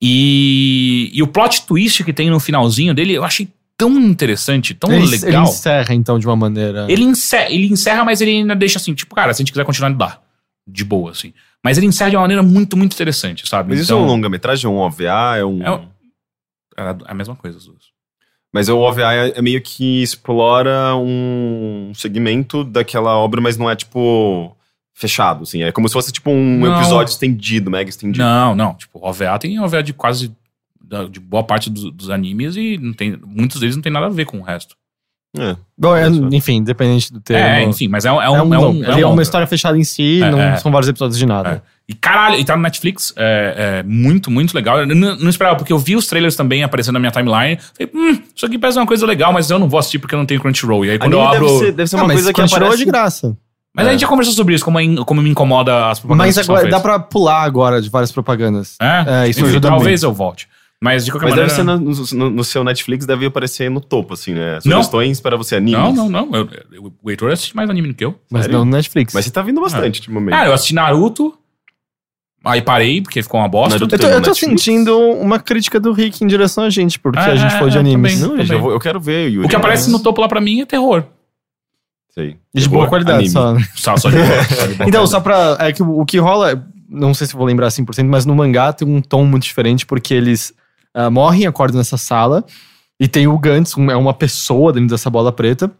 E, e o plot twist que tem no finalzinho dele, eu achei tão interessante, tão ele, ele legal. encerra, então, de uma maneira. Ele encerra, ele encerra, mas ele ainda deixa assim, tipo, cara, se a gente quiser continuar, dá. De boa, assim. Mas ele encerra de uma maneira muito, muito interessante, sabe? Mas isso é um longa-metragem, é um OVA, é um. É É a mesma coisa, as duas. Mas o OVA é, é meio que explora um segmento daquela obra, mas não é tipo fechado, assim. É como se fosse tipo um Não. episódio estendido, mega estendido. Não, não. Tipo, OVA tem OVA de quase. da- de boa parte dos, dos animes e não tem, muitos deles não tem nada a ver com o resto. É. Bom, é, enfim, independente do termo. É, enfim, mas é um. É, um, É, um, é, um, é é um uma história fechada em si, É, não é. são vários episódios de nada. É. E caralho, e tá no Netflix, é, é muito, muito legal. Eu não, não esperava, porque eu vi os trailers também aparecendo na minha timeline. Falei, hum, isso aqui parece uma coisa legal, mas eu não vou assistir porque eu não tenho Crunchyroll. E aí quando eu Anime abro. deve ser, deve ser Ah, uma mas coisa que Crunchyroll aparece... é de graça. Mas a gente já conversou sobre isso, como, in- como me incomoda as propagandas. Mas agora dá pra pular agora de várias propagandas. É, É, isso Enfim, ajuda Talvez eu volte. Mas de qualquer Mas deve maneira. ser no, no- no seu Netflix, deve aparecer no topo, assim, né? Sugestões para você animes. Não, não, não. Eu, eu- o Heitor assiste mais anime do que eu. Mas Sério? não no Netflix. Mas você tá vindo bastante, ultimamente. Cara, eu assisti Naruto. Aí parei, porque ficou uma bosta. Não, Eu tô, eu tô sentindo uma crítica do Rick em direção a gente, porque É, a gente falou de é, animes. também. Não, gente, eu, vou- eu quero ver, Yuri. O que aparece no topo lá pra mim é terror. Sei. De boa qualidade, Anime. só. Só, só de boa. só de boa Então, só pra. É que o, o que rola, não sei se eu vou lembrar 100%, mas no mangá tem um tom muito diferente, porque eles ah, morrem, acordam nessa sala, e tem o Gantz, um- é uma pessoa dentro dessa bola preta.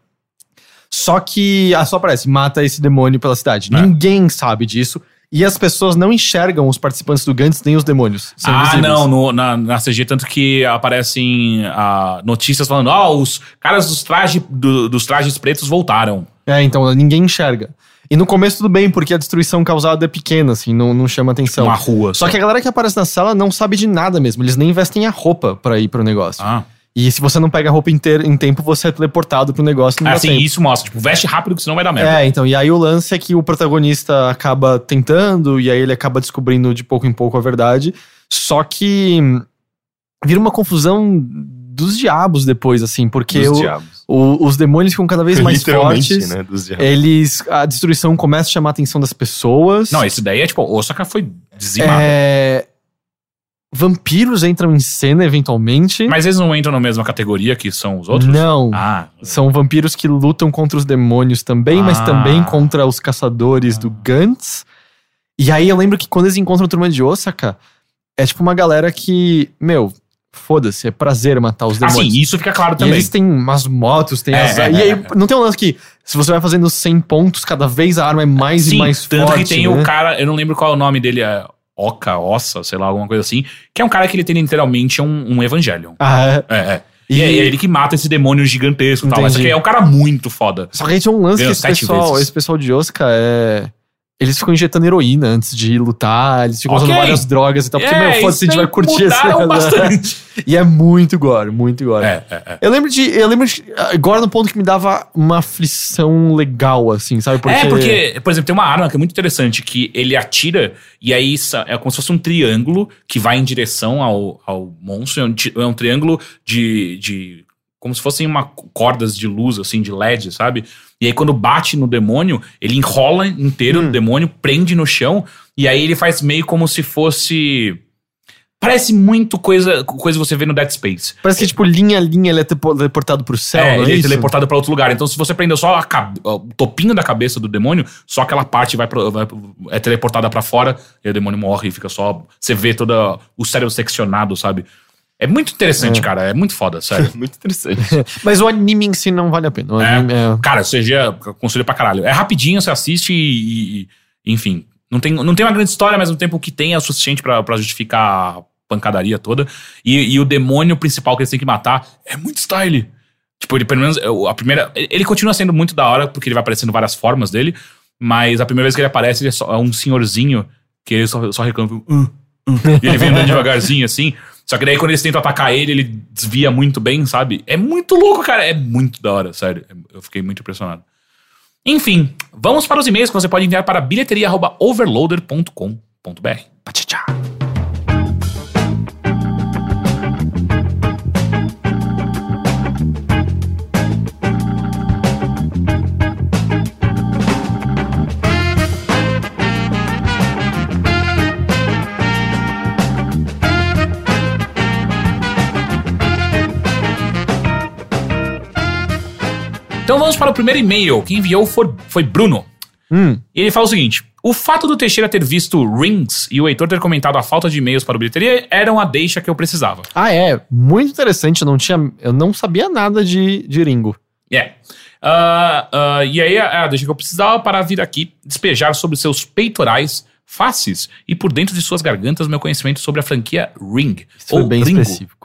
Só que ah, só aparece, mata esse demônio pela cidade. É. Ninguém sabe disso. E as pessoas não enxergam os participantes do Gantz nem os demônios. Ah, invisíveis. não, no- na, na CG, tanto que aparecem ah, notícias falando: ó, os caras dos, traje, do- dos trajes pretos voltaram. É, então ninguém enxerga. E no começo tudo bem, porque a destruição causada é pequena, assim, não, não chama atenção. Uma rua. Só que a galera que aparece na sala não sabe de nada mesmo. Eles nem vestem a roupa pra ir pro negócio. Ah, E se você não pega a roupa inteira em tempo, você é teleportado pro negócio e não assim, tempo. isso mostra. Tipo, veste rápido que senão vai dar merda. É, então, e aí o lance é que o protagonista acaba tentando, e aí ele acaba descobrindo de pouco em pouco a verdade. Só que vira uma confusão dos diabos depois, assim, porque Dos o- diabos. o- os demônios ficam cada vez mais Literalmente, fortes. né? Dos diabos. Eles. A destruição começa a chamar a atenção das pessoas. Não, esse daí é tipo, Osaka foi dizimado. É, Vampiros entram em cena eventualmente. Mas eles não entram na mesma categoria que são os outros? Não. Ah, São vampiros que lutam contra os demônios também, mas Ah. também contra os caçadores do Gantz. E aí eu lembro que quando eles encontram a turma de Osaka, é tipo uma galera que, meu, foda-se, é prazer matar os demônios. assim, isso fica claro E também. eles têm umas motos, tem É, as. é, e aí é, é. não tem um lance que, se você vai fazendo 100 pontos, cada vez a arma é mais Sim, e mais tanto forte. que tem né? o cara, eu não lembro qual é o nome dele, é Oca, Ossa, sei lá, alguma coisa assim, que é um cara que ele tem literalmente um, um Evangelion. Ah, é. É, é. E- E, é ele que mata esse demônio gigantesco e tal. Mas é um cara muito foda. Só que aí tinha um lance que esse pessoal, vezes. esse pessoal de Osaka é. Eles ficam injetando heroína antes de lutar, eles ficam usando Ok. várias drogas e tal. Porque, É, meu, foda-se, a gente vai curtir mudaram bastante. e é muito gore, muito gore. É, é, é. Eu lembro de. Eu lembro de. Agora no ponto que me dava uma aflição legal, assim, sabe? É, porque, por exemplo, tem uma arma que é muito interessante, que ele atira e aí é como se fosse um triângulo que vai em direção ao, ao monstro. É um, é um triângulo de, de. Como se fossem uma cordas de luz, assim, de LED, sabe? E aí, quando bate no demônio, ele enrola inteiro no demônio, prende no chão, e aí ele faz meio como se fosse. Parece muito coisa, coisa que você vê no Dead Space. Parece que, tipo, linha a linha ele é telepo- teleportado pro céu. É, não ele é isso? teleportado pra outro lugar. Então, se você prendeu só a cabe- o topinho da cabeça do demônio, só aquela parte vai, pro- vai- é teleportada pra fora e o demônio morre e fica só. Você vê todo o cérebro seccionado, sabe? É muito interessante, cara. É muito foda, sério. Muito interessante. Mas o anime em si não vale a pena. O É. anime é- Cara, eu aconselho pra caralho. É rapidinho, você assiste e. e- enfim. Não tem, não tem uma grande história, mas o tempo que tem é o suficiente pra, pra justificar a pancadaria toda. E, e o demônio principal que eles têm que matar é muito style. Tipo, ele pelo menos. A primeira. Ele continua sendo muito da hora, porque ele vai aparecendo várias formas dele. Mas a primeira vez que ele aparece, ele é, só, é um senhorzinho que ele só, só reclama. "Uh, uh", e ele vem andando devagarzinho assim. Só que daí quando eles tentam atacar ele, ele desvia muito bem, sabe? É muito louco, cara. É muito da hora, sério. Eu fiquei muito impressionado. Enfim, vamos para os e-mails que você pode enviar para bilheteria.overloader.com.br. Pachachá. Então vamos para o primeiro e-mail. Quem enviou foi, foi Bruno. Hum. E ele fala o seguinte: o fato do Teixeira ter visto Rings e o Heitor ter comentado a falta de e-mails para o bilheteria eram a deixa que eu precisava. Ah, é. Muito interessante. Eu não tinha. Eu não sabia nada de, de Ringo. É. Ah, ah, e aí a, a deixa que eu precisava para vir aqui despejar sobre seus peitorais, faces e por dentro de suas gargantas meu conhecimento sobre a franquia Ring. Isso foi bem Ringo, específico.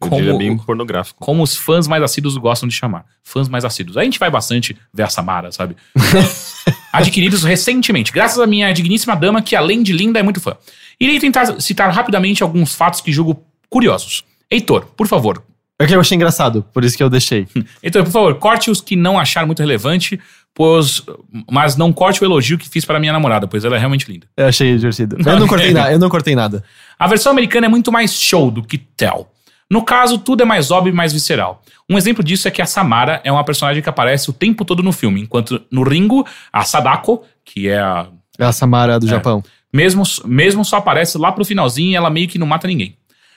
Como- diria bem pornográfico. como os fãs mais assíduos gostam de chamar. Fãs mais assíduos. A gente vai bastante ver a Samara, sabe? Adquiridos recentemente, graças à minha digníssima dama, que além de linda é muito fã. Irei tentar citar rapidamente alguns fatos que julgo curiosos. Heitor, por favor. É que eu achei engraçado, por isso que eu deixei. Heitor, por favor, corte os que não achar muito relevante, pois, mas não corte o elogio que fiz para minha namorada, pois ela é realmente linda. Eu achei divertido. Eu não cortei nada. Eu não cortei nada. A versão americana é muito mais show do que tell. No caso, tudo é mais óbvio e mais visceral. Um exemplo disso é que a Samara é uma personagem que aparece o tempo todo no filme, enquanto no Ringo, a Sadako, que é a É a Samara do Japão. Mesmo, mesmo só aparece lá pro finalzinho e ela meio que não mata ninguém.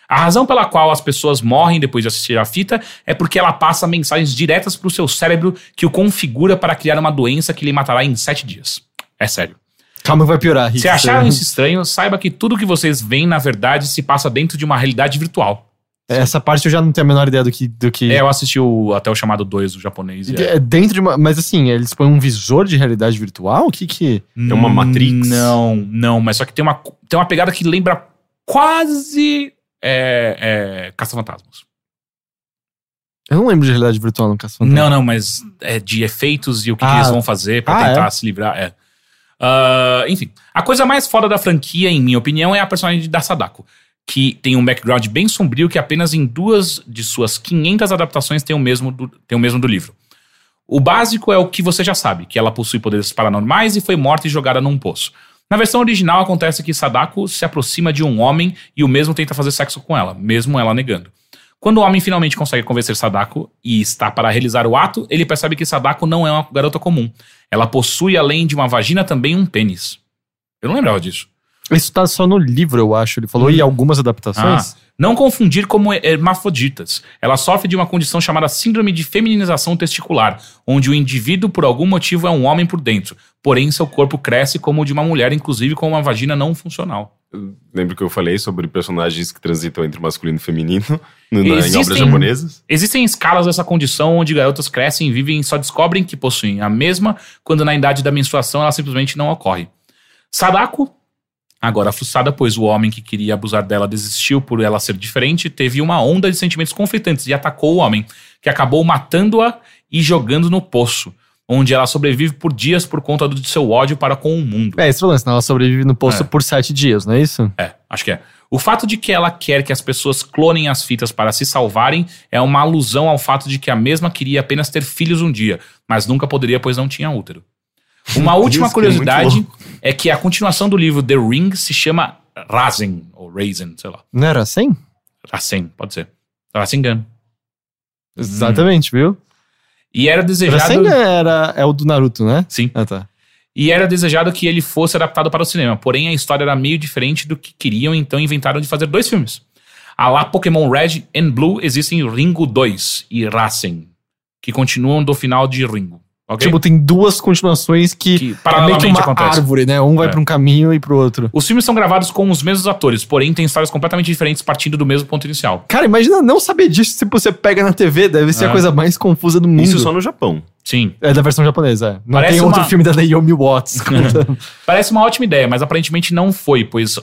A razão pela qual as pessoas morrem depois de assistir a fita é porque ela passa mensagens diretas pro seu cérebro que o configura para criar uma doença que lhe matará em sete dias. É sério. Calma, vai piorar. Se acharam isso estranho, saiba que tudo que vocês veem, na verdade, se passa dentro de uma realidade virtual. Essa parte eu já não tenho a menor ideia do que. Do que... É, eu assisti o, até o chamado 2, o japonês. e é- É dentro de uma. Mas assim, eles põem um visor de realidade virtual? O que que. É uma Matrix? Não, não, mas só que tem uma, tem uma pegada que lembra quase é, é, Caça-Fantasmas. Eu não lembro de realidade virtual no Caça Não, não, mas é de efeitos e o que, que Ah. eles vão fazer pra Ah, tentar é? se livrar. É. Ah, enfim, a coisa mais foda da franquia, em minha opinião, é a personagem da Sadako, que tem um background bem sombrio que apenas em duas de suas 500 adaptações tem o mesmo do, tem o mesmo do livro. O básico é o que você já sabe, que ela possui poderes paranormais e foi morta e jogada num poço. Na versão original acontece que Sadako se aproxima de um homem e o mesmo tenta fazer sexo com ela, mesmo ela negando. Quando o homem finalmente consegue convencer Sadako e está para realizar o ato, ele percebe que Sadako não é uma garota comum. Ela possui, além de uma vagina, também um pênis. Eu não lembrava disso. Isso tá só no livro, eu acho. Ele falou, e algumas adaptações? Ah, não confundir como hermafroditas. Ela sofre de uma condição chamada síndrome de feminização testicular, onde o indivíduo, por algum motivo, é um homem por dentro. Porém, seu corpo cresce como o de uma mulher, inclusive com uma vagina não funcional. Lembro que eu falei sobre personagens que transitam entre masculino e feminino no- na- em Existem- obras japonesas? Existem escalas dessa condição onde garotas crescem e vivem e só descobrem que possuem a mesma quando na idade da menstruação ela simplesmente não ocorre. Sadako, agora frustrada, pois o homem que queria abusar dela desistiu por ela ser diferente, teve uma onda de sentimentos conflitantes e atacou o homem, que acabou matando-a e jogando no poço, onde ela sobrevive por dias por conta do seu ódio para com o mundo. É, esse é o lance, né? Ela sobrevive no posto É. por sete dias, não é isso? É, acho que é. O fato de que ela quer que as pessoas clonem as fitas para se salvarem é uma alusão ao fato de que a mesma queria apenas ter filhos um dia, mas nunca poderia, pois não tinha útero. Uma última Isso é curiosidade louco. é que a continuação do livro The Ring se chama Rasen, ou Raisin, sei lá. Não era assim? Rasen, pode ser. Rasengan. Exatamente, viu? E era desejado. Rasengan era, é o do Naruto, né? Sim. Ah, tá. E era desejado que ele fosse adaptado para o cinema. Porém, a história era meio diferente do que queriam, então inventaram de fazer dois filmes. A lá Pokémon Red and Blue existem Ringo 2 e Racing, que continuam do final de Ringo. Ok? Tipo, tem duas continuações que, Que é meio que paralelamente uma acontecem. árvore, né? Um vai É. pra um caminho e pro outro. Os filmes são gravados com os mesmos atores, porém têm histórias completamente diferentes partindo do mesmo ponto inicial. Cara, imagina não saber disso se você pega na TV, deve ser É. a coisa mais confusa do mundo. Isso só no Japão. Sim. É da versão japonesa, é. Não Parece tem outro uma- filme da Naomi Watts. contando. Parece uma ótima ideia, mas aparentemente não foi, pois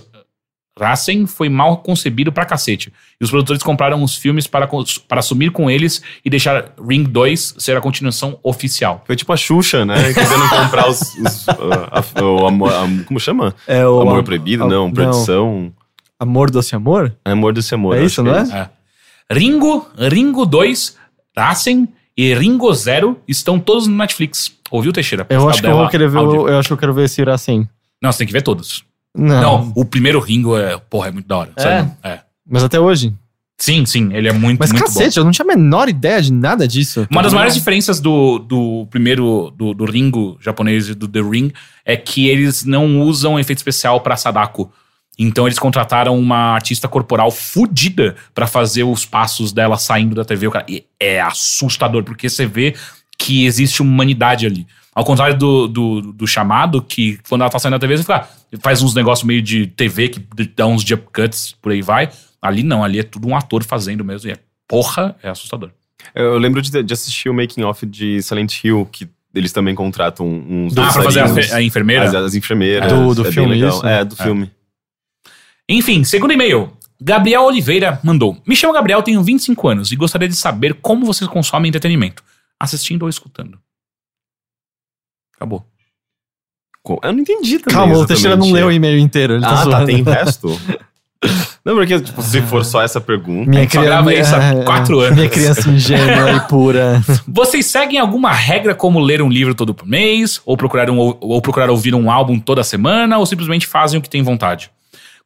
Racing foi mal concebido pra cacete. E os produtores compraram os filmes para, para assumir com eles e deixar Ring 2 ser a continuação oficial. Foi tipo a Xuxa, né? Querendo comprar os. os, a- o amor, a- como chama? é O amor proibido? Não, não. produção. Amor Doce Amor? Amor desse amor. É isso, não é? É. Ringo, Ringo 2, Racing e Ringo Zero estão todos no Netflix. Ouviu, Teixeira? Eu acho que eu querer ver, eu acho que eu quero ver esse assim. Não, você tem que ver todos. Não. Não, o primeiro Ringo é, porra, é muito da hora. É? Sério. É. Mas até hoje. Sim, sim, ele é muito, Mas muito cacete, bom. eu não tinha a menor ideia de nada disso. Uma das maiores diferenças do, do primeiro, do, do Ringo japonês e do The Ring, é que eles não usam efeito especial pra Sadako. Então eles contrataram uma artista corporal fodida pra fazer os passos dela saindo da TV. E é assustador, porque você vê que existe humanidade ali. Ao contrário do, do, do chamado, que quando ela tá saindo da TV, você fica, ah, faz uns negócios meio de TV que dá uns jump cuts, por aí vai. Ali não, ali é tudo um ator fazendo mesmo. E é porra, é assustador. Eu lembro de, de assistir o making off de Silent Hill, que eles também contratam uns Ah, pra fazer a, a enfermeira? as, as enfermeiras. Do- do é filme, legal. isso? É, do filme. Enfim, segundo e-mail. Gabriel Oliveira mandou. Me chamo Gabriel, tenho 25 anos e gostaria de saber como vocês consomem entretenimento. Assistindo ou escutando. Acabou. Eu não entendi também. Calma, o. Teixeira não leu o e-mail inteiro. Ele tá Ah, tá, zoando. tem resto? Não, porque tipo, se for só essa pergunta. Minha gente só criança, grava isso há quatro anos. Minha criança ingênua e pura. Vocês seguem alguma regra como ler um livro todo por mês, ou procurar, um, ou procurar ouvir um álbum toda semana, ou simplesmente fazem o que têm vontade?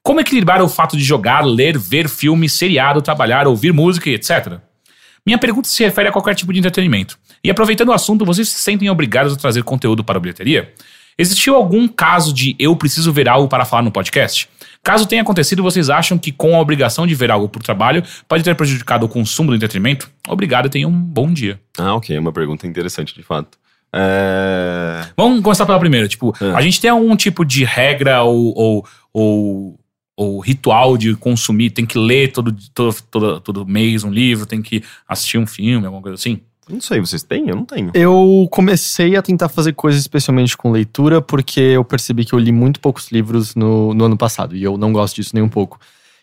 Como equilibrar o fato de jogar, ler, ver filme, seriado, trabalhar, ouvir música e etc? Minha pergunta se refere a qualquer tipo de entretenimento. E aproveitando o assunto, vocês se sentem obrigados a trazer conteúdo para a bilheteria? Existiu algum caso de eu preciso ver algo para falar no podcast? Caso tenha acontecido, vocês acham que com a obrigação de ver algo por trabalho pode ter prejudicado o consumo do entretenimento? Obrigado e tenham um bom dia. Ah, ok. É uma pergunta interessante, de fato. É... Vamos começar pela primeira. Tipo, É. a gente tem algum tipo de regra ou, ou, ou, ou ritual de consumir? Tem que ler todo, todo, todo, todo mês um livro, tem que assistir um filme, alguma coisa assim? Não sei, vocês têm? Eu não tenho. Eu comecei a tentar fazer coisas especialmente com leitura, porque eu percebi que eu li muito poucos livros no, no ano passado, e eu não gosto disso nem um pouco.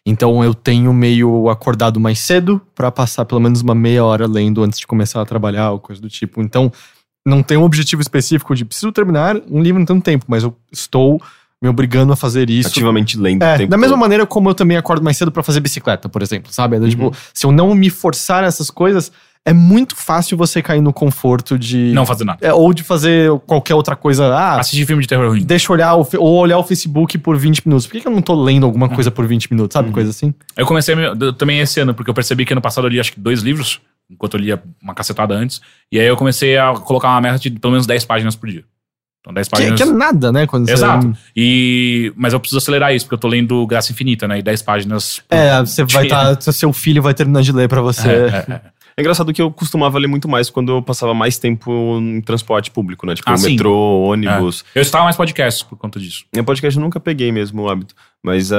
Então eu tenho meio acordado mais cedo pra passar pelo menos uma meia hora lendo antes de começar a trabalhar ou coisa do tipo. Então não tem um objetivo específico de preciso terminar um livro em tanto tempo, mas eu estou me obrigando a fazer isso. Ativamente lendo É, tempo da mesma todo. maneira como eu também acordo mais cedo pra fazer bicicleta, por exemplo, sabe? É, Tipo, se eu não me forçar nessas coisas, é muito fácil você cair no conforto de. Não fazer nada. É, ou de fazer qualquer outra coisa. Ah, Assistir filme de terror ruim. deixa eu olhar o, ou olhar o Facebook por 20 minutos. Por que, que eu não tô lendo alguma Uhum. coisa por 20 minutos, sabe? Coisa assim. Eu comecei eu também esse ano, porque eu percebi que ano passado eu li acho que dois livros, enquanto eu lia uma cacetada antes. E aí eu comecei a colocar uma meta de pelo menos 10 páginas por dia. Então 10 Que, páginas. que é nada, né? Quando você- Exato. E, mas eu preciso acelerar isso, porque eu tô lendo Graça Infinita, né? E 10 páginas. por É, você vai estar. seu filho vai terminar de ler pra você. É, é, é. É engraçado que eu costumava ler muito mais quando eu passava mais tempo em transporte público, né? Tipo, Ah, sim. metrô, ônibus. Eu estava mais podcasts por conta disso. Minha podcast eu nunca peguei mesmo o hábito. Mas é,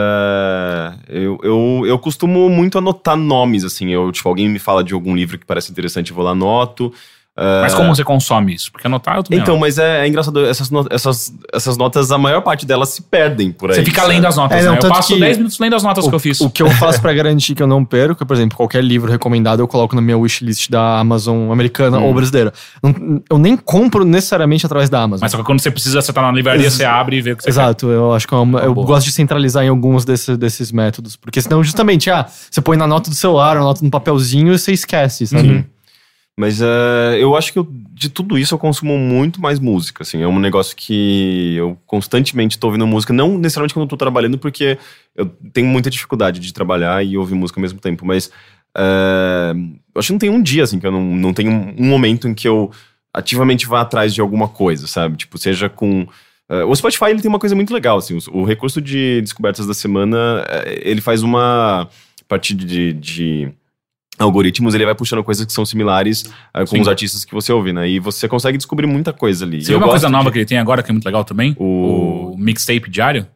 eu, eu, eu costumo muito anotar nomes, assim. Eu, tipo, alguém me fala de algum livro que parece interessante, eu vou lá, anoto. Mas como você consome isso? Porque anotar eu também Então, mas é, é engraçado, essas, no- essas, essas notas, a maior parte delas se perdem por aí. Você fica sabe? lendo as notas, É, não, né? Eu passo que 10 minutos lendo as notas que eu fiz. O que eu faço pra garantir que eu não perco, por exemplo, qualquer livro recomendado eu coloco na minha wishlist da Amazon americana Hum. ou brasileira. Eu nem compro necessariamente através da Amazon. Mas só que quando você precisa, você tá na livraria, Ex- você abre e vê o que você Exato, eu acho que é uma- eu boa. gosto de centralizar em alguns desse- desses métodos. Porque senão, justamente, ah, você põe na nota do celular, na nota no papelzinho e você esquece, sabe? Uhum. Mas é, eu acho que eu- de tudo isso eu consumo muito mais música, assim. É um negócio que eu constantemente tô ouvindo música, não necessariamente quando tô trabalhando, porque eu tenho muita dificuldade de trabalhar e ouvir música ao mesmo tempo, mas é, eu acho que não tem um dia, assim, que eu não, não tenho um momento em que eu ativamente vá atrás de alguma coisa, sabe? Tipo, seja com... é, o Spotify, ele tem uma coisa muito legal, assim, o, o recurso de descobertas da semana, ele faz uma... A partir de- de algoritmos, ele vai puxando coisas que são similares ah, com Sim. os artistas que você ouve, né? E você consegue descobrir muita coisa ali. Você eu viu uma coisa nova de- que ele tem agora que é muito legal também? O- O, mixtape diário?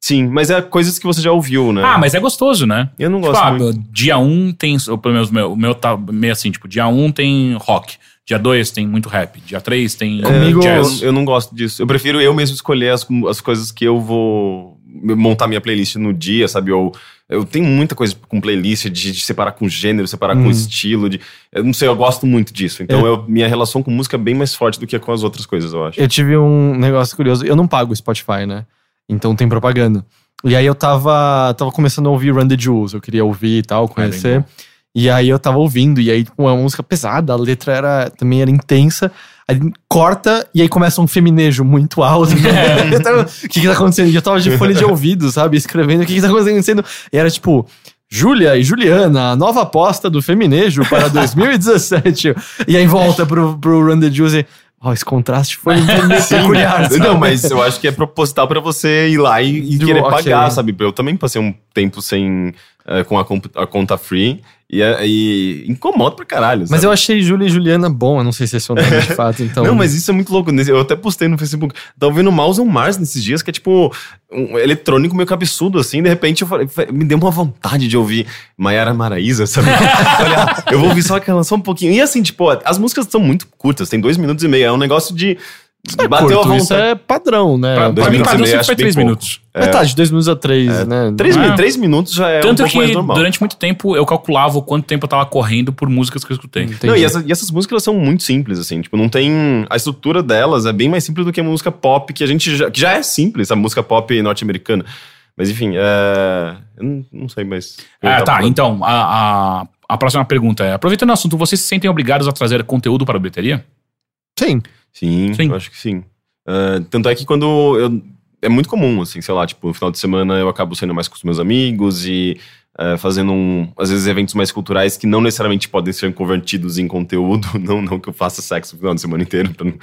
Sim, mas é coisas que você já ouviu, né? Ah, mas é gostoso, né? Eu não Tipo, gosto ah, muito. dia 1 um tem. ou Pelo menos o meu, o meu tá meio assim, tipo, dia 1 um tem rock. Dia 2 tem muito rap. Dia 3 tem Comigo- jazz. Eu não gosto disso. Eu prefiro eu mesmo escolher as, as coisas que eu vou montar minha playlist no dia, sabe? Ou eu tenho muita coisa com playlist de, de separar com gênero, separar com estilo, de eu não sei, eu gosto muito disso. Então eu- minha relação com música é bem mais forte do que com as outras coisas, eu acho. Eu tive um negócio curioso. Eu não pago o Spotify, né? Então tem propaganda. E aí eu tava, tava começando a ouvir Run the Jewels. Eu queria ouvir e tal, conhecer. e aí eu tava ouvindo. E aí, tipo, uma música pesada, a letra era, também era intensa. Aí corta e aí começa um feminejo muito alto. Então, O que que tá acontecendo? E eu tava de folha de ouvido, sabe? Escrevendo o que que tá acontecendo. E era tipo... Júlia e Juliana, a nova aposta do feminejo para 2017. e aí volta pro, pro Run the Jewels e... Ó, esse contraste foi peculiar, sabe? Não, mas eu acho que é proposital pra você ir lá e, e querer ok. pagar, sabe? Eu também passei um tempo sem eh, com a, a conta free e, é- e incomoda pra caralho. Mas sabe? eu achei Júlia e Juliana bom, eu não sei se esse é o nome de fato, então... Não, mas isso é muito louco. Eu até postei no Facebook. Tava vendo Mouse on Mars nesses dias, que é tipo um eletrônico meio cabeçudo, assim. De repente eu falei, me deu uma vontade de ouvir Maiara Maraíza, sabe? Falei, ah, eu vou ouvir só aquela, só um pouquinho. E assim, tipo, as músicas são muito curtas, tem dois minutos e meio. É um negócio de. É bateu a curto, vontade. isso é padrão, né? Pra, pra mim, padrão sempre foi bem 3 pouco. minutos. Mas tá, de dois minutos a três, né? Três, mi- três minutos já é um Tanto pouco mais que normal. durante muito tempo eu calculava o quanto tempo eu tava correndo por músicas que eu escutei. Entendi. Não, e, essa- e essas músicas elas são muito simples, assim. Tipo, não tem. A estrutura delas é bem mais simples do que a música pop, que a gente já, que já é simples, a música pop norte-americana. Mas enfim, é. Eu não, não sei, Ah, tava tá. falando. Então, a, a, a próxima pergunta é: aproveitando o assunto, vocês se sentem obrigados a trazer conteúdo para a bilheteria? Sim. Sim, Sim. eu acho que sim. Ah, tanto é que quando eu. É muito comum, assim, sei lá, tipo, no final de semana eu acabo saindo mais com os meus amigos e é, fazendo um, às vezes eventos mais culturais que não necessariamente podem ser convertidos em conteúdo. Não, não que eu faça sexo no final de semana inteiro. pra não-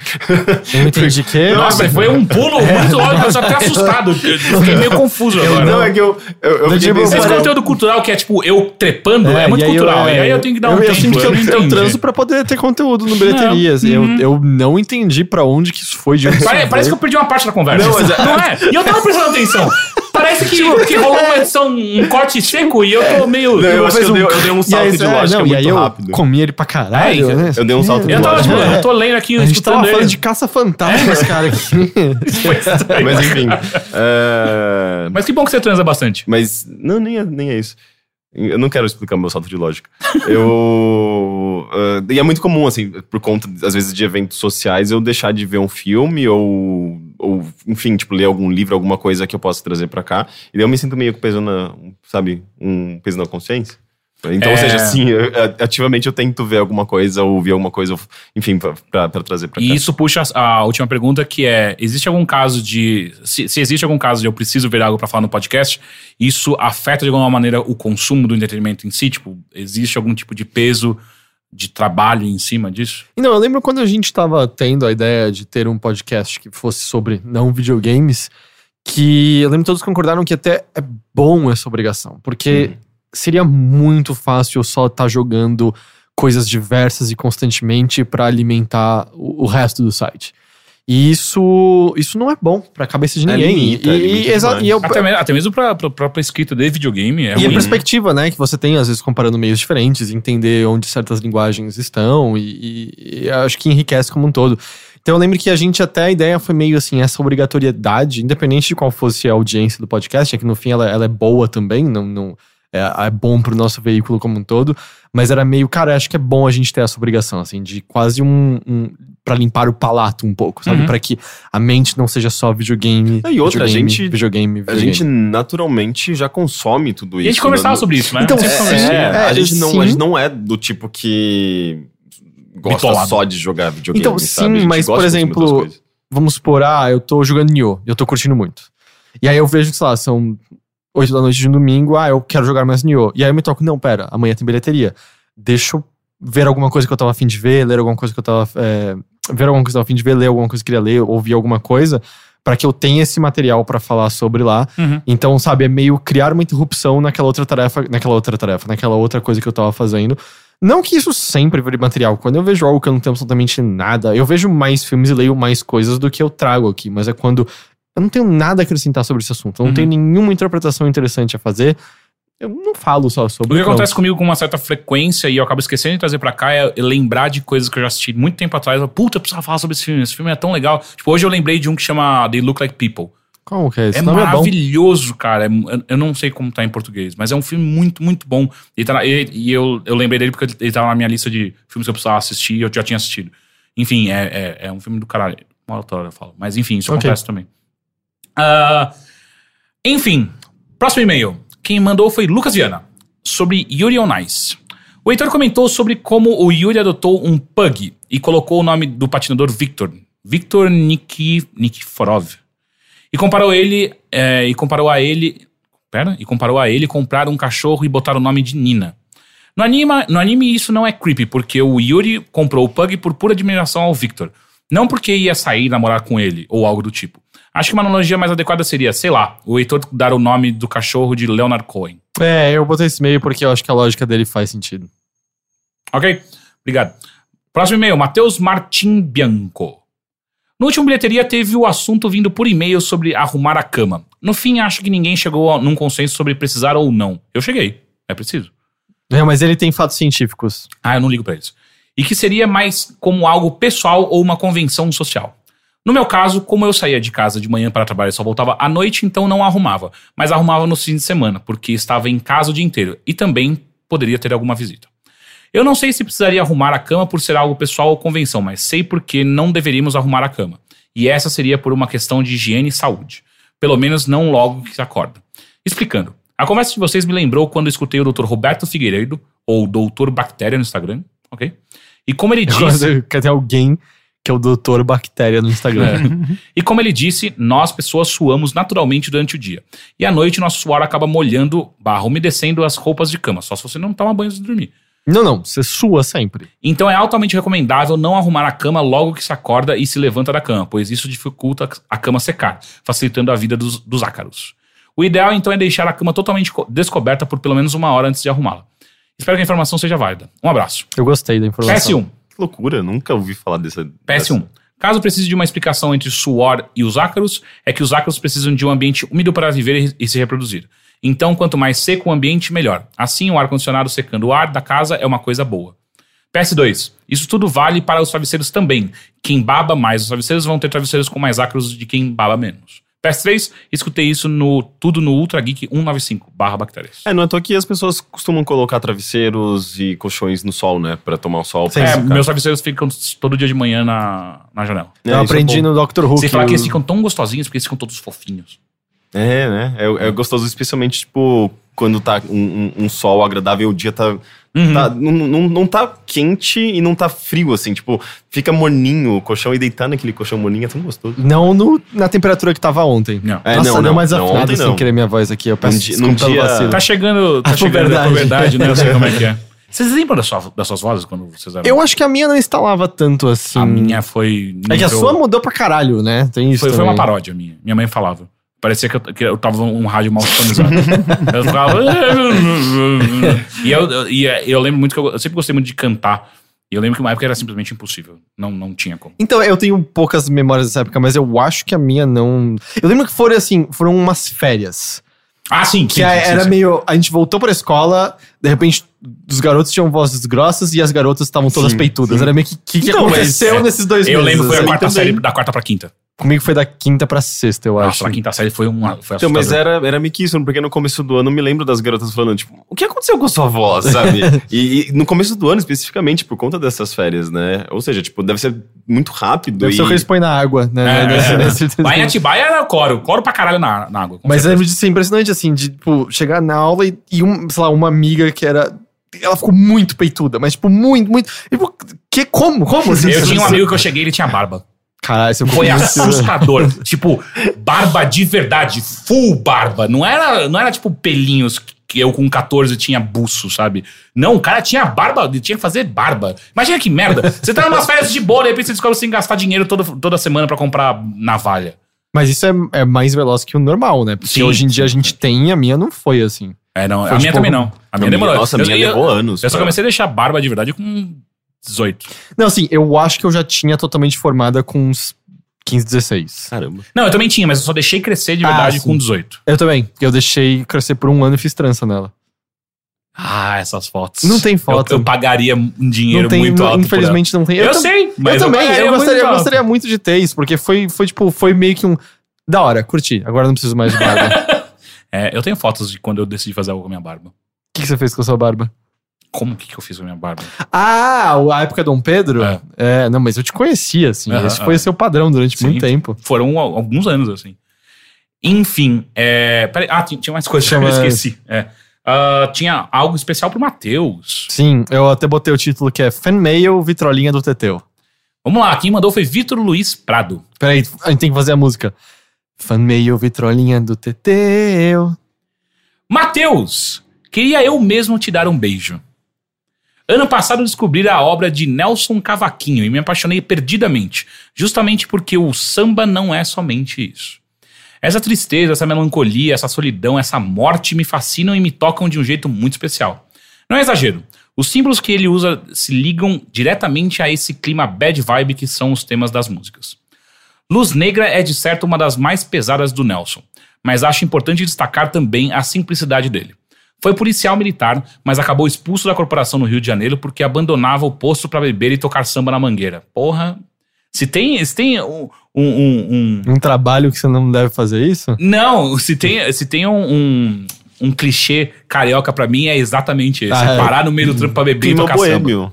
Eu entendi que. Nossa, foi um pulo muito longe, eu tô até assustado. Eu Fiquei meio confuso agora. Não, é que eu, eu, eu fiquei tipo, pensando- Esse conteúdo cultural que é tipo eu trepando é, muito e aí eu- cultural. é, e aí eu tenho que dar um eu, tempo. Eu sinto que eu, eu transo pra poder ter conteúdo no bilheteria. assim, eu, eu não entendi pra onde que isso foi de onde isso Pare- parece que eu perdi uma parte da conversa. Não, mas é- Não é? E eu tava prestando atenção. Parece que, que rolou uma edição, um corte seco e eu tô meio. Não, eu acho que eu um- dei, eu dei um E aí, salto de é, lógica não, e aí muito eu rápido. comi ele pra caralho, É, né? Eu dei um salto de Eu tava, lógica. tipo, eu tô lendo aqui, A gente tava falando de caça-fantasmas, cara. aqui. Mas enfim. é, Mas que bom que você transa bastante. Mas não, nem é, nem é isso. Eu não quero explicar meu salto de lógica. Eu. ah, e é muito comum, assim, por conta, às vezes, de eventos sociais, eu deixar de ver um filme ou, ou enfim, tipo, ler algum livro, alguma coisa que eu possa trazer pra cá. E daí eu me sinto meio com peso na. Sabe? Um peso na consciência. Então, É. ou seja, sim, eu- ativamente eu tento ver alguma coisa, ou ouvir alguma coisa, enfim, pra trazer pra cá. E isso puxa a última pergunta, que é: existe algum caso de. Se, se existe algum caso de eu preciso ver algo pra falar no podcast, isso afeta de alguma maneira o consumo do entretenimento em si? Tipo, existe algum tipo de peso de trabalho em cima disso? Não, eu lembro quando a gente tava tendo a ideia de ter um podcast que fosse sobre não videogames, que eu lembro que todos concordaram que até é bom essa obrigação, porque seria muito fácil eu só estar jogando coisas diversas e constantemente pra alimentar o, o resto do site. E isso, isso não é bom pra cabeça de É, ninguém. limita, e, limita e, exa- e eu, Até, me- até mesmo pra, pra própria escrita de videogame. É e a ruim. perspectiva, né, que você tem, às vezes, comparando meios diferentes, entender onde certas linguagens estão, e, e- e acho que enriquece como um todo. Então eu lembro que a gente até a ideia foi meio assim, essa obrigatoriedade, independente de qual fosse a audiência do podcast, é que no fim ela, ela é boa também, não, não é, é bom pro nosso veículo como um todo, mas era meio, cara, acho que é bom a gente ter essa obrigação, assim, de quase um. um para limpar o palato um pouco, sabe? Uhum. Pra que a mente não seja só videogame. E outra, a videogame, gente- Videogame, A videogame. gente naturalmente já consome tudo E isso. a gente conversava né? sobre isso, né? Então, é, conversou. É, a, É, gente não, a gente não é do tipo que gosta Bitolado. só de jogar videogame. Então, sabe? sim, A mas, por exemplo, vamos supor, ah, eu tô jogando Nioh, eu tô curtindo muito. E aí eu vejo que, sei lá, são 8 da noite de um domingo, ah, eu quero jogar mais Nioh. E aí eu me toco, não, pera, amanhã tem bilheteria. Deixa eu ver alguma coisa que eu tava afim de ver, ler alguma coisa que eu tava. é, ver alguma coisa tava afim de ver, ler alguma coisa que eu queria ler, ouvir alguma coisa, pra que eu tenha esse material pra falar sobre lá. Uhum. Então, sabe, é meio criar uma interrupção naquela outra tarefa, naquela outra tarefa, naquela outra coisa que eu tava fazendo. Não que isso sempre vire material. Quando eu vejo algo que eu não tenho absolutamente nada, eu vejo mais filmes e leio mais coisas do que eu trago aqui. Mas é quando eu não tenho nada a acrescentar sobre esse assunto. Eu não Uhum. tenho nenhuma interpretação interessante a fazer. Eu não falo só sobre O que acontece comigo com uma certa frequência e eu acabo esquecendo de trazer pra cá é lembrar de coisas que eu já assisti muito tempo atrás. Eu, Puta, eu precisava falar sobre esse filme. Esse filme é tão legal. Tipo, hoje eu lembrei de um que chama They Look Like People. Como que é? Esse É é maravilhoso, cara. É mu- eu- não sei como tá em português, mas é um filme muito, muito bom. E, tá na- e- e eu, eu lembrei dele porque ele- tava na minha lista de filmes que eu precisava assistir e eu já tinha assistido. Enfim, é, é, é um filme do caralho. Uma outra hora eu falo. Mas enfim, isso Ok. acontece também. Ah, enfim, próximo e-mail. Quem mandou foi Lucas Viana, sobre Yuri on Ice. O Heitor comentou sobre como o Yuri adotou um pug e colocou o nome do patinador Victor. Victor Niki, Nikiforov. E comparou ele. é, e comparou a ele. Pera? E comparou a ele comprar um cachorro e botar o nome de Nina. No anime, no anime isso não é creepy, porque o Yuri comprou o Pug por pura admiração ao Victor. Não porque ia sair namorar com ele, ou algo do tipo. Acho que uma analogia mais adequada seria, sei lá, o Heitor dar o nome do cachorro de Leonard Cohen. É, eu botei esse meio porque eu acho que a lógica dele faz sentido. Ok? Obrigado. Próximo e-mail, Matheus Martim Bianco. No último bilheteria teve o assunto vindo por e-mail sobre arrumar a cama. No fim, acho que ninguém chegou a- num consenso sobre precisar ou não. Eu cheguei. É preciso. É, mas ele tem fatos científicos. Ah, eu não ligo pra isso. E que seria mais como algo pessoal ou uma convenção social. No meu caso, como eu saía de casa de manhã para trabalhar e só voltava à noite, então não arrumava. Mas arrumava no fim de semana, porque estava em casa o dia inteiro. E também poderia ter alguma visita. Eu não sei se precisaria arrumar a cama por ser algo pessoal ou convenção, mas sei porque não deveríamos arrumar a cama. E essa seria por uma questão de higiene e saúde. Pelo menos não logo que se acorda. Explicando. A conversa de vocês me lembrou quando eu escutei o Dr. Roberto Figueiredo, ou Doutor Bactéria no Instagram, ok? E como ele disse. Quando tem alguém que é o Doutor Bactéria no Instagram. E como ele disse, nós pessoas suamos naturalmente durante o dia. E à noite nosso suor acaba molhando, barra, umedecendo as roupas de cama, só se você não toma banho antes de dormir. Não, não, você sua sempre. Então é altamente recomendável não arrumar a cama logo que se acorda e se levanta da cama, pois isso dificulta a cama secar, facilitando a vida dos, dos ácaros. O ideal então é deixar a cama totalmente co- descoberta por pelo menos uma hora antes de arrumá-la. Espero que a informação seja válida. Um abraço. Eu gostei da informação. PS1. Que loucura, nunca ouvi falar dessa. PS1. Caso precise de uma explicação entre suor e os ácaros, é que os ácaros precisam de um ambiente úmido para viver e se reproduzir. Então, quanto mais seco o ambiente, melhor. Assim, o ar-condicionado secando o ar da casa é uma coisa boa. PS2. Isso tudo vale para os travesseiros também. Quem baba mais os travesseiros vão ter travesseiros com mais ácaros de quem baba menos. PS3. Escutei isso no tudo no Ultra Geek 195 barra bactérias. É, não é à toa que as pessoas costumam colocar travesseiros e colchões no sol, né? Pra tomar o sol. pra É, meus travesseiros ficam todo dia de manhã na, na janela. É, Eu é aprendi bom. no Dr. Who. Você fala que eles ficam tão gostosinhos porque eles ficam todos fofinhos. É, né? É, é gostoso, especialmente, tipo, quando tá um, um- um sol agradável, o dia tá. Uhum. tá- não, não, não tá quente e não tá frio, assim. Tipo, fica morninho o colchão e deitar naquele colchão morninho é tão gostoso. Não no- na temperatura que tava ontem. Não. É, Nossa, não, não, mais não, afinado ontem sem não. querer minha voz aqui. Eu peço dia- desculpa dia- vacilo. Tá chegando, tá A chegando a puberdade. puberdade, né? Eu sei como é que é. Vocês lembram da sua- das suas vozes quando vocês eram? Eu acho que a minha não instalava tanto assim. A minha foi. É que a nível- sua mudou pra caralho, né? Tem isso. Foi, foi uma paródia minha. Minha mãe falava. Parecia que eu, que eu tava um rádio mal sintonizado. eu ficava. e eu, e eu lembro muito que eu, eu sempre gostei muito de cantar. E eu lembro que uma época era simplesmente impossível. Não, não tinha como. Então, eu tenho poucas memórias dessa época, mas eu acho que a minha não. Eu lembro que foram assim, foram umas férias. Ah, sim, Que sim, sim, era sim. meio. A gente voltou pra escola, de repente, os garotos tinham vozes grossas e as garotas estavam todas Sim, peitudas. sim. Era meio que. O que, que Então, aconteceu é, nesses dois Eu meses? lembro que foi a quarta série, da quarta pra quinta. Comigo foi da quinta pra sexta, eu Nossa, acho. a quinta série foi uma. Foi Então, mas era, era meio que isso, porque no começo do ano eu me lembro das garotas falando, tipo, o que aconteceu com a sua voz, sabe? e, e no começo do ano, especificamente, por conta dessas férias, né? Ou seja, tipo, deve ser muito rápido. Deve e... ser o que eles põem na água, né? É, Nesse- é. nesse- Lá em Atibaia era coro. Coro pra caralho na, na água. Mas eu certeza. lembro ser impressionante, assim, de, tipo, chegar na aula e, e um, sei lá, uma amiga que era. Ela ficou muito peituda, mas, tipo, muito, muito. E, Tipo, que, como? Como? assim? Eu tinha um amigo que eu cheguei e ele tinha barba. Caralho, você Foi assustador. tipo, barba de verdade, full barba. Não era, não era tipo pelinhos que eu com 14 tinha buço, sabe? Não, o cara tinha barba, ele tinha que fazer barba. Imagina que merda. Você tá numa férias de boa, de repente você descobre que você tem que gastar dinheiro toda, toda semana pra comprar navalha. Mas isso é, é mais veloz que o normal, né? Porque Sim, hoje em dia a gente tem e a minha não foi assim. É, não, Foi a minha tipo- também não. A minha demorou. nossa, a Eu- minha eu- levou anos Eu só pra- comecei a deixar barba de verdade com 18. Não, assim, eu acho que eu já tinha totalmente formada com uns 15, 16. Caramba. Não, eu também tinha, mas eu só deixei crescer de Ah, verdade sim. com 18. Eu também, eu deixei crescer por um ano e fiz trança nela. Ah, essas fotos. Não tem foto. Eu, eu pagaria um dinheiro tem, muito alto. por infelizmente não tem. Eu, tam- sei, mas eu também, eu muito gostaria, eu alto. gostaria muito de ter isso, porque foi, foi tipo, foi meio que um. Da hora, curti. Agora não preciso mais de barba. O É, eu tenho fotos de quando eu decidi fazer algo com a minha barba. que, que você fez com a sua barba? Como que, que eu fiz com a minha barba? Ah, a época Dom Pedro? É. É, não, mas eu te conhecia, assim. Aham, Esse foi seu padrão durante Sim. muito tempo. Foram al- alguns anos, assim. Enfim, é... Peraí, ah, tinha, mais coisas que eu esqueci. É. Ah, tinha algo especial pro Matheus. Sim, eu até botei o título que é Fanmail Vitrolinha do Teteu. Vamos lá, quem mandou foi Vitor Luiz Prado. Peraí, a gente tem que fazer a música. Fanmail Vitrolinha do Teteu. Matheus, queria eu mesmo te dar um beijo. Ano passado descobri a obra de Nelson Cavaquinho e me apaixonei perdidamente, justamente porque o samba não é somente isso. Essa tristeza, essa melancolia, essa solidão, essa morte me fascinam e me tocam de um jeito muito especial. Não é exagero. Os símbolos que ele usa se ligam diretamente a esse clima bad vibe que são os temas das músicas. Luz Negra é de certo uma das mais pesadas do Nelson, mas acho importante destacar também a simplicidade dele. Foi policial militar, mas acabou expulso da corporação no Rio de Janeiro porque abandonava o posto para beber e tocar samba na mangueira. Porra. Se tem, se tem um, um- um- um- Um trabalho que você não deve fazer isso? Não, se tem, se tem um, um, um clichê carioca pra mim é exatamente esse. Ah, é é. parar no meio do trampo pra beber e Clima tocar samba. boêmio.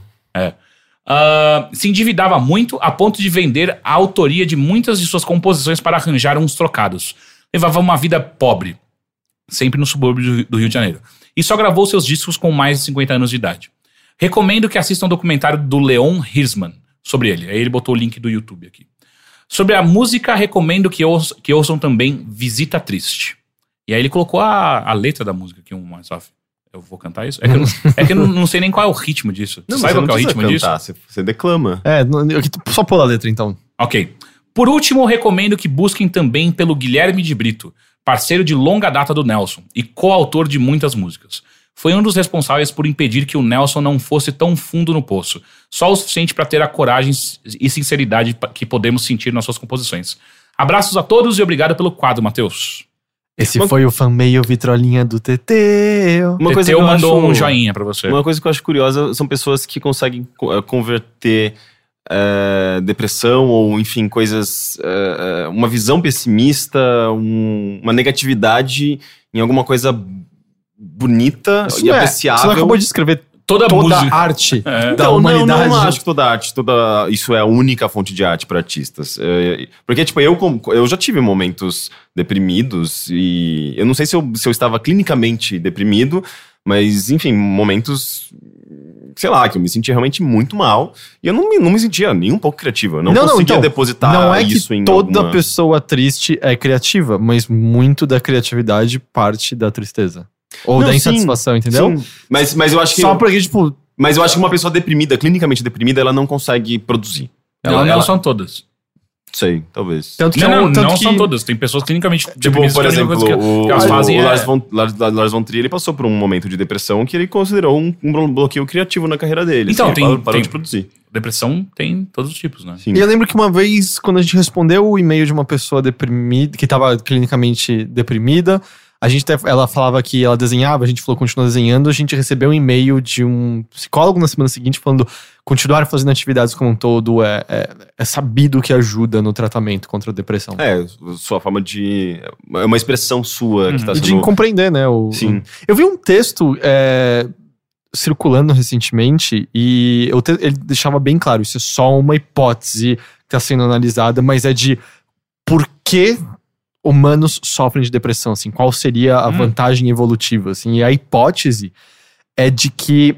Ah, se endividava muito a ponto de vender a autoria de muitas de suas composições para arranjar uns trocados. Levava uma vida pobre, sempre no subúrbio do- Rio de Janeiro. E só gravou seus discos com mais de 50 anos de idade. Recomendo que assistam o documentário do Leon Hirschman, sobre ele. Aí ele botou o link do YouTube aqui. Sobre a música, recomendo que, ouçam, que ouçam também Visita Triste. E aí ele colocou a, a letra da música aqui, um mais off. Eu vou cantar isso? É que eu, não, é que eu não, sei nem qual é o ritmo disso. Não, Você sabe você qual que é o ritmo precisa disso? cantar, Você, você declama. É, só pula a letra então. Ok. Por último, recomendo que busquem também pelo Guilherme de Brito, parceiro de longa data do Nelson e coautor de muitas músicas. Foi um dos responsáveis por impedir que o Nelson não fosse tão fundo no poço, só o suficiente para ter a coragem e sinceridade que podemos sentir nas suas composições. Abraços a todos e obrigado pelo quadro, Matheus. Esse Uma- foi o fan mail vitrolinha do Teteu. Uma coisa que eu mandou acho- um joinha pra você. Uma coisa que eu acho curiosa são pessoas que conseguem co- eh, converter eh, depressão ou, enfim, coisas. eh, uma visão pessimista, um- uma negatividade em alguma coisa bonita Isso e é- apreciável. Você não acabou de escrever Toda, toda a arte É. da Então, humanidade. Não, não acho que toda arte, toda isso é a única fonte de arte para artistas. É, porque, tipo, eu, eu já tive momentos deprimidos e eu não sei se eu, se eu estava clinicamente deprimido, mas, enfim, momentos, sei lá, que eu me sentia realmente muito mal e eu não me, não me sentia nem um pouco criativo. Eu não, Não, não, conseguia então, depositar não é isso que em toda alguma... pessoa triste é criativa, mas muito da criatividade parte da tristeza. Ou Não, da sim, insatisfação, entendeu? Sim, mas, mas eu acho que... Só porque, tipo, Mas eu acho que uma pessoa deprimida, clinicamente deprimida, ela não consegue produzir. Não, Ela, não ela- são todas. Sei, talvez. tanto que Não, é não, tanto não que- são todas. Tem pessoas clinicamente Tipo, deprimidas por exemplo, que- o, que o- fazem o é- Lars, von, Lars, Lars von Trier ele passou por um momento de depressão que ele considerou um, um bloqueio criativo na carreira dele. Então, assim, tem- ele parou, parou tem- de produzir. Depressão tem todos os tipos, né? Sim. E eu lembro que uma vez, quando a gente respondeu o e-mail de uma pessoa deprimida, que estava clinicamente deprimida, a gente até- ela falava que ela desenhava, a gente falou continua desenhando, a gente recebeu um e-mail de um psicólogo na semana seguinte falando continuar fazendo atividades como um todo é, é, é sabido que ajuda no tratamento contra a depressão. É, sua forma de. É uma expressão sua que está E de sendo. compreender, né? O, Sim. Eu vi um texto é, circulando recentemente e eu te- ele deixava bem claro: isso é só uma hipótese que está sendo analisada, mas é de por que humanos sofrem de depressão, assim, qual seria a Hum. vantagem evolutiva, assim, e a hipótese é de que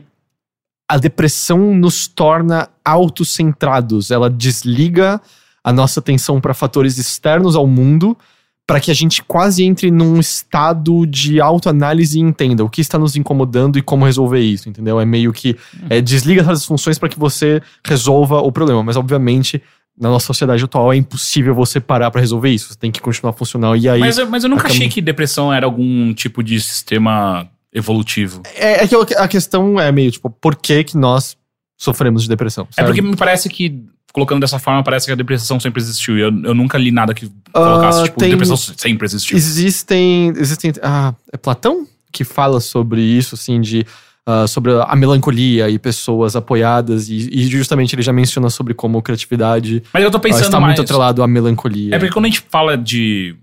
a depressão nos torna autocentrados, ela desliga a nossa atenção para fatores externos ao mundo para que a gente quase entre num estado de autoanálise e entenda o que está nos incomodando e como resolver isso, entendeu? É meio que é, desliga essas funções para que você resolva o problema, mas obviamente na nossa sociedade atual é impossível você parar para resolver isso, você tem que continuar funcional e aí Mas, eu- mas eu nunca achei que depressão era algum tipo de sistema evolutivo. é, é que a questão é meio tipo por que que nós sofremos de depressão? É sabe? porque me parece que, colocando dessa forma, parece que a depressão sempre existiu. Eu, eu nunca li nada que colocasse, Ah, tipo, tem- depressão sempre existiu. Existem. Existem. Ah, é Platão que fala sobre isso, assim, de. Ah, sobre a melancolia e pessoas apoiadas, e, e justamente ele já menciona sobre como criatividade Mas eu tô ah, pensando está mais... muito atrelado à melancolia. É porque quando a gente fala de...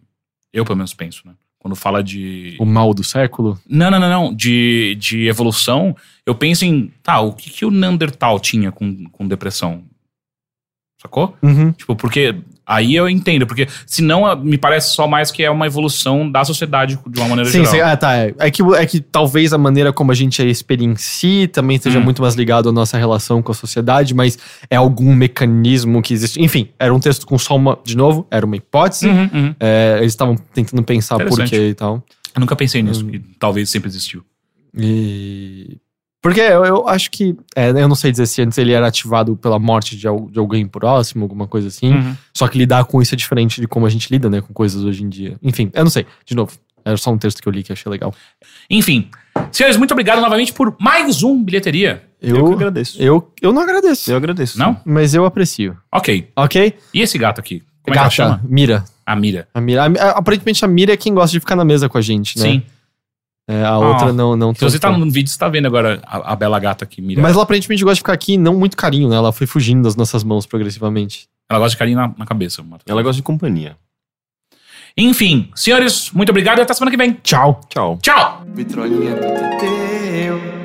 Eu, pelo menos, penso, né? Quando fala de... O mal do século. Não, não, não, não. De, de evolução, eu penso em... Tá, o que, que o Neandertal tinha com, com depressão? Sacou? Uhum. Tipo, porque... Aí eu entendo, porque senão me parece só mais que é uma evolução da sociedade de uma maneira Sim, geral. sim, ah, tá. É. Que, é que talvez a maneira como a gente a experiencia também esteja Hum. muito mais ligado à nossa relação com a sociedade, mas é algum mecanismo que existe. Enfim, era um texto com só uma. De novo, era uma hipótese. Uhum, uhum. É, eles estavam tentando pensar por quê e tal. Eu nunca pensei nisso, Hum. que talvez sempre existiu. E. Porque eu, eu acho que. é, eu não sei dizer se antes ele era ativado pela morte de, de alguém próximo, alguma coisa assim. Uhum. Só que lidar com isso é diferente de como a gente lida, né? Com coisas hoje em dia. Enfim, eu não sei. De novo, era só um texto que eu li que eu achei legal. Enfim, senhores, muito obrigado novamente por mais um bilheteria. Eu, Eu, que agradeço. eu, eu não agradeço. Eu agradeço. Não? Mas eu aprecio. Ok. Ok? E esse gato aqui? Como é que ela Gata, chama? Mira. A Mira. A Mira. a Mi- a- aparentemente a Mira é quem gosta de ficar na mesa com a gente, né? Sim. É, a outra não, não Se você tá no vídeo, você tá vendo agora a, a bela gata aqui, Mira. Mas ela aparentemente gosta de ficar aqui, não muito carinho, né? Ela foi fugindo das nossas mãos progressivamente. Ela gosta de carinho na, na cabeça. Matheus. Ela gosta de companhia. Enfim, senhores, muito obrigado e até semana que vem. Tchau. Tchau. Tchau! Vitrolinha do Teteu.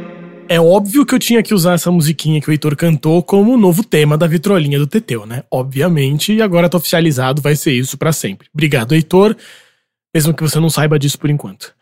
É óbvio que eu tinha que usar essa musiquinha que o Heitor cantou como o novo tema da vitrolinha do Teteu, né? Obviamente, e agora tá oficializado, vai ser isso pra sempre. Obrigado, Heitor, mesmo que você não saiba disso por enquanto.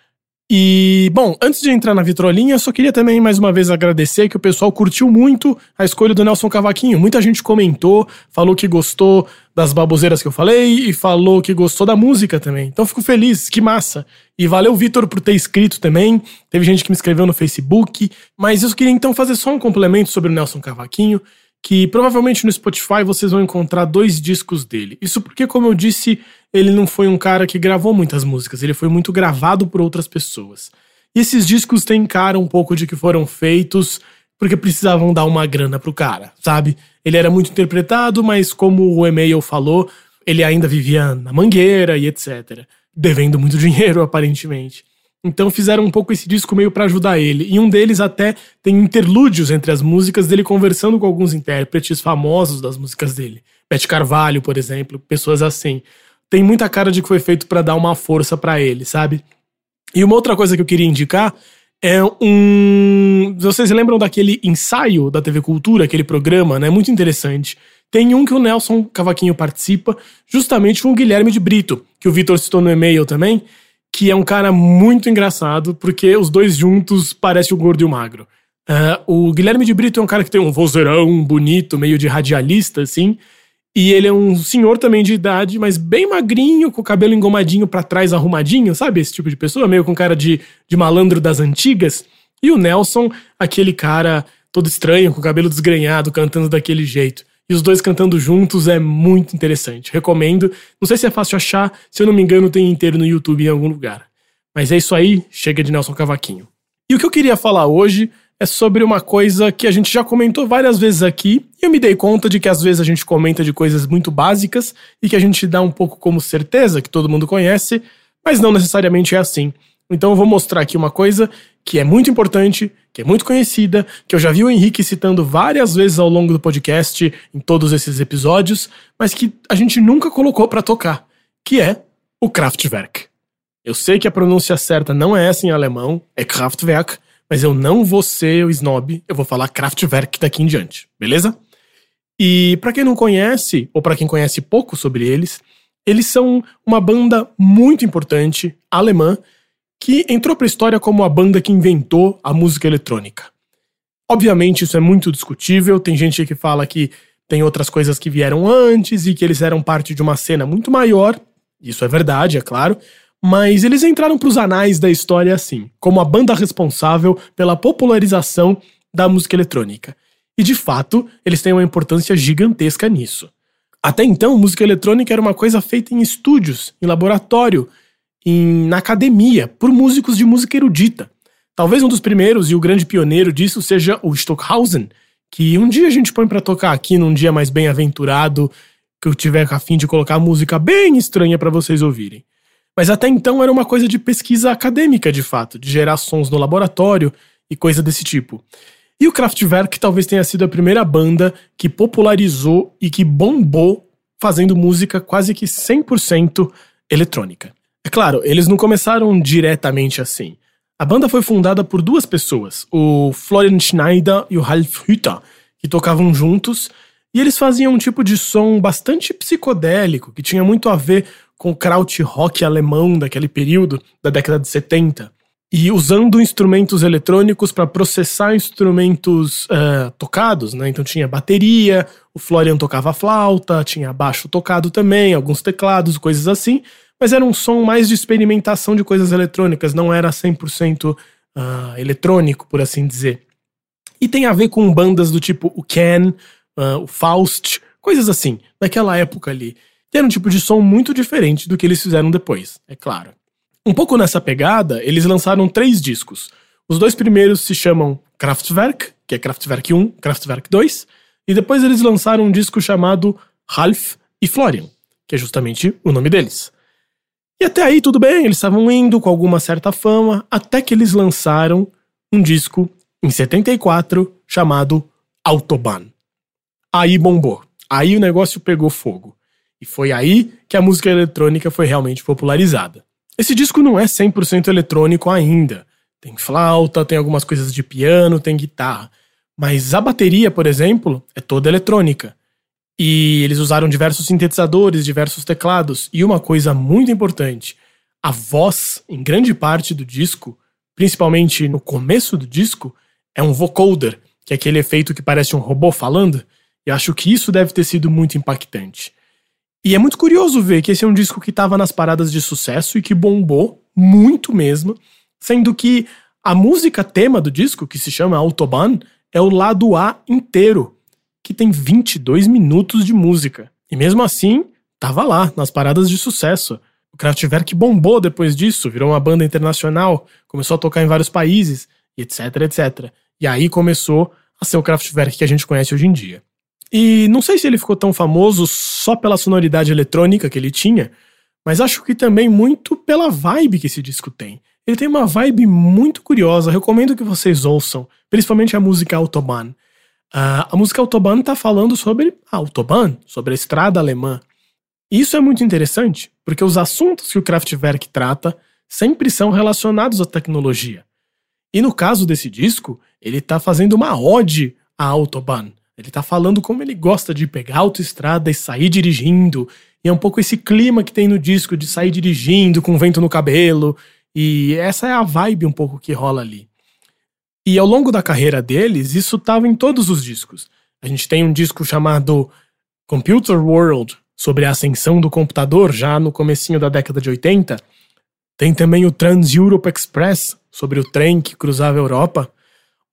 E, bom, antes de entrar na vitrolinha, eu só queria também mais uma vez agradecer que o pessoal curtiu muito a escolha do Nelson Cavaquinho. Muita gente comentou, falou que gostou das baboseiras que eu falei e falou que gostou da música também. Então fico feliz, que massa. E valeu, Vitor, por ter escrito também. Teve gente que me escreveu no Facebook. Mas eu queria então fazer só um complemento sobre o Nelson Cavaquinho que provavelmente no Spotify vocês vão encontrar dois discos dele. Isso porque, como eu disse, ele não foi um cara que gravou muitas músicas, ele foi muito gravado por outras pessoas. E esses discos têm cara um pouco de que foram feitos porque precisavam dar uma grana pro cara, sabe? Ele era muito interpretado, mas como o e-mail falou, ele ainda vivia na mangueira e etc. Devendo muito dinheiro, aparentemente. Então fizeram um pouco esse disco meio para ajudar ele. E um deles até tem interlúdios entre as músicas dele conversando com alguns intérpretes famosos das músicas dele. Beth Carvalho, por exemplo, pessoas assim. Tem muita cara de que foi feito para dar uma força para ele, sabe? E uma outra coisa que eu queria indicar é um. Vocês lembram daquele ensaio da TV Cultura, aquele programa, né? Muito interessante. Tem um que o Nelson Cavaquinho participa, justamente com o Guilherme de Brito, que o Vitor citou no e-mail também que é um cara muito engraçado, porque os dois juntos parecem o gordo e o magro. Uh, o Guilherme de Brito é um cara que tem um vozeirão bonito, meio de radialista, assim. E ele é um senhor também de idade, mas bem magrinho, com o cabelo engomadinho para trás, arrumadinho, sabe? Esse tipo de pessoa, meio com cara de, de malandro das antigas. E o Nelson, aquele cara todo estranho, com o cabelo desgrenhado, cantando daquele jeito e os dois cantando juntos é muito interessante. Recomendo. Não sei se é fácil achar, se eu não me engano, tem inteiro no YouTube em algum lugar. Mas é isso aí, chega de Nelson Cavaquinho. E o que eu queria falar hoje é sobre uma coisa que a gente já comentou várias vezes aqui, e eu me dei conta de que às vezes a gente comenta de coisas muito básicas e que a gente dá um pouco como certeza que todo mundo conhece, mas não necessariamente é assim. Então eu vou mostrar aqui uma coisa que é muito importante, que é muito conhecida, que eu já vi o Henrique citando várias vezes ao longo do podcast, em todos esses episódios, mas que a gente nunca colocou para tocar, que é o Kraftwerk. Eu sei que a pronúncia certa não é essa em alemão, é Kraftwerk, mas eu não vou ser o snob, eu vou falar Kraftwerk daqui em diante, beleza? E para quem não conhece, ou para quem conhece pouco sobre eles, eles são uma banda muito importante, alemã, que entrou para a história como a banda que inventou a música eletrônica. Obviamente, isso é muito discutível, tem gente que fala que tem outras coisas que vieram antes e que eles eram parte de uma cena muito maior. Isso é verdade, é claro. Mas eles entraram para os anais da história assim, como a banda responsável pela popularização da música eletrônica. E de fato, eles têm uma importância gigantesca nisso. Até então, música eletrônica era uma coisa feita em estúdios, em laboratório, em, na academia por músicos de música erudita. Talvez um dos primeiros e o grande pioneiro disso seja o Stockhausen, que um dia a gente põe para tocar aqui num dia mais bem-aventurado, que eu tiver a fim de colocar música bem estranha para vocês ouvirem. Mas até então era uma coisa de pesquisa acadêmica, de fato, de gerar sons no laboratório e coisa desse tipo. E o Kraftwerk talvez tenha sido a primeira banda que popularizou e que bombou fazendo música quase que 100% eletrônica. É claro, eles não começaram diretamente assim. A banda foi fundada por duas pessoas, o Florian Schneider e o Ralf Hütter, que tocavam juntos, e eles faziam um tipo de som bastante psicodélico, que tinha muito a ver com o krautrock alemão daquele período, da década de 70. E usando instrumentos eletrônicos para processar instrumentos uh, tocados, né? Então tinha bateria, o Florian tocava flauta, tinha baixo tocado também, alguns teclados, coisas assim mas era um som mais de experimentação de coisas eletrônicas, não era 100% uh, ah, eletrônico, por assim dizer. E tem a ver com bandas do tipo o Ken, uh, o Faust, coisas assim, daquela época ali. E era um tipo de som muito diferente do que eles fizeram depois, é claro. Um pouco nessa pegada, eles lançaram três discos. Os dois primeiros se chamam Kraftwerk, que é Kraftwerk 1, Kraftwerk 2, e depois eles lançaram um disco chamado Ralph e Florian, que é justamente o nome deles. E até aí tudo bem, eles estavam indo com alguma certa fama, até que eles lançaram um disco em 74 chamado Autobahn. Aí bombou. Aí o negócio pegou fogo. E foi aí que a música eletrônica foi realmente popularizada. Esse disco não é 100% eletrônico ainda. Tem flauta, tem algumas coisas de piano, tem guitarra. Mas a bateria, por exemplo, é toda eletrônica. E eles usaram diversos sintetizadores, diversos teclados. E uma coisa muito importante: a voz, em grande parte do disco, principalmente no começo do disco, é um vocoder, que é aquele efeito que parece um robô falando, e acho que isso deve ter sido muito impactante. E é muito curioso ver que esse é um disco que estava nas paradas de sucesso e que bombou muito mesmo, sendo que a música tema do disco, que se chama Autobahn, é o lado A inteiro, que tem 22 minutos de música. E mesmo assim, tava lá, nas paradas de sucesso. O Kraftwerk bombou depois disso, virou uma banda internacional, começou a tocar em vários países, etc, etc. E aí começou a ser o Kraftwerk que a gente conhece hoje em dia. E não sei se ele ficou tão famoso só pela sonoridade eletrônica que ele tinha, mas acho que também muito pela vibe que esse disco tem. Ele tem uma vibe muito curiosa, recomendo que vocês ouçam, principalmente a música Autobahn. Uh, a música Autobahn está falando sobre a Autobahn, sobre a estrada alemã. Isso é muito interessante, porque os assuntos que o Kraftwerk trata sempre são relacionados à tecnologia. E no caso desse disco, ele está fazendo uma ode à Autobahn. Ele tá falando como ele gosta de pegar a autoestrada e sair dirigindo. E é um pouco esse clima que tem no disco de sair dirigindo com vento no cabelo. E essa é a vibe um pouco que rola ali. E ao longo da carreira deles, isso tava em todos os discos. A gente tem um disco chamado Computer World, sobre a ascensão do computador, já no comecinho da década de 80. Tem também o Trans-Europe Express, sobre o trem que cruzava a Europa.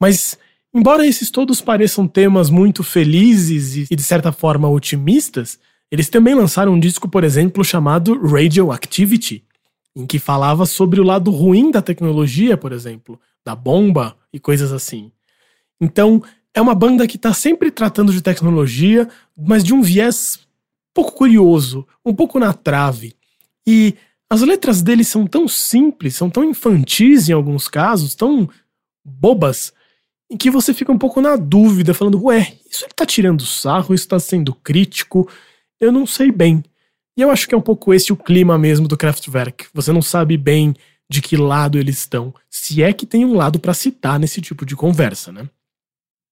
Mas Embora esses todos pareçam temas muito felizes e de certa forma otimistas, eles também lançaram um disco, por exemplo, chamado Radioactivity, em que falava sobre o lado ruim da tecnologia, por exemplo, da bomba e coisas assim. Então, é uma banda que está sempre tratando de tecnologia, mas de um viés pouco curioso, um pouco na trave. E as letras deles são tão simples, são tão infantis em alguns casos, tão bobas, em que você fica um pouco na dúvida, falando, ué, isso ele tá tirando sarro, isso tá sendo crítico, eu não sei bem. E eu acho que é um pouco esse o clima mesmo do Kraftwerk. Você não sabe bem de que lado eles estão, se é que tem um lado para citar nesse tipo de conversa, né?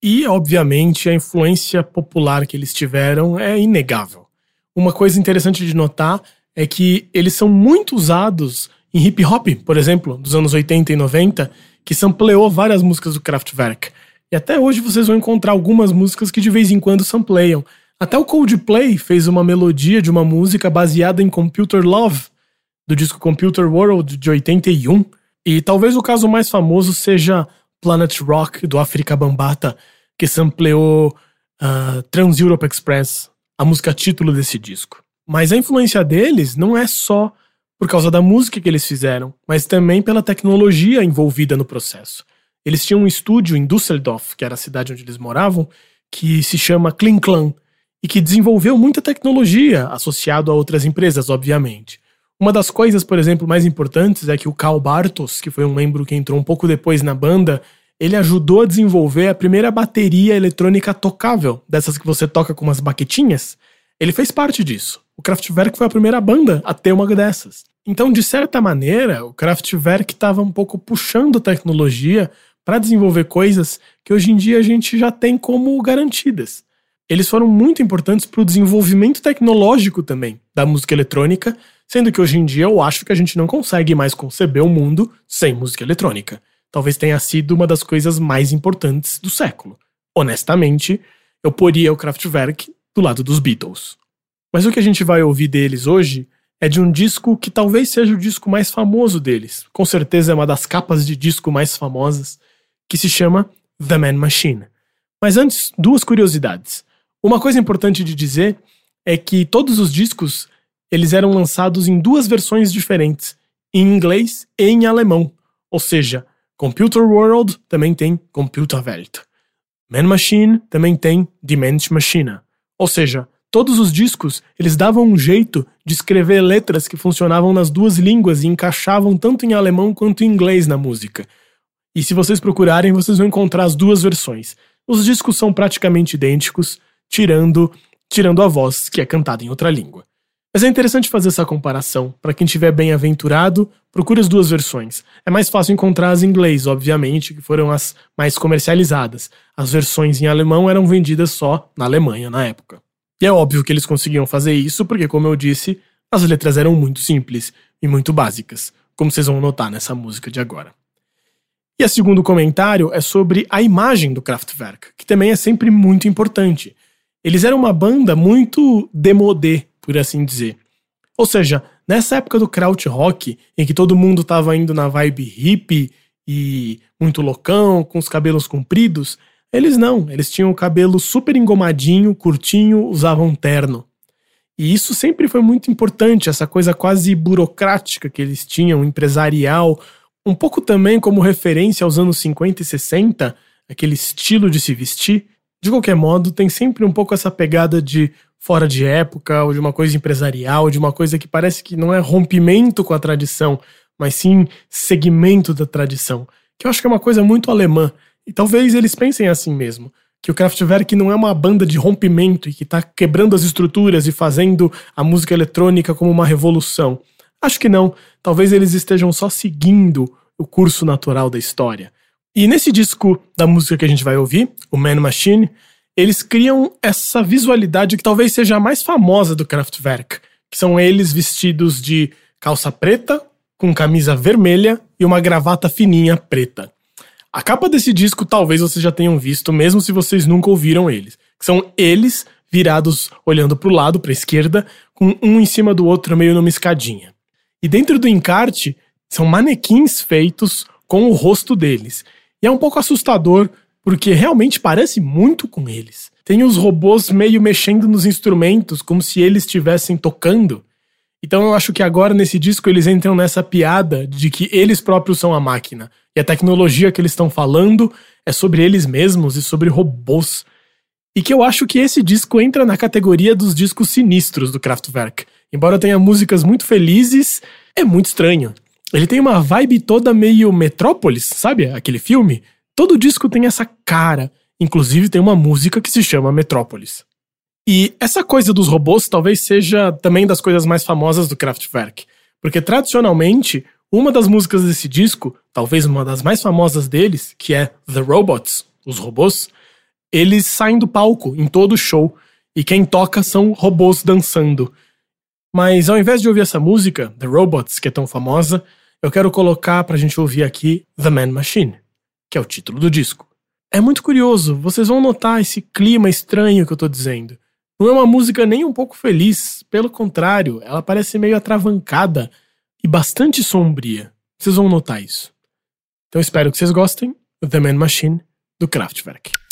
E, obviamente, a influência popular que eles tiveram é inegável. Uma coisa interessante de notar é que eles são muito usados em hip hop, por exemplo, dos anos 80 e 90, que sampleou várias músicas do Kraftwerk. E até hoje vocês vão encontrar algumas músicas que de vez em quando sampleiam. Até o Coldplay fez uma melodia de uma música baseada em Computer Love, do disco Computer World de 81. E talvez o caso mais famoso seja Planet Rock, do África Bambata, que sampleou uh, Trans Europe Express, a música título desse disco. Mas a influência deles não é só por causa da música que eles fizeram, mas também pela tecnologia envolvida no processo. Eles tinham um estúdio em Düsseldorf, que era a cidade onde eles moravam, que se chama Klinklang, e que desenvolveu muita tecnologia associado a outras empresas, obviamente. Uma das coisas, por exemplo, mais importantes é que o Karl Bartos, que foi um membro que entrou um pouco depois na banda, ele ajudou a desenvolver a primeira bateria eletrônica tocável, dessas que você toca com umas baquetinhas. Ele fez parte disso. O Kraftwerk foi a primeira banda a ter uma dessas. Então, de certa maneira, o Kraftwerk estava um pouco puxando tecnologia para desenvolver coisas que hoje em dia a gente já tem como garantidas. Eles foram muito importantes para o desenvolvimento tecnológico também da música eletrônica, sendo que hoje em dia eu acho que a gente não consegue mais conceber o um mundo sem música eletrônica. Talvez tenha sido uma das coisas mais importantes do século. Honestamente, eu poria o Kraftwerk do lado dos Beatles. Mas o que a gente vai ouvir deles hoje é de um disco que talvez seja o disco mais famoso deles. Com certeza é uma das capas de disco mais famosas, que se chama The Man Machine. Mas antes, duas curiosidades. Uma coisa importante de dizer é que todos os discos eles eram lançados em duas versões diferentes, em inglês e em alemão. Ou seja, Computer World também tem Computerwelt. Man Machine também tem Die Mensch Maschine. Ou seja, todos os discos eles davam um jeito de escrever letras que funcionavam nas duas línguas e encaixavam tanto em alemão quanto em inglês na música. E se vocês procurarem, vocês vão encontrar as duas versões. Os discos são praticamente idênticos, tirando tirando a voz que é cantada em outra língua. Mas é interessante fazer essa comparação. Para quem estiver bem aventurado, procure as duas versões. É mais fácil encontrar as em inglês, obviamente, que foram as mais comercializadas. As versões em alemão eram vendidas só na Alemanha na época. E é óbvio que eles conseguiam fazer isso porque, como eu disse, as letras eram muito simples e muito básicas, como vocês vão notar nessa música de agora. E o segundo comentário é sobre a imagem do Kraftwerk, que também é sempre muito importante. Eles eram uma banda muito demodé, por assim dizer. Ou seja, nessa época do krautrock, em que todo mundo estava indo na vibe hippie e muito loucão, com os cabelos compridos, eles não, eles tinham o cabelo super engomadinho, curtinho, usavam terno. E isso sempre foi muito importante, essa coisa quase burocrática que eles tinham, empresarial, um pouco também como referência aos anos 50 e 60, aquele estilo de se vestir. De qualquer modo, tem sempre um pouco essa pegada de fora de época, ou de uma coisa empresarial, de uma coisa que parece que não é rompimento com a tradição, mas sim segmento da tradição, que eu acho que é uma coisa muito alemã. E talvez eles pensem assim mesmo, que o Kraftwerk não é uma banda de rompimento e que está quebrando as estruturas e fazendo a música eletrônica como uma revolução. Acho que não. Talvez eles estejam só seguindo o curso natural da história. E nesse disco da música que a gente vai ouvir, o Man Machine, eles criam essa visualidade que talvez seja a mais famosa do Kraftwerk, que são eles vestidos de calça preta, com camisa vermelha e uma gravata fininha preta. A capa desse disco talvez vocês já tenham visto, mesmo se vocês nunca ouviram eles. São eles virados olhando para o lado, para a esquerda, com um em cima do outro meio numa escadinha. E dentro do encarte são manequins feitos com o rosto deles. E é um pouco assustador, porque realmente parece muito com eles. Tem os robôs meio mexendo nos instrumentos, como se eles estivessem tocando. Então eu acho que agora nesse disco eles entram nessa piada de que eles próprios são a máquina. E a tecnologia que eles estão falando é sobre eles mesmos e sobre robôs. E que eu acho que esse disco entra na categoria dos discos sinistros do Kraftwerk. Embora tenha músicas muito felizes, é muito estranho. Ele tem uma vibe toda meio Metrópolis, sabe? Aquele filme. Todo disco tem essa cara. Inclusive tem uma música que se chama Metrópolis. E essa coisa dos robôs talvez seja também das coisas mais famosas do Kraftwerk, porque tradicionalmente uma das músicas desse disco, talvez uma das mais famosas deles, que é The Robots, os robôs, eles saem do palco em todo show e quem toca são robôs dançando. Mas ao invés de ouvir essa música, The Robots, que é tão famosa, eu quero colocar pra gente ouvir aqui The Man Machine, que é o título do disco. É muito curioso, vocês vão notar esse clima estranho que eu tô dizendo. Não é uma música nem um pouco feliz, pelo contrário, ela parece meio atravancada e bastante sombria. Vocês vão notar isso. Então espero que vocês gostem The Man Machine do Kraftwerk.